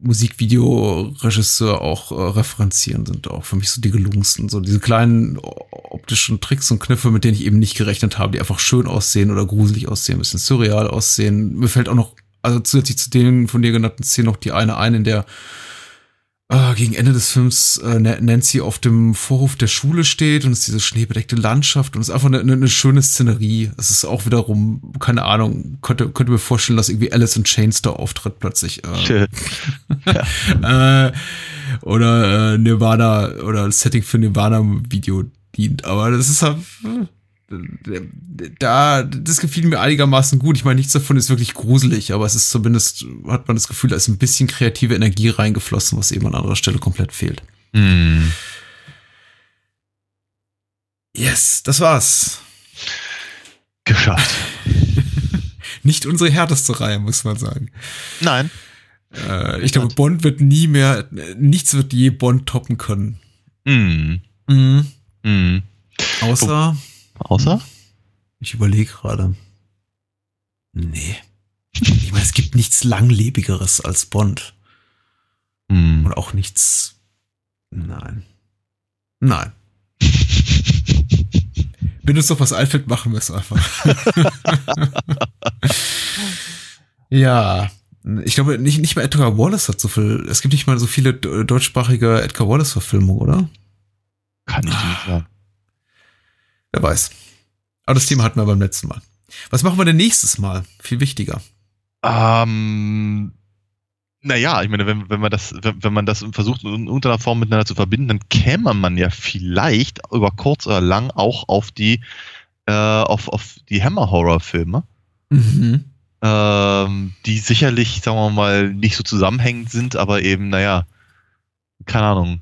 Musikvideoregisseur auch äh, referenzieren, sind auch für mich so die gelungensten. So diese kleinen o- optischen Tricks und Kniffe, mit denen ich eben nicht gerechnet habe, die einfach schön aussehen oder gruselig aussehen, ein bisschen surreal aussehen. Mir fällt auch noch, also zusätzlich zu den von dir genannten Szenen noch die eine ein, in der äh, gegen Ende des Films äh, Na- Nancy auf dem Vorhof der Schule steht und es ist diese schneebedeckte Landschaft und es ist einfach eine, eine, schöne Szenerie. Es ist auch wiederum, keine Ahnung, könnte, könnte mir vorstellen, dass irgendwie Alice in Chains da auftritt plötzlich. Äh, äh, oder äh, Nirvana oder Setting für Nirvana-Video dient. Aber das ist halt. Äh, Da, das gefiel mir einigermaßen gut. Ich meine, nichts davon ist wirklich gruselig, aber es ist zumindest, hat man das Gefühl, da ist ein bisschen kreative Energie reingeflossen, was eben an anderer Stelle komplett fehlt. Hm. Yes, das war's. Geschafft. Nicht unsere härteste Reihe, muss man sagen. Nein. Äh, ich glaube, Bond wird nie mehr, nichts wird je Bond toppen können. Hm. Mhm. Hm. Außer. Außer? Ich überlege gerade. Nee. Ich meine, es gibt nichts langlebigeres als Bond. Hm. Und auch nichts. Nein. Nein. Wenn uns doch was einfällt, machen wir es einfach. ja. Ich glaube, nicht, nicht mal Edgar Wallace hat so viel. Es gibt nicht mal so viele de- deutschsprachige Edgar Wallace-Verfilmungen, oder? Kann ich nicht sagen. Wer weiß. Aber das Thema hatten wir beim letzten Mal. Was machen wir denn nächstes Mal? Viel wichtiger. Ähm, naja, ich meine, wenn, wenn man das, wenn, wenn man das versucht, in irgendeiner Form miteinander zu verbinden, dann käme man ja vielleicht über kurz oder lang auch auf die, äh, auf, auf die Hammer-Horror-Filme, Mhm. ähm, die sicherlich, sagen wir mal, nicht so zusammenhängend sind, aber eben, naja, keine Ahnung,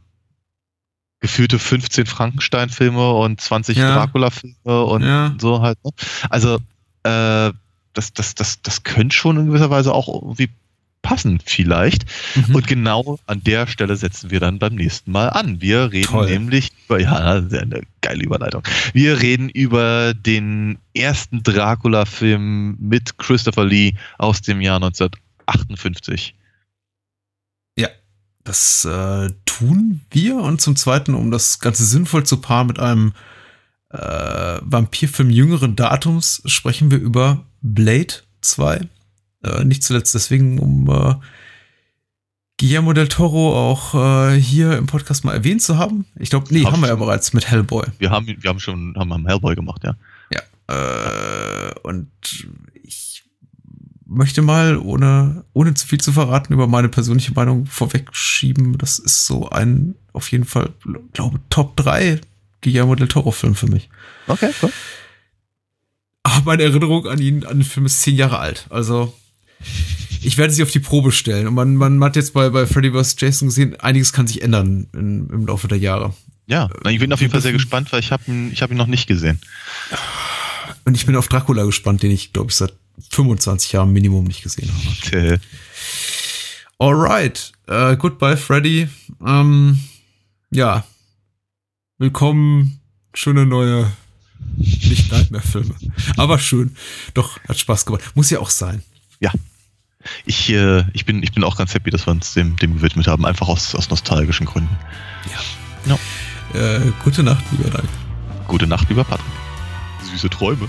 gefühlte 15 Frankenstein-Filme und 20 Ja. Dracula-Filme und Ja. so halt. Ne? Also, äh, das, das, das, das könnte schon in gewisser Weise auch irgendwie passen, vielleicht. Mhm. Und genau an der Stelle setzen wir dann beim nächsten Mal an. Wir reden Toll. nämlich über, ja, eine geile Überleitung. Wir reden über den ersten Dracula-Film mit Christopher Lee aus dem Jahr 1958. Das äh, tun wir und zum Zweiten, um das Ganze sinnvoll zu paaren mit einem äh, Vampirfilm jüngeren Datums, sprechen wir über Blade 2. Äh, nicht zuletzt deswegen, um äh, Guillermo del Toro auch äh, hier im Podcast mal erwähnt zu haben. Ich glaube, nee, Hab haben wir ja schon. bereits mit Hellboy. Wir haben, wir haben schon, haben, haben Hellboy gemacht, ja. Äh, und ich möchte mal, ohne, ohne zu viel zu verraten, über meine persönliche Meinung vorwegschieben. Das ist so ein, auf jeden Fall, glaube Top 3 Guillermo del Toro-Film für mich. Okay, cool. Aber meine Erinnerung an ihn, an den Film ist zehn Jahre alt. Also, ich werde sie auf die Probe stellen. Und man, man hat jetzt bei, bei Freddy vs. Jason gesehen, einiges kann sich ändern in, im Laufe der Jahre. Ja, ich bin auf jeden Fall sehr gespannt, weil ich habe ihn, ich hab ihn noch nicht gesehen. Und ich bin auf Dracula gespannt, den ich, glaube ich, seit 25 Jahren Minimum nicht gesehen habe. Äh, Alright. Äh, goodbye, Freddy. Ähm, ja. Willkommen. Schöne neue nicht Nightmare-Filme. Aber schön. Doch, hat Spaß gemacht. Muss ja auch sein. Ich, äh, ich, bin, ich bin auch ganz happy, dass wir uns dem, dem gewidmet haben, einfach aus, aus nostalgischen Gründen. Äh, gute Nacht, lieber Dank. Gute Nacht, lieber Patrick. Süße Träume.